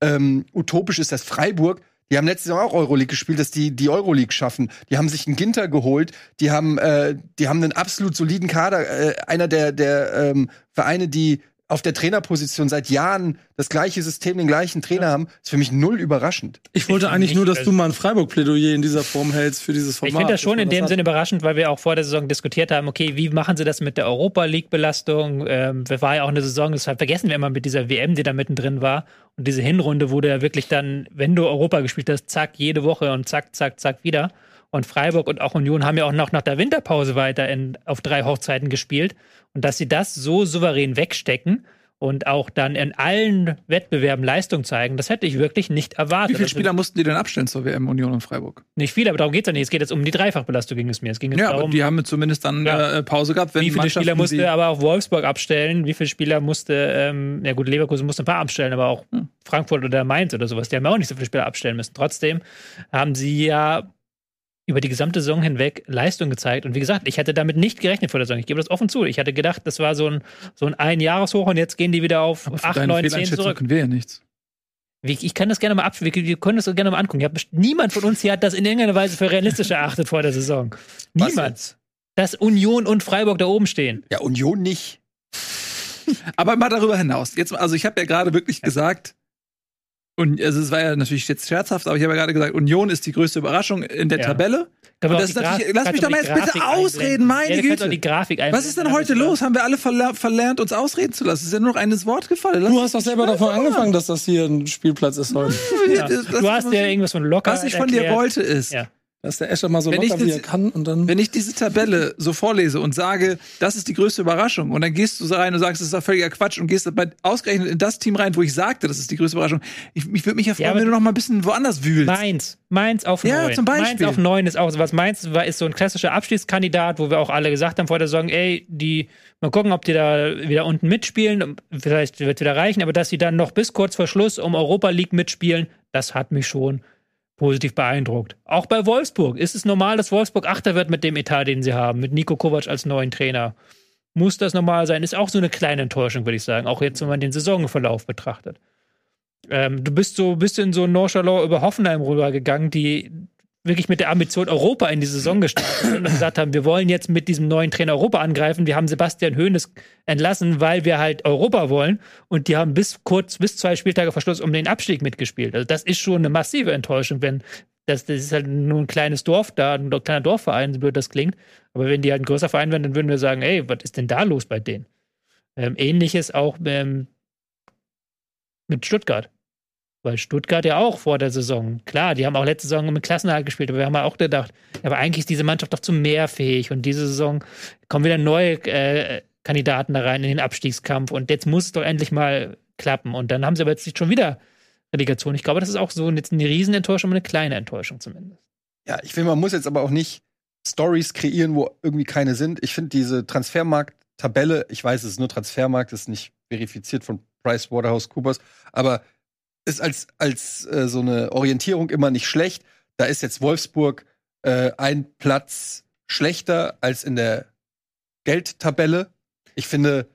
ähm, utopisch ist, dass Freiburg die haben letztes Jahr auch Euroleague gespielt, dass die die Euroleague schaffen. Die haben sich einen Ginter geholt. Die haben, äh, die haben einen absolut soliden Kader. Äh, einer der der ähm, Vereine, die auf der Trainerposition seit Jahren das gleiche System, den gleichen Trainer ja. haben, ist für mich null überraschend. Ich wollte ich eigentlich nur, dass du mal ein Freiburg-Plädoyer in dieser Form hältst für dieses Format. Ich finde das schon in dem Sinne überraschend, weil wir auch vor der Saison diskutiert haben, okay, wie machen sie das mit der Europa League-Belastung? Ähm, war ja auch eine Saison, das vergessen wir immer mit dieser WM, die da mittendrin war. Und diese Hinrunde wurde ja wirklich dann, wenn du Europa gespielt hast, zack, jede Woche und zack, zack, zack wieder. Und Freiburg und auch Union haben ja auch noch nach der Winterpause weiter in, auf drei Hochzeiten gespielt. Und dass sie das so souverän wegstecken und auch dann in allen Wettbewerben Leistung zeigen, das hätte ich wirklich nicht erwartet. Wie viele also Spieler mussten die denn abstellen zur WM Union und Freiburg? Nicht viele, aber darum geht es ja nicht. Es geht jetzt um die Dreifachbelastung, ging es mir. Es ging ja, darum, aber die haben zumindest dann ja. äh, Pause gehabt. Wie viele Spieler musste aber auch Wolfsburg abstellen? Wie viele Spieler musste, ähm, ja gut, Leverkusen musste ein paar abstellen, aber auch hm. Frankfurt oder Mainz oder sowas, die haben ja auch nicht so viele Spieler abstellen müssen. Trotzdem haben sie ja über die gesamte Saison hinweg Leistung gezeigt. Und wie gesagt, ich hätte damit nicht gerechnet vor der Saison. Ich gebe das offen zu. Ich hatte gedacht, das war so ein, so ein Einjahreshoch und jetzt gehen die wieder auf Aber 8, 9, 10 zurück. können wir ja nichts. Ich kann das gerne mal ab, wir können das gerne mal angucken. Hab, niemand von uns hier hat das in irgendeiner Weise für realistisch erachtet vor der Saison. Niemand. Dass Union und Freiburg da oben stehen. Ja, Union nicht. Aber mal darüber hinaus. Jetzt, also ich habe ja gerade wirklich gesagt, Und also es war ja natürlich jetzt scherzhaft, aber ich habe ja gerade gesagt, Union ist die größte Überraschung in der Ja. Tabelle. Und das ist natürlich, lass mich doch mal jetzt bitte ausreden, meine ja, Güte. die Grafik Was ist denn heute los? Haben wir alle verler verlernt, uns ausreden zu lassen? Es ist ja nur noch eines Wort gefallen. Lass Du hast doch selber davon machen. angefangen, dass das hier ein Spielplatz ist heute. Ja. Du hast ja irgendwas von locker. Was ich von dir wollte ist, Ja. Dass der Escher mal so Wenn ich locker wie das- er kann und dann. wenn ich diese Tabelle so vorlese und sage, das ist die größte Überraschung, und dann gehst du so rein und sagst, das ist doch völliger Quatsch und gehst dabei ausgerechnet in das Team rein, wo ich sagte, das ist die größte Überraschung. Ich, ich würde mich ja freuen, aber- wenn du noch mal ein bisschen woanders wühlst. Mainz. Mainz auf Ja, neun. zum Beispiel. Mainz auf neun ist auch sowas. Mainz war, ist so ein klassischer Abstiegskandidat, wo wir auch alle gesagt haben vor der Saison, ey, die, mal gucken, ob die da wieder unten mitspielen. Vielleicht wird wieder reichen, aber dass sie dann noch bis kurz vor Schluss um Europa League mitspielen, das hat mich schon positiv beeindruckt. Auch bei Wolfsburg ist es normal, dass Wolfsburg Achter wird mit dem Etat, den sie haben, mit Nico Kovac als neuen Trainer. Muss das normal sein? Ist auch so eine kleine Enttäuschung, würde ich sagen. Auch jetzt, wenn man den Saisonverlauf betrachtet. Ähm, du bist so bist in so nonchalant über Hoffenheim rübergegangen, die wirklich mit der Ambition Europa in die Saison gestartet sind und gesagt haben, wir wollen jetzt mit diesem neuen Trainer Europa angreifen. Wir haben Sebastian Hoeneß entlassen, weil wir halt Europa wollen und die haben bis kurz, bis zwei Spieltage vor Schluss um den Abstieg mitgespielt. Also das ist schon eine massive Enttäuschung, wenn das, das ist halt nur ein kleines Dorf da, ein kleiner Dorfverein, so blöd das klingt. Aber wenn die halt ein größer Verein wären, dann würden wir sagen, ey, was ist denn da los bei denen? Ähm, Ähnliches auch ähm, mit Stuttgart. Weil Stuttgart ja auch vor der Saison, klar, die haben auch letzte Saison mit Klassenerhalt gespielt, aber wir haben ja auch gedacht, aber eigentlich ist diese Mannschaft doch zu mehr fähig und diese Saison kommen wieder neue äh, Kandidaten da rein in den Abstiegskampf und jetzt muss es doch endlich mal klappen. Und dann haben sie aber jetzt schon wieder Relegation. Ich glaube, das ist auch so jetzt eine Riesenenttäuschung, eine kleine Enttäuschung zumindest. Ja, ich finde, man muss jetzt aber auch nicht Stories kreieren, wo irgendwie keine sind. Ich finde diese Transfermarkt-Tabelle, ich weiß, es ist nur Transfermarkt, ist nicht verifiziert von PricewaterhouseCoopers, aber ist als, als äh, so eine Orientierung immer nicht schlecht. Da ist jetzt Wolfsburg äh, ein Platz schlechter als in der Geldtabelle. Ich finde,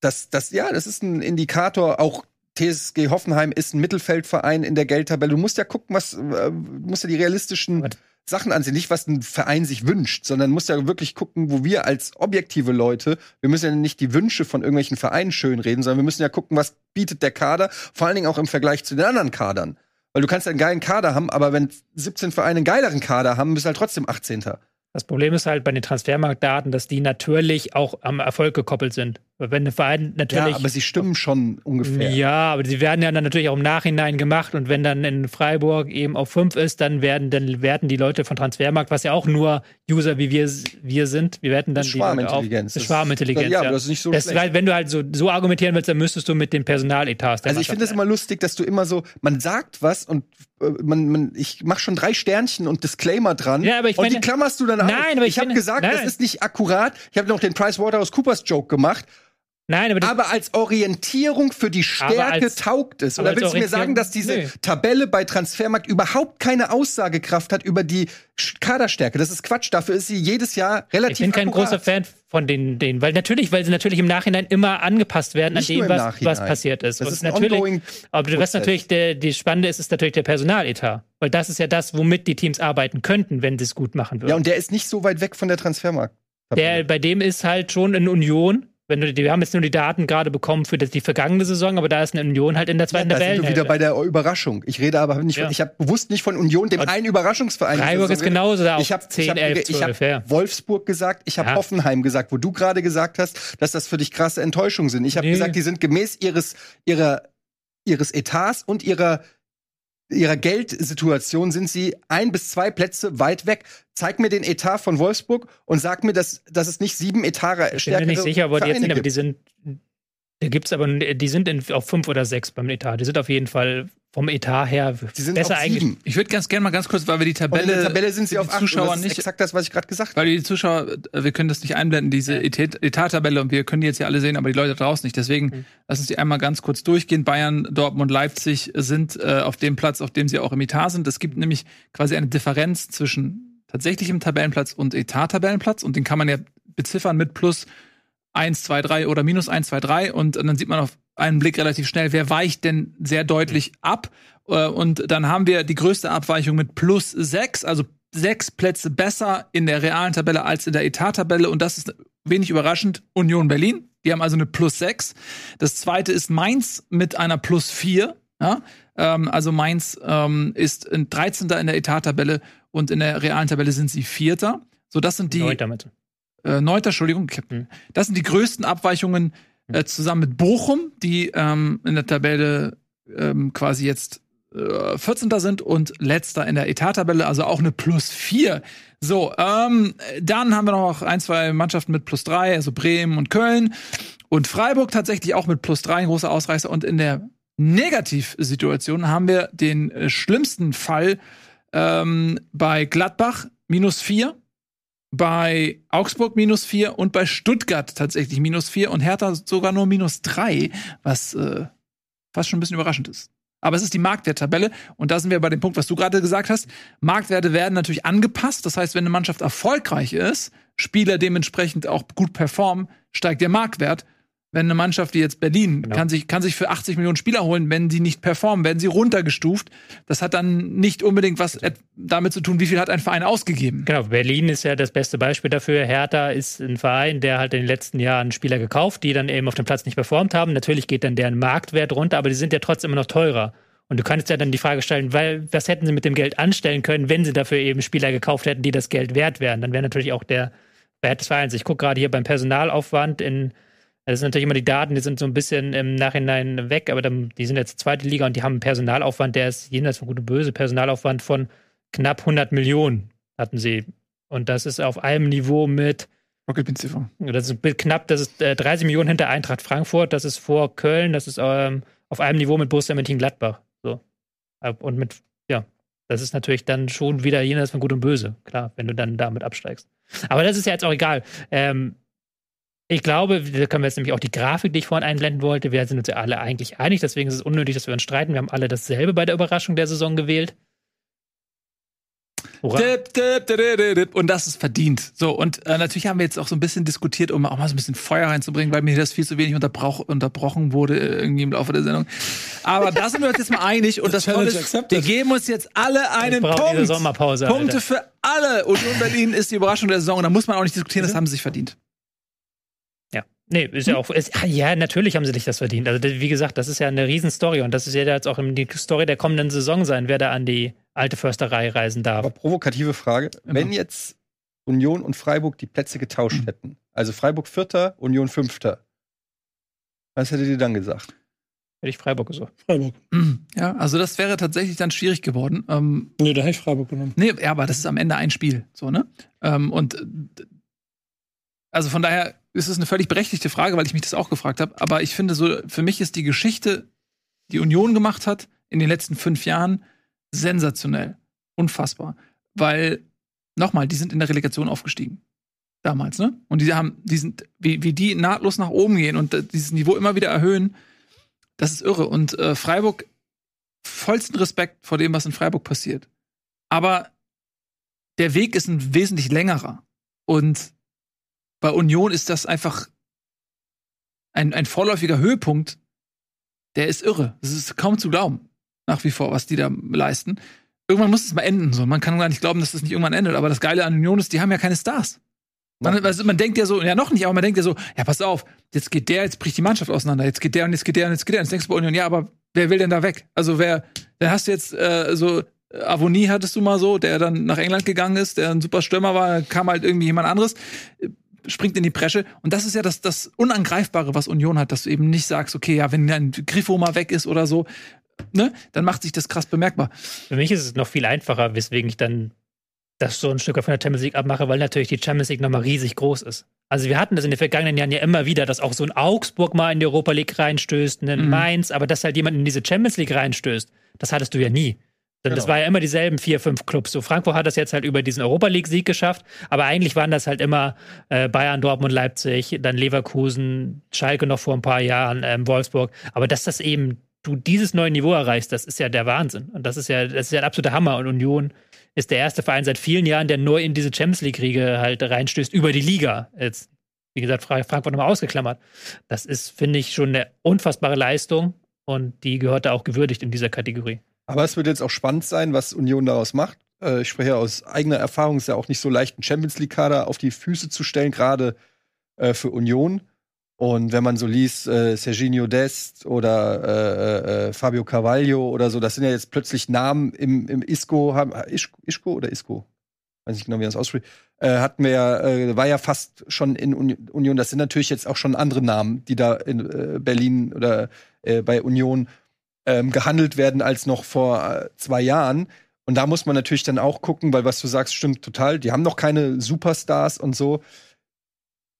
dass das, ja, das ist ein Indikator, auch TSG Hoffenheim ist ein Mittelfeldverein in der Geldtabelle. Du musst ja gucken, was, äh, musst ja die realistischen? Sachen ansehen, nicht was ein Verein sich wünscht, sondern musst ja wirklich gucken, wo wir als objektive Leute, wir müssen ja nicht die Wünsche von irgendwelchen Vereinen schönreden, sondern wir müssen ja gucken, was bietet der Kader, vor allen Dingen auch im Vergleich zu den anderen Kadern. Weil du kannst ja einen geilen Kader haben, aber wenn 17 Vereine einen geileren Kader haben, bist du halt trotzdem 18. Das Problem ist halt bei den Transfermarktdaten, dass die natürlich auch am Erfolg gekoppelt sind. Wenn ein Verein natürlich. Ja, aber sie stimmen schon ungefähr. Ja, aber sie werden ja dann natürlich auch im Nachhinein gemacht und wenn dann in Freiburg eben auf fünf ist, dann werden dann werten die Leute von Transfermarkt, was ja auch nur User wie wir, wir sind, wir werten dann Das die Leute auf. Schwarmintelligenz. Das Schwarmintelligenz. Ja, Ja, aber das ist nicht so das, schlecht. wenn du halt so, so argumentieren willst, dann müsstest du mit den Personaletats. der Also ich finde das immer lustig, dass du immer so, man sagt was und äh, man, man, ich mach schon drei Sternchen und Disclaimer dran. Ja, aber ich und meine- die klammerst du dann auf. Nein, aber ich ich habe gesagt, nein, das ist nicht akkurat. Ich habe noch den PricewaterhouseCoopers Joke gemacht. Nein, aber, Aber als Orientierung für die Stärke als- taugt es. Da willst du mir sagen, dass diese nee. Tabelle bei Transfermarkt überhaupt keine Aussagekraft hat über die Kaderstärke. Das ist Quatsch. Dafür ist sie jedes Jahr relativ ich bin kein akkurat. großer Fan von den, den, weil natürlich, weil sie natürlich im Nachhinein immer angepasst werden Nicht an dem, was, was passiert ist. Das Und ist natürlich, aber was natürlich der, die Spannende ist, ist natürlich der Personaletat. Weil das ist ja das, womit die Teams arbeiten könnten, wenn sie es gut machen würden. Ja, und der ist nicht so weit weg von der Transfermarkt. Der, bei dem ist halt schon in Union, wenn du, wir haben jetzt nur die Daten gerade bekommen für die, vergangene Saison, aber da ist eine Union halt in der Ja, zweiten da sind wir wieder bei der Überraschung. Ich rede aber nicht Ja. von, ich habe bewusst nicht von Union, dem Und einen Überraschungsverein. Freiburg ist genauso da ich habe 10, ich hab, 11, ich 12, hab ja. Wolfsburg gesagt, ich habe Ja. Hoffenheim gesagt, wo du gerade gesagt hast, dass das für dich krasse Enttäuschungen sind. Ich habe Nee. gesagt, die sind gemäß ihres ihrer ihres Etats und ihrer ihrer Geldsituation sind sie ein bis zwei Plätze weit weg. Zeig mir den Etat von Wolfsburg und sag mir, dass, dass es nicht sieben Etage Ich bin mir nicht sicher, wo die jetzt sind, aber die sind, da gibt's aber, die sind in, auf fünf oder sechs beim Etat. Die sind auf jeden Fall vom Etat her Die sind besser auf eigentlich. Ich würde ganz gerne mal ganz kurz, weil wir die Und in Tabelle, der Tabelle sind sie auf acht. Zuschauer nicht, exakt das, was ich gerade gesagt habe. weil die Zuschauer, äh, wir können das nicht einblenden, diese Etat- Etat-Tabelle, und wir können die jetzt ja alle sehen, aber die Leute draußen nicht. Deswegen Mhm. lass uns die einmal ganz kurz durchgehen. Bayern, Dortmund, Leipzig sind äh, auf dem Platz, auf dem sie auch im Etat sind. Es gibt nämlich quasi eine Differenz zwischen tatsächlichem Tabellenplatz und Etat-Tabellenplatz und den kann man ja beziffern mit plus 1, 2, 3 oder minus 1, 2, 3 und dann sieht man auf einen Blick relativ schnell, wer weicht denn sehr deutlich ab. Äh, Und dann haben wir die größte Abweichung mit plus 6, also sechs Plätze besser in der realen Tabelle als in der Etat-Tabelle. Und das ist wenig überraschend. Union Berlin, die haben also eine plus 6. Das zweite ist Mainz mit einer plus 4. Ja? Ähm, also Mainz ähm, ist ein 13. in der Etattabelle und in der realen Tabelle sind sie Vierter. So, das sind die. Neunter mit. Äh, Neunter, Entschuldigung. Mhm. Das sind die größten Abweichungen äh, zusammen mit Bochum, die ähm, in der Tabelle ähm, quasi jetzt äh, 14. sind und letzter in der Etattabelle, also auch eine Plus 4. So, ähm, dann haben wir noch ein, zwei Mannschaften mit Plus 3, also Bremen und Köln. Und Freiburg tatsächlich auch mit Plus 3, ein großer Ausreißer. Und in der Negativsituation haben wir den äh, schlimmsten Fall ähm, bei Gladbach minus 4, bei Augsburg minus 4 und bei Stuttgart tatsächlich minus 4 und Hertha sogar nur minus 3, was äh, fast schon ein bisschen überraschend ist. Aber es ist die Marktwerttabelle und da sind wir bei dem Punkt, was du gerade gesagt hast. Marktwerte werden natürlich angepasst. Das heißt, wenn eine Mannschaft erfolgreich ist, Spieler dementsprechend auch gut performen, steigt der Marktwert. Wenn eine Mannschaft wie jetzt Berlin Genau. kann sich, kann sich für 80 Millionen Spieler holen, wenn die nicht performen, werden sie runtergestuft. Das hat dann nicht unbedingt was damit zu tun, wie viel hat ein Verein ausgegeben. Genau, Berlin ist ja das beste Beispiel dafür. Hertha ist ein Verein, der halt in den letzten Jahren Spieler gekauft, die dann eben auf dem Platz nicht performt haben. Natürlich geht dann deren Marktwert runter, aber die sind ja trotzdem immer noch teurer. Und du kannst ja dann die Frage stellen, weil, was hätten sie mit dem Geld anstellen können, wenn sie dafür eben Spieler gekauft hätten, die das Geld wert wären? Dann wäre natürlich auch der Wert des Vereins. Ich gucke gerade hier beim Personalaufwand in, das sind natürlich immer die Daten, die sind so ein bisschen im Nachhinein weg, aber dann, die sind jetzt zweite Liga und die haben einen Personalaufwand, der ist jenseits von gut und böse, Personalaufwand von knapp 100 Millionen hatten sie. Und das ist auf einem Niveau mit, Okay, bin TV. das ist knapp, das ist äh, 30 Millionen hinter Eintracht Frankfurt, das ist vor Köln, das ist ähm, auf einem Niveau mit Borussia Mönchengladbach. So. Äh, Und mit, ja, das ist natürlich dann schon wieder jenseits von Gut und Böse, klar, wenn du dann damit absteigst. Aber das ist ja jetzt auch egal. Ähm, ich glaube, da können wir jetzt nämlich auch die Grafik, die ich vorhin einblenden wollte. Wir sind uns ja alle eigentlich einig, deswegen ist es unnötig, dass wir uns streiten. Wir haben alle dasselbe bei der Überraschung der Saison gewählt. Dip, dip, dip, dip, dip. Und das ist verdient. So, und äh, natürlich haben wir jetzt auch so ein bisschen diskutiert, um auch mal so ein bisschen Feuer reinzubringen, weil mir das viel zu wenig unterbrochen wurde äh, irgendwie im Laufe der Sendung. Aber da sind wir uns jetzt mal einig und das Challenge Tolle ist, accepted. wir geben uns jetzt alle einen Punkt. Sommerpause. Punkte Alter. für alle. Union Berlin ist die Überraschung der Saison und da muss man auch nicht diskutieren, das haben sie sich verdient. Ja. Nee, ist ja auch, ist, ah, ja, natürlich haben sie sich das verdient. Also, wie gesagt, das ist ja eine Riesenstory und das ist ja jetzt auch die Story der kommenden Saison sein, wer da an die alte Försterei reisen darf. Aber provokative Frage. Immer. Wenn jetzt Union und Freiburg die Plätze getauscht hätten, also Freiburg Vierter, Union Fünfter, was hättet ihr dann gesagt? Hätte ich Freiburg gesucht. Freiburg. Ja, also das wäre tatsächlich dann schwierig geworden. Ähm, Nee, da hätte ich Freiburg genommen. Nee, ja, aber das ist am Ende ein Spiel, so, ne? Ähm, und also von daher ist es eine völlig berechtigte Frage, weil ich mich das auch gefragt habe. Aber ich finde so, für mich ist die Geschichte, die Union gemacht hat in den letzten fünf Jahren, sensationell. Unfassbar. Weil, nochmal, die sind in der Relegation aufgestiegen. Damals, ne? Und die haben, die sind, wie, wie die nahtlos nach oben gehen und äh, dieses Niveau immer wieder erhöhen, das ist irre. Und äh, Freiburg, vollsten Respekt vor dem, was in Freiburg passiert. Aber der Weg ist ein wesentlich längerer. Und bei Union ist das einfach ein, ein vorläufiger Höhepunkt, der ist irre. Es ist kaum zu glauben, nach wie vor, was die da leisten. Irgendwann muss es mal enden. So. Man kann gar nicht glauben, dass das nicht irgendwann endet. Aber das Geile an Union ist, die haben ja keine Stars. Man, also man denkt ja so, ja noch nicht, aber man denkt ja so, ja pass auf, jetzt geht der, jetzt bricht die Mannschaft auseinander, jetzt geht der und jetzt geht der und jetzt geht der. Und jetzt denkst du bei Union, ja, aber wer will denn da weg? Also wer, dann hast du jetzt äh, so, äh, Avonie hattest du mal so, der dann nach England gegangen ist, der ein super Stürmer war, kam halt irgendwie jemand anderes, springt in die Bresche. Und das ist ja das, das Unangreifbare, was Union hat, dass du eben nicht sagst, okay, ja, wenn ein Griffo mal weg ist oder so, ne, dann macht sich das krass bemerkbar. Für mich ist es noch viel einfacher, weswegen ich dann das so ein Stück von der Champions League abmache, weil natürlich die Champions League nochmal riesig groß ist. Also wir hatten das in den vergangenen Jahren ja immer wieder, dass auch so ein Augsburg mal in die Europa League reinstößt, ein Mhm. Mainz, aber dass halt jemand in diese Champions League reinstößt, das hattest du ja nie. Denn Das Genau. war ja immer dieselben vier, fünf Clubs. So Frankfurt hat das jetzt halt über diesen Europa League-Sieg geschafft, aber eigentlich waren das halt immer äh, Bayern, Dortmund, Leipzig, dann Leverkusen, Schalke noch vor ein paar Jahren, ähm, Wolfsburg. Aber dass das eben du dieses neue Niveau erreichst, das ist ja der Wahnsinn. Und das ist ja, das ist ja ein absoluter Hammer. Und Union ist der erste Verein seit vielen Jahren, der neu in diese Champions League-Riege halt reinstößt über die Liga. Jetzt, wie gesagt, Fra- Frankfurt nochmal ausgeklammert. Das ist, finde ich, schon eine unfassbare Leistung und die gehört da auch gewürdigt in dieser Kategorie. Aber es wird jetzt auch spannend sein, was Union daraus macht. Äh, ich spreche aus eigener Erfahrung, es ist ja auch nicht so leicht, einen Champions League-Kader auf die Füße zu stellen, gerade äh, für Union. Und wenn man so liest, äh, Serginho Dest oder äh, äh, Fabio Carvalho oder so, das sind ja jetzt plötzlich Namen im, im Isco, haben, äh, Ischko, Ischko oder Isco? Weiß nicht genau, wie das ausspricht. Äh, hatten wir ja, äh, war ja fast schon in Uni Union. Das sind natürlich jetzt auch schon andere Namen, die da in äh, Berlin oder äh, bei Union ähm, gehandelt werden als noch vor äh, zwei Jahren. Und da muss man natürlich dann auch gucken, weil was du sagst, stimmt total. Die haben noch keine Superstars und so.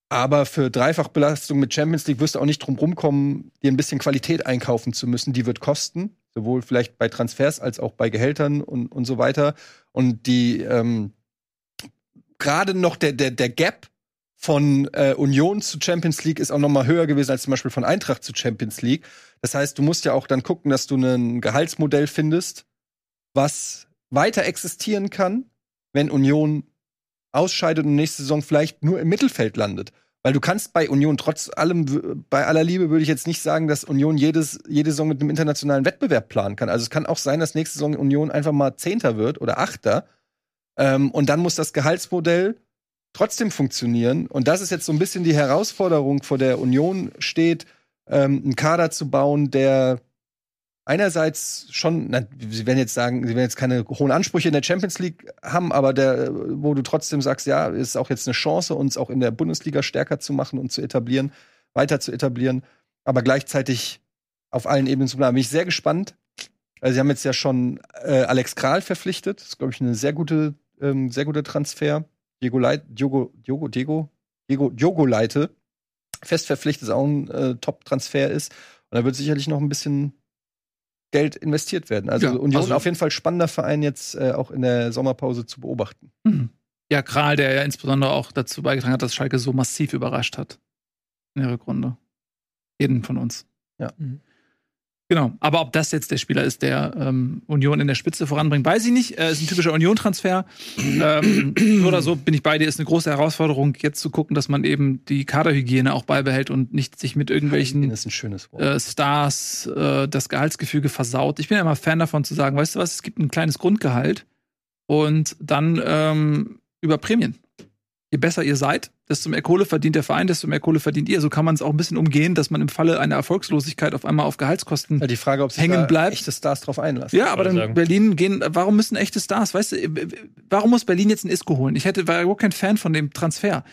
Aber für Dreifachbelastung mit Champions League wirst du auch nicht drum rumkommen, dir ein bisschen Qualität einkaufen zu müssen. Die wird kosten, sowohl vielleicht bei Transfers als auch bei Gehältern und, und so weiter. Und die ähm, gerade noch der, der, der Gap von äh, Union zu Champions League ist auch noch mal höher gewesen als zum Beispiel von Eintracht zu Champions League. Das heißt, du musst ja auch dann gucken, dass du ein Gehaltsmodell findest, was weiter existieren kann, wenn Union ausscheidet und nächste Saison vielleicht nur im Mittelfeld landet. Weil du kannst bei Union trotz allem, bei aller Liebe würde ich jetzt nicht sagen, dass Union jedes, jede Saison mit einem internationalen Wettbewerb planen kann. Also es kann auch sein, dass nächste Saison Union einfach mal Zehnter wird oder Achter. Ähm, und dann muss das Gehaltsmodell trotzdem funktionieren. Und das ist jetzt so ein bisschen die Herausforderung, vor der Union steht, ähm, einen Kader zu bauen, der einerseits schon, na, sie werden jetzt sagen, sie werden jetzt keine hohen Ansprüche in der Champions League haben, aber der, wo du trotzdem sagst, ja, ist auch jetzt eine Chance, uns auch in der Bundesliga stärker zu machen und zu etablieren, weiter zu etablieren, aber gleichzeitig auf allen Ebenen zu bleiben. Bin ich sehr gespannt. Also sie haben jetzt ja schon äh, Alex Kral verpflichtet. Das ist, glaube ich, eine sehr gute, ähm, sehr gute Transfer. Diego Leit, Diogo, Diogo, Diego, Diego, Diogo Leite fest verpflichtet, auch ein äh, Top-Transfer ist. Und da wird sicherlich noch ein bisschen Geld investiert werden. Also Ja, Union also- auf jeden Fall spannender Verein jetzt äh, auch in der Sommerpause zu beobachten. Mhm. Ja, Kral, der ja insbesondere auch dazu beigetragen hat, dass Schalke so massiv überrascht hat in der Rückrunde. Jeden von uns. Ja. Mhm. Genau. Aber ob das jetzt der Spieler ist, der ähm, Union in der Spitze voranbringt, weiß ich nicht. Äh, ist ein typischer Union-Transfer. ähm, so oder so bin ich bei dir. Ist eine große Herausforderung, jetzt zu gucken, dass man eben die Kaderhygiene auch beibehält und nicht sich mit irgendwelchen äh, Stars äh, das Gehaltsgefüge versaut. Ich bin ja immer Fan davon zu sagen, weißt du was, es gibt ein kleines Grundgehalt und dann ähm, über Prämien. Je besser ihr seid, desto mehr Kohle verdient der Verein, desto mehr Kohle verdient ihr. So kann man es auch ein bisschen umgehen, dass man im Falle einer Erfolgslosigkeit auf einmal auf Gehaltskosten. Ja, die Frage, ob hängen bleibt. echte Stars drauf einlassen. Ja, aber dann sagen. Berlin gehen, warum müssen echte Stars, weißt du, warum muss Berlin jetzt einen Isco holen? Ich hätte, war überhaupt kein Fan von dem Transfer.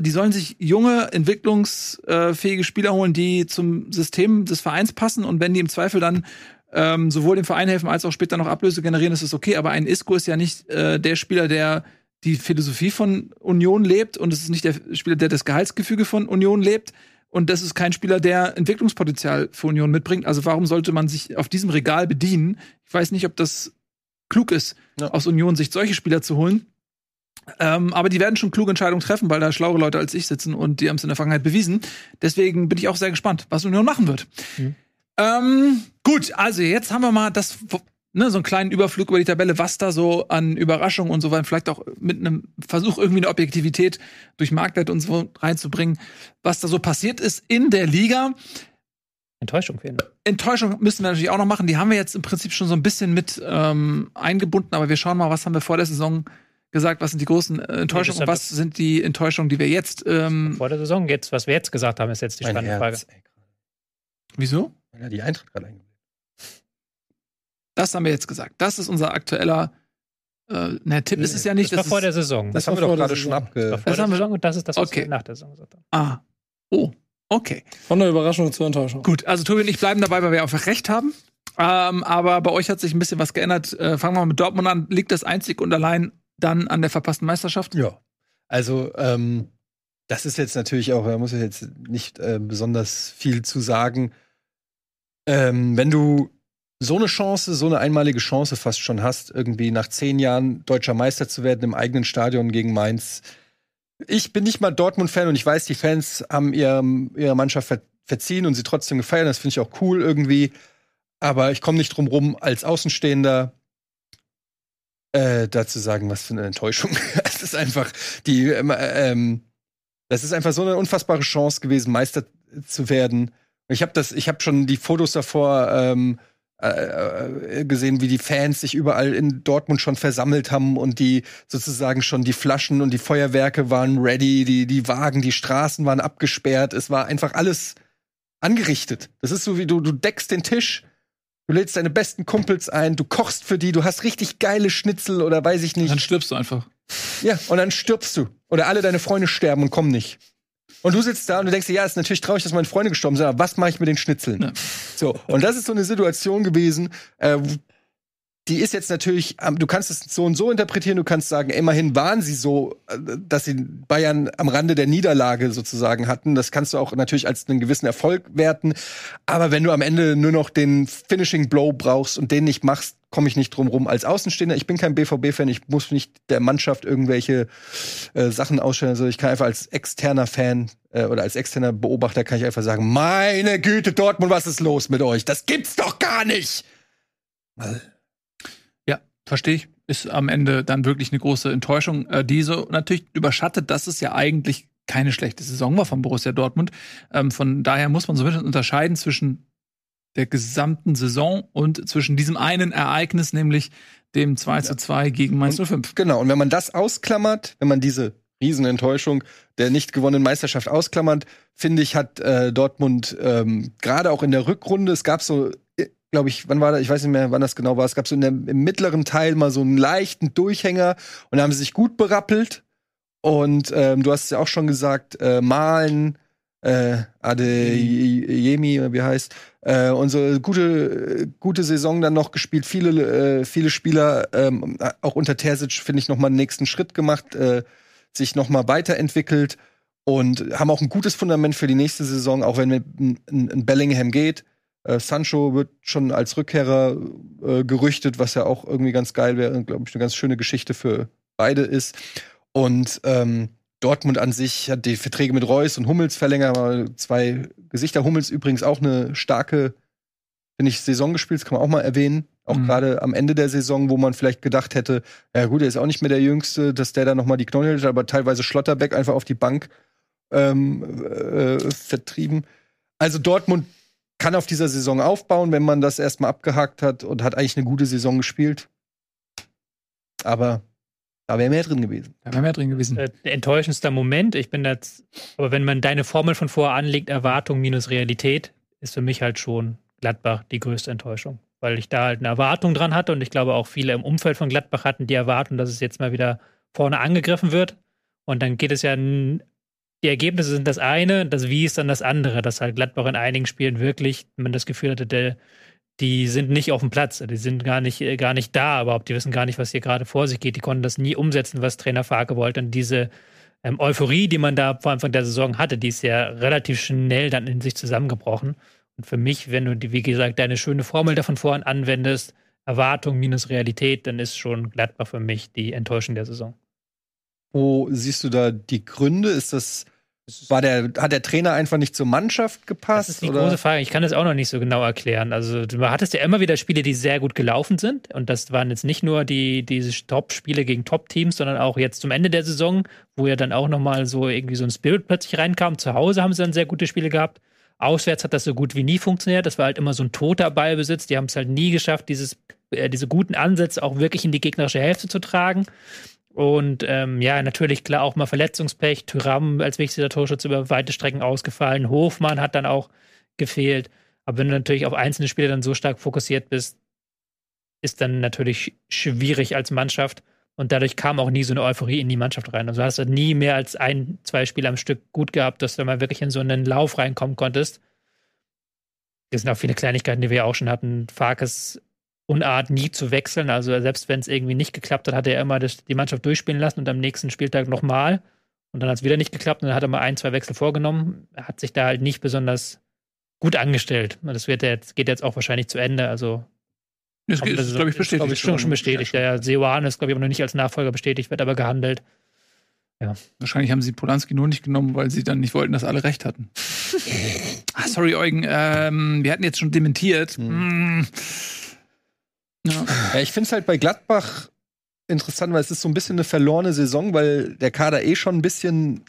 Die sollen sich junge, entwicklungsfähige Spieler holen, die zum System des Vereins passen und wenn die im Zweifel dann ähm, sowohl dem Verein helfen als auch später noch Ablöse generieren, ist es okay. Aber ein Isco ist ja nicht äh, der Spieler, der die Philosophie von Union lebt und es ist nicht der Spieler, der das Gehaltsgefüge von Union lebt. Und das ist kein Spieler, der Entwicklungspotenzial für Union mitbringt. Also warum sollte man sich auf diesem Regal bedienen? Ich weiß nicht, ob das klug ist, Ja. aus Union-Sicht solche Spieler zu holen. Ähm, aber die werden schon kluge Entscheidungen treffen, weil da schlauere Leute als ich sitzen und die haben es in der Vergangenheit bewiesen. Deswegen bin ich auch sehr gespannt, was Union machen wird. Mhm. Ähm, gut, also jetzt haben wir mal das, ne, so einen kleinen Überflug über die Tabelle, was da so an Überraschungen und so weiter, vielleicht auch mit einem Versuch, irgendwie eine Objektivität durch Marktwert und so reinzubringen, was da so passiert ist in der Liga. Enttäuschung fehlen. Enttäuschung müssen wir natürlich auch noch machen. Die haben wir jetzt im Prinzip schon so ein bisschen mit ähm, eingebunden, aber wir schauen mal, was haben wir vor der Saison gesagt, was sind die großen äh, Enttäuschungen und was sind die Enttäuschungen, die wir jetzt. Ähm, Vor der Saison jetzt, was wir jetzt gesagt haben, ist jetzt die Mein spannende Herz, Frage. wieso? Ja, die Eintracht gerade eingeblendet. Das haben wir jetzt gesagt. Das ist unser aktueller äh, na, Tipp ist es ja nicht. Das war das vor ist- der Saison. Das, war haben wir doch vor gerade schon. Das war abge. vor Das der haben wir- Saison und das ist das, was Okay. wir nach der Saison gesagt haben. Ah. Oh. Okay. Von der Überraschung zur Enttäuschung. Gut, also Tobi und ich bleiben dabei, weil wir einfach recht haben. Ähm, aber bei euch hat sich ein bisschen was geändert. Äh, fangen wir mal mit Dortmund an. Liegt das einzig und allein dann an der verpassten Meisterschaft? Ja. Also, ähm, das ist jetzt natürlich auch, da muss ich jetzt nicht äh, besonders viel zu sagen. Ähm, wenn du so eine Chance, so eine einmalige Chance fast schon hast, irgendwie nach zehn Jahren deutscher Meister zu werden im eigenen Stadion gegen Mainz. Ich bin nicht mal Dortmund-Fan und ich weiß, die Fans haben ihrem, ihrer Mannschaft ver verziehen und sie trotzdem gefeiert. Das finde ich auch cool irgendwie. Aber ich komme nicht drum rum, als Außenstehender äh, dazu sagen, was für eine Enttäuschung. Es ist einfach die, ähm, ähm, das ist einfach so eine unfassbare Chance gewesen, Meister zu werden. Ich habe das, ich habe schon die Fotos davor ähm, äh, gesehen, wie die Fans sich überall in Dortmund schon versammelt haben und die sozusagen schon die Flaschen und die Feuerwerke waren ready, die, die Wagen, die Straßen waren abgesperrt. Es war einfach alles angerichtet. Das ist so wie du, du deckst den Tisch, du lädst deine besten Kumpels ein, du kochst für die, du hast richtig geile Schnitzel oder weiß ich nicht. Dann stirbst du einfach. Ja, und dann stirbst du. Oder alle deine Freunde sterben und kommen nicht. Und du sitzt da und du denkst dir, ja, ist natürlich traurig, dass meine Freunde gestorben sind, aber was mache ich mit den Schnitzeln? Ja. So, und das ist so eine Situation gewesen, äh, die ist jetzt natürlich, ähm, du kannst es so und so interpretieren, du kannst sagen, immerhin waren sie so, äh, dass sie Bayern am Rande der Niederlage sozusagen hatten. Das kannst du auch natürlich als einen gewissen Erfolg werten. Aber wenn du am Ende nur noch den Finishing Blow brauchst und den nicht machst, komme ich nicht drum rum. Als Außenstehender, ich bin kein BVB-Fan, ich muss nicht der Mannschaft irgendwelche äh, Sachen ausstellen. Also ich kann einfach als externer Fan äh, oder als externer Beobachter kann ich einfach sagen, meine Güte, Dortmund, was ist los mit euch? Das gibt's doch gar nicht! Ja, verstehe ich. Ist am Ende dann wirklich eine große Enttäuschung, äh, die so natürlich überschattet, dass es ja eigentlich keine schlechte Saison war von Borussia Dortmund. Ähm, von daher muss man so ein bisschen unterscheiden zwischen der gesamten Saison und zwischen diesem einen Ereignis, nämlich dem 2 zu 2 gegen Mainz 05. Genau, und wenn man das ausklammert, wenn man diese Riesenenttäuschung der nicht gewonnenen Meisterschaft ausklammert, finde ich, hat äh, Dortmund ähm, gerade auch in der Rückrunde, es gab so, glaube ich, wann war das, ich weiß nicht mehr, wann das genau war, es gab so in der, im mittleren Teil mal so einen leichten Durchhänger und da haben sie sich gut berappelt. Und ähm, du hast es ja auch schon gesagt, äh, Malen, äh, Adeyemi, wie heißt, äh, und so gute, gute Saison dann noch gespielt. Viele, äh, viele Spieler, ähm, auch unter Terzic, finde ich, noch mal einen nächsten Schritt gemacht, äh, sich noch mal weiterentwickelt und haben auch ein gutes Fundament für die nächste Saison, auch wenn ein, Bellingham geht. Äh, Sancho wird schon als Rückkehrer äh, gerüchtet, was ja auch irgendwie ganz geil wäre, glaube ich, eine ganz schöne Geschichte für beide ist. Und ähm, Dortmund an sich hat die Verträge mit Reus und Hummels verlängert, zwei Gesichter. Hummels übrigens auch eine starke, finde ich, Saison gespielt, das kann man auch mal erwähnen. Auch Mhm. gerade am Ende der Saison, wo man vielleicht gedacht hätte, ja gut, er ist auch nicht mehr der Jüngste, dass der da noch mal die Knolle hält, aber teilweise Schlotterbeck einfach auf die Bank ähm, äh, vertrieben. Also Dortmund kann auf dieser Saison aufbauen, wenn man das erstmal abgehakt hat und hat eigentlich eine gute Saison gespielt. Aber da wäre mehr drin gewesen. Da wäre mehr drin gewesen. Äh, enttäuschendster Moment. Ich bin jetzt, aber wenn man deine Formel von vorher anlegt, Erwartung minus Realität, ist für mich halt schon Gladbach die größte Enttäuschung. Weil ich da halt eine Erwartung dran hatte und ich glaube auch viele im Umfeld von Gladbach hatten die Erwartung, dass es jetzt mal wieder vorne angegriffen wird. Und dann geht es ja, n- die Ergebnisse sind das eine, das Wie ist dann das andere, dass halt Gladbach in einigen Spielen wirklich, man das Gefühl hatte, der, die sind nicht auf dem Platz, die sind gar nicht, äh, gar nicht da überhaupt, die wissen gar nicht, was hier gerade vor sich geht, die konnten das nie umsetzen, was Trainer Farke wollte. Und diese ähm, Euphorie, die man da vor Anfang der Saison hatte, die ist ja relativ schnell dann in sich zusammengebrochen. Und für mich, wenn du, wie gesagt, deine schöne Formel davon vorhin anwendest, Erwartung minus Realität, dann ist schon Gladbach für mich die Enttäuschung der Saison. Wo siehst du da die Gründe? Ist das, war der, hat der Trainer einfach nicht zur Mannschaft gepasst? Das ist die oder? große Frage. Ich kann das auch noch nicht so genau erklären. Also, du hattest ja immer wieder Spiele, die sehr gut gelaufen sind. Und das waren jetzt nicht nur die, diese Top-Spiele gegen Top-Teams, sondern auch jetzt zum Ende der Saison, wo ja dann auch nochmal so irgendwie so ein Spirit plötzlich reinkam. Zu Hause haben sie dann sehr gute Spiele gehabt. Auswärts hat das so gut wie nie funktioniert. Das war halt immer so ein toter Ballbesitz. Die haben es halt nie geschafft, dieses, äh, diese guten Ansätze auch wirklich in die gegnerische Hälfte zu tragen. Und ähm, ja, natürlich klar auch mal Verletzungspech. Tyram als wichtigster Torschütze über weite Strecken ausgefallen. Hofmann hat dann auch gefehlt. Aber wenn du natürlich auf einzelne Spiele dann so stark fokussiert bist, ist dann natürlich schwierig als Mannschaft. Und dadurch kam auch nie so eine Euphorie in die Mannschaft rein. Also du hast halt nie mehr als ein, zwei Spiele am Stück gut gehabt, dass du mal wirklich in so einen Lauf reinkommen konntest. Das sind auch viele Kleinigkeiten, die wir auch schon hatten. Farkes Unart, nie zu wechseln. Also selbst wenn es irgendwie nicht geklappt hat, hat er immer das, die Mannschaft durchspielen lassen und am nächsten Spieltag nochmal. Und dann hat es wieder nicht geklappt und dann hat er mal ein, zwei Wechsel vorgenommen. Er hat sich da halt nicht besonders gut angestellt. Und das wird ja jetzt, geht jetzt auch wahrscheinlich zu Ende. Also Das aber ist, glaube ich, bestätigt. Glaube ich, schon, schon bestätigt. Ja, ja. Seoane ist, glaube ich, aber noch nicht als Nachfolger bestätigt, wird aber gehandelt. Wahrscheinlich haben sie Polanski nur nicht genommen, weil sie dann nicht wollten, dass alle recht hatten. ah, sorry, Eugen. Ähm, wir hatten jetzt schon dementiert. Hm. Mm. Ja. Ja, ich finde es halt bei Gladbach interessant, weil es ist so ein bisschen eine verlorene Saison, weil der Kader eh schon ein bisschen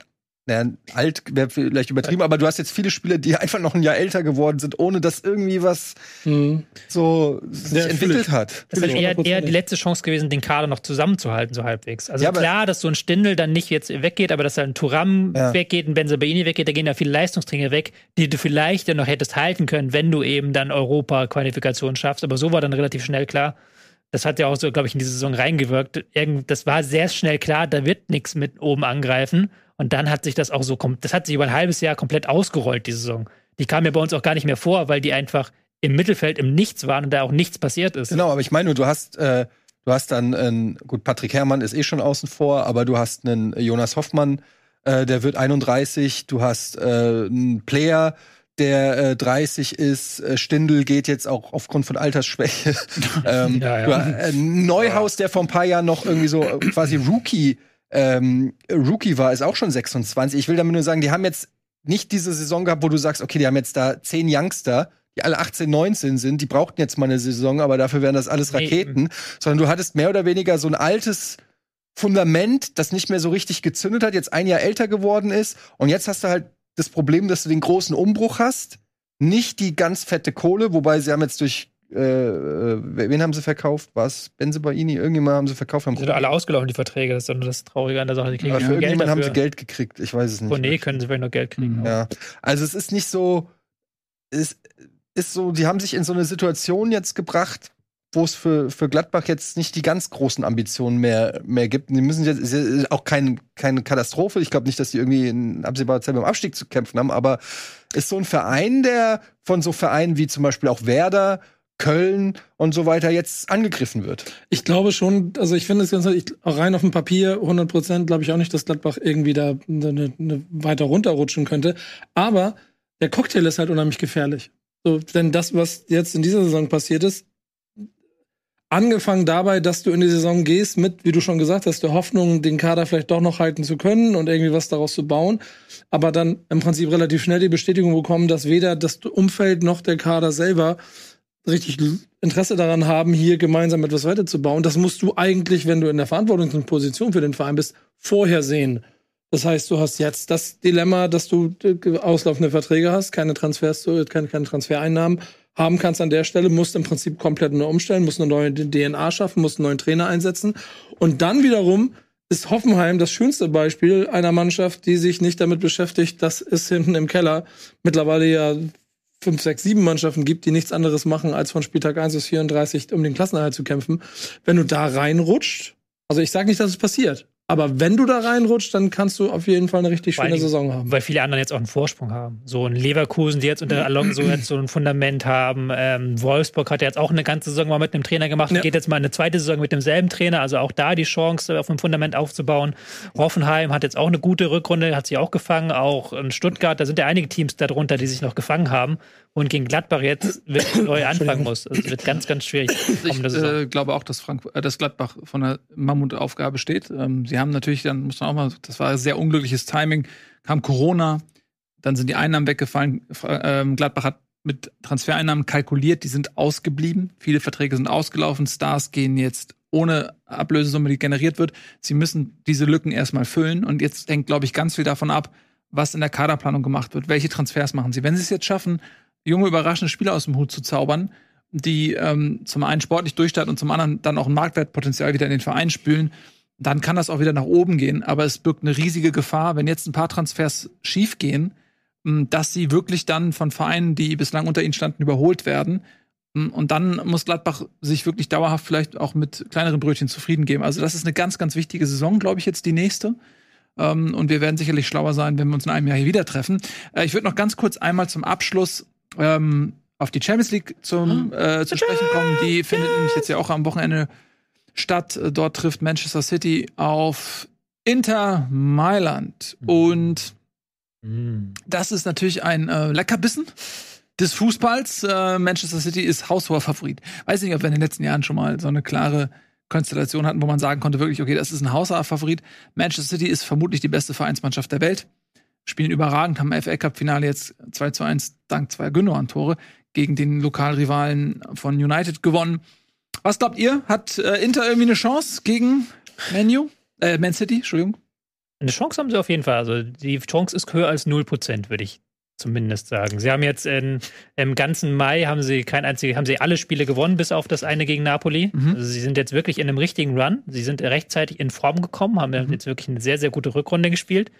naja, alt wäre vielleicht übertrieben, aber du hast jetzt viele Spieler, die einfach noch ein Jahr älter geworden sind, ohne dass irgendwie was Mhm. so sich Ja, entwickelt hat. Das ist eher, eher die letzte Chance gewesen, den Kader noch zusammenzuhalten, so halbwegs. Also Ja, klar, dass so ein Stindel dann nicht jetzt weggeht, aber dass halt ein Turam Ja. weggeht, ein Benzabaini weggeht, da gehen ja viele Leistungsträger weg, die du vielleicht ja noch hättest halten können, wenn du eben dann Europa-Qualifikation schaffst. Aber so war dann relativ schnell klar. Das hat ja auch so, glaube ich, in diese Saison reingewirkt. Irgend, das war sehr schnell klar, da wird nichts mit oben angreifen. Und dann hat sich das auch so, das hat sich über ein halbes Jahr komplett ausgerollt, die Saison. Die kam ja bei uns auch gar nicht mehr vor, weil die einfach im Mittelfeld im Nichts waren und da auch nichts passiert ist. Genau, aber ich meine nur, du hast, äh, du hast dann, äh, gut, Patrick Herrmann ist eh schon außen vor, aber du hast einen Jonas Hoffmann, äh, der wird 31, du hast äh, einen Player, der äh, 30 ist, äh, Stindl geht jetzt auch aufgrund von Altersschwäche. ähm, Ja, ja. Äh, Neuhaus, der vor ein paar Jahren noch irgendwie so äh, quasi Rookie, ähm, Rookie war, ist auch schon 26. Ich will damit nur sagen, die haben jetzt nicht diese Saison gehabt, wo du sagst, okay, die haben jetzt da zehn Youngster, die alle 18, 19 sind, die brauchten jetzt mal eine Saison, aber dafür wären das alles Nee. Raketen, sondern du hattest mehr oder weniger so ein altes Fundament, das nicht mehr so richtig gezündet hat, jetzt ein Jahr älter geworden ist und jetzt hast du halt das Problem, dass du den großen Umbruch hast, nicht die ganz fette Kohle, wobei sie haben jetzt durch äh, äh, wen haben sie verkauft? Was? Benzebaini? Irgendjemand haben sie verkauft. Haben Die sind alle ausgelaufen, die Verträge. Das ist doch nur das Traurige an der Sache. Die kriegen ja für Geld irgendjemand haben sie Geld gekriegt. Ich weiß es nicht. Von nee, können sie vielleicht noch Geld kriegen. Mhm. Ja. Also es ist nicht so, es ist so, die haben sich in so eine Situation jetzt gebracht, wo es für, für Gladbach jetzt nicht die ganz großen Ambitionen mehr, mehr gibt. Die müssen jetzt, es ist auch kein, keine Katastrophe. Ich glaube nicht, dass die irgendwie in absehbarer Zeit mit dem Abstieg zu kämpfen haben, aber ist so ein Verein, der von so Vereinen wie zum Beispiel auch Werder, Köln und so weiter jetzt angegriffen wird. Ich glaube schon, also ich finde es ganz ich, rein auf dem Papier 100 Prozent glaube ich auch nicht, dass Gladbach irgendwie da eine, eine weiter runterrutschen könnte. Aber der Cocktail ist halt unheimlich gefährlich. So, denn das, was jetzt in dieser Saison passiert ist, angefangen dabei, dass du in die Saison gehst mit, wie du schon gesagt hast, der Hoffnung, den Kader vielleicht doch noch halten zu können und irgendwie was daraus zu bauen, aber dann im Prinzip relativ schnell die Bestätigung bekommen, dass weder das Umfeld noch der Kader selber richtig Interesse daran haben, hier gemeinsam etwas weiterzubauen. Das musst du eigentlich, wenn du in der verantwortlichen Position für den Verein bist, vorher sehen. Das heißt, du hast jetzt das Dilemma, dass du äh, auslaufende Verträge hast, keine Transfers, zu- keine, keine Transfereinnahmen haben kannst an der Stelle, musst im Prinzip komplett neu umstellen, musst eine neue DNA schaffen, musst einen neuen Trainer einsetzen. Und dann wiederum ist Hoffenheim das schönste Beispiel einer Mannschaft, die sich nicht damit beschäftigt, dass es hinten im Keller mittlerweile ja fünf, sechs, sieben Mannschaften gibt, die nichts anderes machen, als von Spieltag 1 bis 34 um den Klassenerhalt zu kämpfen. Wenn du da reinrutscht, also ich sage nicht, dass es passiert, aber wenn du da reinrutscht, dann kannst du auf jeden Fall eine richtig schöne Dingen, Saison haben. Weil viele anderen jetzt auch einen Vorsprung haben. So ein Leverkusen, die jetzt unter Alonso jetzt so ein Fundament haben. Ähm, Wolfsburg hat ja jetzt auch eine ganze Saison mal mit einem Trainer gemacht. Ja. Geht jetzt mal eine zweite Saison mit demselben Trainer. Also auch da die Chance, auf einem Fundament aufzubauen. Hoffenheim hat jetzt auch eine gute Rückrunde, hat sich auch gefangen. Auch in Stuttgart, da sind ja einige Teams darunter, die sich noch gefangen haben. Und gegen Gladbach jetzt wirklich neu anfangen muss. Also es wird ganz, ganz schwierig. Ich kommende Saison. äh, glaube auch, dass, Frank äh, dass Gladbach von einer Mammutaufgabe steht. Ähm, sie haben natürlich dann, muss man auch mal, das war sehr unglückliches Timing, kam Corona, dann sind die Einnahmen weggefallen. Fra- Ähm, Gladbach hat mit Transfereinnahmen kalkuliert, die sind ausgeblieben. Viele Verträge sind ausgelaufen. Stars gehen jetzt ohne Ablösesumme, die generiert wird. Sie müssen diese Lücken erstmal füllen. Und jetzt hängt, glaube ich, ganz viel davon ab, was in der Kaderplanung gemacht wird. Welche Transfers machen sie? Wenn sie es jetzt schaffen, junge, überraschende Spieler aus dem Hut zu zaubern, die ähm, zum einen sportlich durchstarten und zum anderen dann auch ein Marktwertpotenzial wieder in den Verein spülen, dann kann das auch wieder nach oben gehen. Aber es birgt eine riesige Gefahr, wenn jetzt ein paar Transfers schiefgehen, mh, dass sie wirklich dann von Vereinen, die bislang unter ihnen standen, überholt werden. Mh, Und dann muss Gladbach sich wirklich dauerhaft vielleicht auch mit kleineren Brötchen zufrieden geben. Also das ist eine ganz, ganz wichtige Saison, glaube ich, jetzt die nächste. Ähm, und wir werden sicherlich schlauer sein, wenn wir uns in einem Jahr hier wieder treffen. Äh, ich würde noch ganz kurz einmal zum Abschluss ähm, auf die Champions League zum, äh, zu sprechen kommen. Die findet nämlich jetzt ja auch am Wochenende statt. Äh, Dort trifft Manchester City auf Inter Mailand. Und Mm. das ist natürlich ein äh, Leckerbissen des Fußballs. Äh, Manchester City ist haushoher Favorit. Weiß nicht, ob wir in den letzten Jahren schon mal so eine klare Konstellation hatten, wo man sagen konnte, wirklich, okay, das ist ein haushoher Favorit. Manchester City ist vermutlich die beste Vereinsmannschaft der Welt. Spielen überragend, haben im FA Cup Finale jetzt 2 zu 1 dank zweier Gündogan-Tore gegen den Lokalrivalen von United gewonnen. Was glaubt ihr? Hat äh, Inter irgendwie eine Chance gegen Manu? Äh, Man City, Entschuldigung. Eine Chance haben sie auf jeden Fall. Also die Chance ist höher als 0%, würde ich zumindest sagen. Sie haben jetzt in, im ganzen Mai haben sie kein einziges, haben sie alle Spiele gewonnen, bis auf das eine gegen Napoli. Mhm. Also sie sind jetzt wirklich in einem richtigen Run. Sie sind rechtzeitig in Form gekommen, haben Mhm. jetzt wirklich eine sehr, sehr gute Rückrunde gespielt.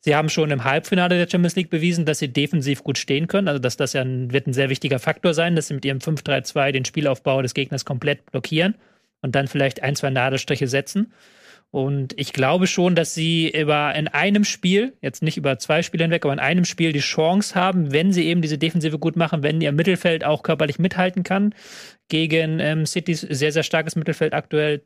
Sie haben schon im Halbfinale der Champions League bewiesen, dass sie defensiv gut stehen können. Also, dass das ja ein, wird ein sehr wichtiger Faktor sein, dass sie mit ihrem 5-3-2 den Spielaufbau des Gegners komplett blockieren und dann vielleicht ein, zwei Nadelstriche setzen. Und ich glaube schon, dass sie über in einem Spiel, jetzt nicht über zwei Spiele hinweg, aber in einem Spiel die Chance haben, wenn sie eben diese Defensive gut machen, wenn ihr Mittelfeld auch körperlich mithalten kann, gegen ähm, Citys sehr, sehr starkes Mittelfeld aktuell,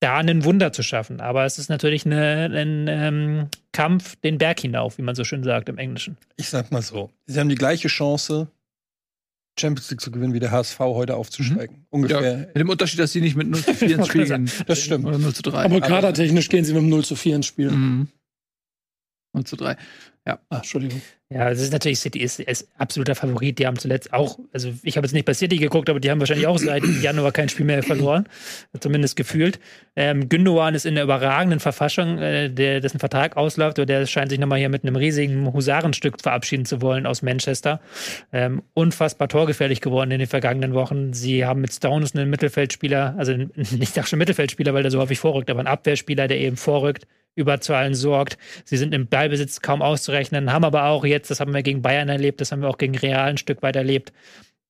da ein Wunder zu schaffen. Aber es ist natürlich eine, ein ähm, Kampf den Berg hinauf, wie man so schön sagt im Englischen. Ich sag mal so. Sie haben die gleiche Chance, Champions League zu gewinnen, wie der HSV heute aufzusteigen. Ungefähr. Mit dem Unterschied, dass sie nicht mit 0 zu 4 ins Spiel gehen. Das stimmt. Oder 0 zu 3. Aber kadertechnisch gehen sie mit dem 0 zu 4 ins Spiel. Mhm. 0 zu 3. Ah, Entschuldigung. Ja, es ist natürlich City ist, ist absoluter Favorit. Die haben zuletzt auch, also ich habe jetzt nicht bei City geguckt, aber die haben wahrscheinlich auch seit Januar kein Spiel mehr verloren, zumindest gefühlt. Ähm, Gündogan ist in der überragenden Verfassung, äh, der, dessen Vertrag ausläuft, aber der scheint sich nochmal hier mit einem riesigen Husarenstück verabschieden zu wollen aus Manchester. Ähm, unfassbar torgefährlich geworden in den vergangenen Wochen. Sie haben mit Stones einen Mittelfeldspieler, also ich sage schon Mittelfeldspieler, weil der so häufig vorrückt, aber einen Abwehrspieler, der eben vorrückt über Zahlen sorgt. Sie sind im Ballbesitz kaum auszurechnen, haben aber auch jetzt, das haben wir gegen Bayern erlebt, das haben wir auch gegen Real ein Stück weit erlebt,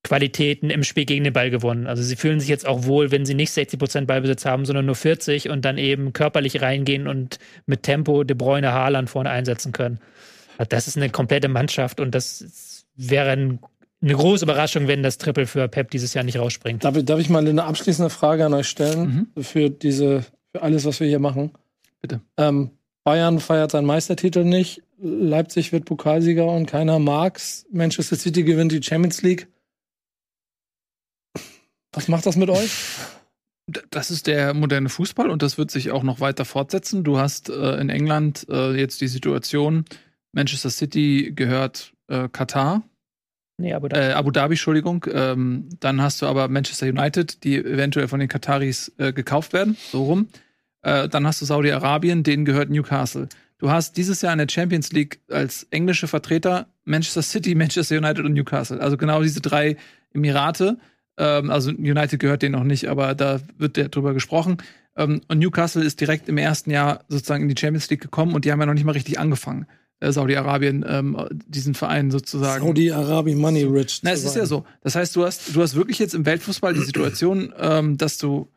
Qualitäten im Spiel gegen den Ball gewonnen. Also sie fühlen sich jetzt auch wohl, wenn sie nicht 60 Prozent Ballbesitz haben, sondern nur 40 und dann eben körperlich reingehen und mit Tempo De Bruyne, Haaland vorne einsetzen können. Das ist eine komplette Mannschaft und das wäre ein, eine große Überraschung, wenn das Triple für Pep dieses Jahr nicht rausspringt. Darf ich, darf ich mal eine abschließende Frage an euch stellen für diese, für alles, was wir hier machen? Bitte. Ähm, Bayern feiert seinen Meistertitel nicht. Leipzig wird Pokalsieger und keiner mag's. Manchester City gewinnt die Champions League. Was macht das mit euch? Das ist der moderne Fußball und das wird sich auch noch weiter fortsetzen. Du hast äh, in England äh, jetzt die Situation, Manchester City gehört äh, Katar, Nee, aber da, äh, Abu Dhabi, Entschuldigung. Ähm, dann hast du aber Manchester United, die eventuell von den Kataris äh, gekauft werden, so rum. Äh, dann hast du Saudi-Arabien, denen gehört Newcastle. Du hast dieses Jahr in der Champions League als englische Vertreter Manchester City, Manchester United und Newcastle. Also genau diese drei Emirate. Ähm, also United gehört denen noch nicht, aber da wird der drüber gesprochen. Ähm, und Newcastle ist direkt im ersten Jahr sozusagen in die Champions League gekommen und die haben ja noch nicht mal richtig angefangen. Äh, Saudi-Arabien, ähm, diesen Verein sozusagen. Saudi-Arabien Money Rich. Na, es ist ja so. Das heißt, du hast, du hast wirklich jetzt im Weltfußball die Situation, ähm, dass du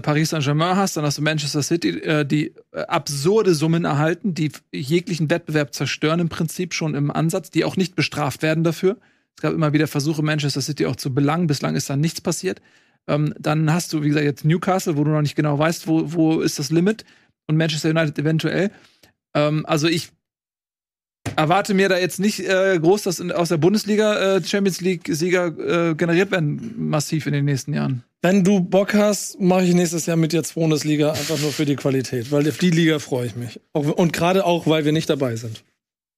Paris Saint-Germain hast, dann hast du Manchester City, äh, die äh, absurde Summen erhalten, die jeglichen Wettbewerb zerstören im Prinzip schon im Ansatz, die auch nicht bestraft werden dafür. Es gab immer wieder Versuche, Manchester City auch zu belangen. Bislang ist da nichts passiert. Ähm, dann hast du, wie gesagt, jetzt Newcastle, wo du noch nicht genau weißt, wo, wo ist das Limit. Und Manchester United eventuell. Ähm, also ich erwarte mir da jetzt nicht äh, groß, dass aus der Bundesliga äh, Champions League-Sieger äh, generiert werden, massiv in den nächsten Jahren. Wenn du Bock hast, mache ich nächstes Jahr mit dir Bundesliga einfach nur für die Qualität, weil auf die Liga freue ich mich. Und gerade auch, weil wir nicht dabei sind.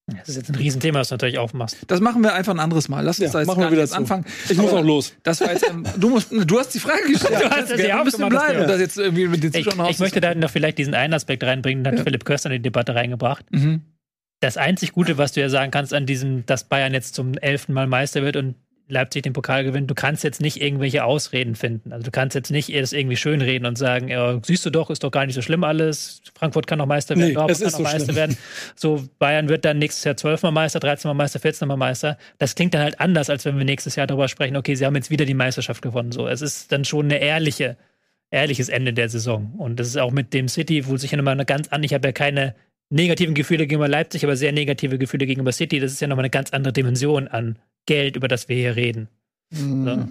das ist jetzt ein Riesenthema, das du natürlich aufmachst. Das machen wir einfach ein anderes Mal. Lass uns Ja, da jetzt machen wir wieder jetzt anfangen. Ich muss auch los. Das war jetzt, ähm, du, musst, du hast die Frage gestellt. Du hast es ja aufgemacht, bleiben. das Das jetzt irgendwie mit den Ich, Zuschauern ich möchte da noch vielleicht diesen einen Aspekt reinbringen, den hat Ja. Philipp Köster in die Debatte reingebracht. Mhm. Das einzig Gute, was du ja sagen kannst an diesem, dass Bayern jetzt zum elften Mal Meister wird und Leipzig den Pokal gewinnt, du kannst jetzt nicht irgendwelche Ausreden finden. Also du kannst jetzt nicht das irgendwie schönreden und sagen, ja, siehst du doch, ist doch gar nicht so schlimm alles. Frankfurt kann noch Meister werden, Nee, Dortmund kann noch so Meister schlimm. werden. So, Bayern wird dann nächstes Jahr zwölfmal Meister, 13 Mal Meister, 14 Mal Meister. Das klingt dann halt anders, als wenn wir nächstes Jahr darüber sprechen, okay, sie haben jetzt wieder die Meisterschaft gewonnen. So, es ist dann schon eine ehrliche, ehrliches Ende der Saison. Und das ist auch mit dem City, wo sich ja nochmal eine ganz an, ich habe ja keine negativen Gefühle gegenüber Leipzig, aber sehr negative Gefühle gegenüber City. Das ist ja nochmal eine ganz andere Dimension an Geld, über das wir hier reden. So.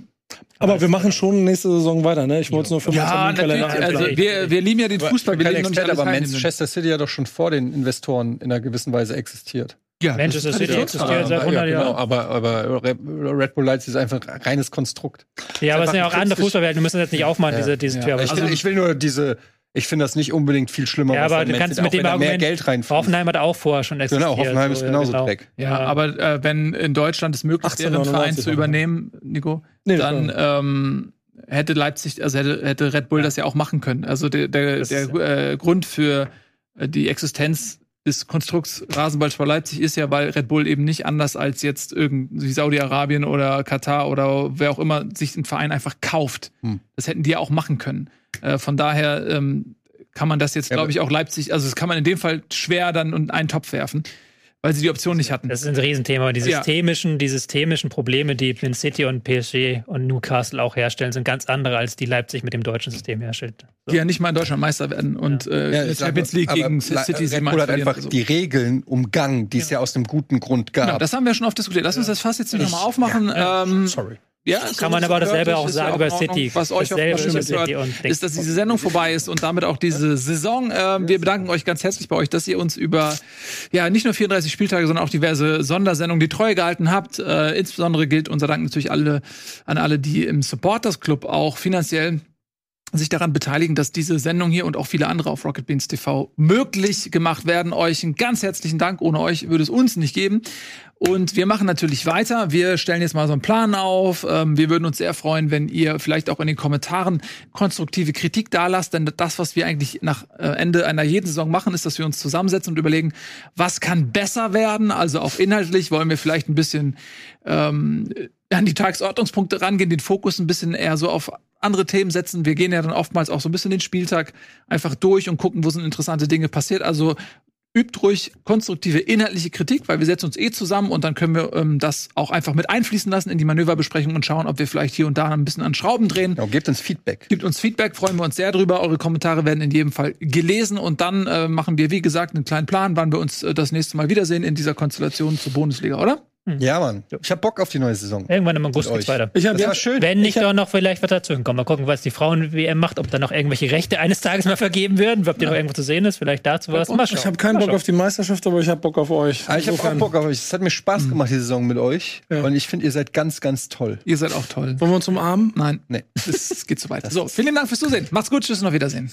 Aber wir machen schon nächste Saison weiter, ne? Ich wollte es nur für Ja, meinen Kalender natürlich. Also wir, wir lieben ja den Fußball. Wir nicht Experte, aber Manchester City hat doch schon vor den Investoren in einer gewissen Weise existiert. Ja, Manchester City existiert seit 100 ja, genau, Jahren. aber, aber Red Bull Leipzig ist einfach ein reines Konstrukt. Ja, aber es sind ja auch andere Fußballwelten. Wir müssen jetzt nicht aufmachen, Ja. diese, diese Ja. Tür. Aber Ich, also, ich will nur diese, ich finde das nicht unbedingt viel schlimmer. ja, aber du kannst City- mit dem da mehr Argument, Geld reinfließt. Hoffenheim hat auch vorher schon existiert. Genau, Hoffenheim ist so, genauso genau. Dreck. Ja, aber äh, wenn in Deutschland es möglich wäre, einen 1899 Verein zu übernehmen, Nico, Nee, dann ähm, hätte Leipzig, also hätte, hätte Red Bull das ja auch machen können. Also der, der, Das der äh, Grund für äh, die Existenz des Konstrukts Rasenballsport Leipzig ist ja, weil Red Bull eben nicht anders als jetzt irgendwie Saudi-Arabien oder Katar oder wer auch immer sich einen Verein einfach kauft. Hm. Das hätten die ja auch machen können. Äh, von daher ähm, kann man das jetzt, glaube ich, auch Leipzig, also das kann man in dem Fall schwer dann in einen Topf werfen, weil sie die Option nicht hatten. Das ist ein Riesenthema. Die Ja. systemischen, die systemischen Probleme, die Man City und PSG und Newcastle auch herstellen, sind ganz andere, als die Leipzig mit dem deutschen System herstellt. So. Die ja nicht mal in Deutschland Meister werden und äh, Ja, in der ich sag Champions League aber gegen City sie Red mal Bull hat einfach Also. die Regeln umgangen, die es ja aus einem guten Grund gab. Genau, das haben wir schon oft diskutiert. Lass uns das fast jetzt nicht nochmal aufmachen. Ähm, Sorry. Ja, Kann man aber dasselbe auch sagen über. City. Was euch Dasselbe auf über hört, City ist, dass diese Sendung vorbei ist und damit auch diese Saison. Ähm, wir bedanken euch ganz herzlich bei euch, dass ihr uns über ja nicht nur 34 Spieltage, sondern auch diverse Sondersendungen die Treue gehalten habt. Äh, insbesondere gilt unser Dank natürlich alle an alle, die im Supporters Club auch finanziell sich daran beteiligen, dass diese Sendung hier und auch viele andere auf Rocket Beans TV möglich gemacht werden. Euch einen ganz herzlichen Dank. Ohne euch würde es uns nicht geben. Und wir machen natürlich weiter. Wir stellen jetzt mal so einen Plan auf. Ähm, wir würden uns sehr freuen, wenn ihr vielleicht auch in den Kommentaren konstruktive Kritik da lasst. Denn das, was wir eigentlich nach äh, Ende einer jeden Saison machen, ist, dass wir uns zusammensetzen und überlegen, was kann besser werden. Also auch inhaltlich wollen wir vielleicht ein bisschen ähm, an die Tagesordnungspunkte rangehen, den Fokus ein bisschen eher so auf andere Themen setzen. Wir gehen ja dann oftmals auch so ein bisschen den Spieltag einfach durch und gucken, wo sind interessante Dinge passiert. Also übt ruhig konstruktive inhaltliche Kritik, weil wir setzen uns eh zusammen und dann können wir ähm, das auch einfach mit einfließen lassen in die Manöverbesprechung und schauen, ob wir vielleicht hier und da ein bisschen an Schrauben drehen. Genau, gebt uns Feedback. Gibt uns Feedback, freuen wir uns sehr drüber. Eure Kommentare werden in jedem Fall gelesen und dann äh, machen wir, wie gesagt, einen kleinen Plan, wann wir uns äh, das nächste Mal wiedersehen in dieser Konstellation zur Bundesliga, oder? Ja, Mann. Ich hab Bock auf die neue Saison. Irgendwann im August geht's weiter. Ich habe Das ja, war schön. Wenn nicht doch noch vielleicht was dazwischen kommt. Mal gucken, was die Frauen-WM macht, ob da noch irgendwelche Rechte eines Tages mal vergeben werden, ob die noch irgendwo zu sehen ist, vielleicht dazu was. Mal schauen. ich habe keinen Mal Bock schauen. auf die Meisterschaft, aber ich habe Bock auf euch. Aber ich habe auch Bock auf euch. Es hat mir Spaß gemacht, die Saison mit euch. Ja. Und ich finde, ihr seid ganz, ganz toll. Ihr seid auch toll. Wollen wir uns umarmen? Nein, Nee. es geht so weiter. So, vielen Dank fürs Zusehen. Macht's gut, tschüss und auf Wiedersehen.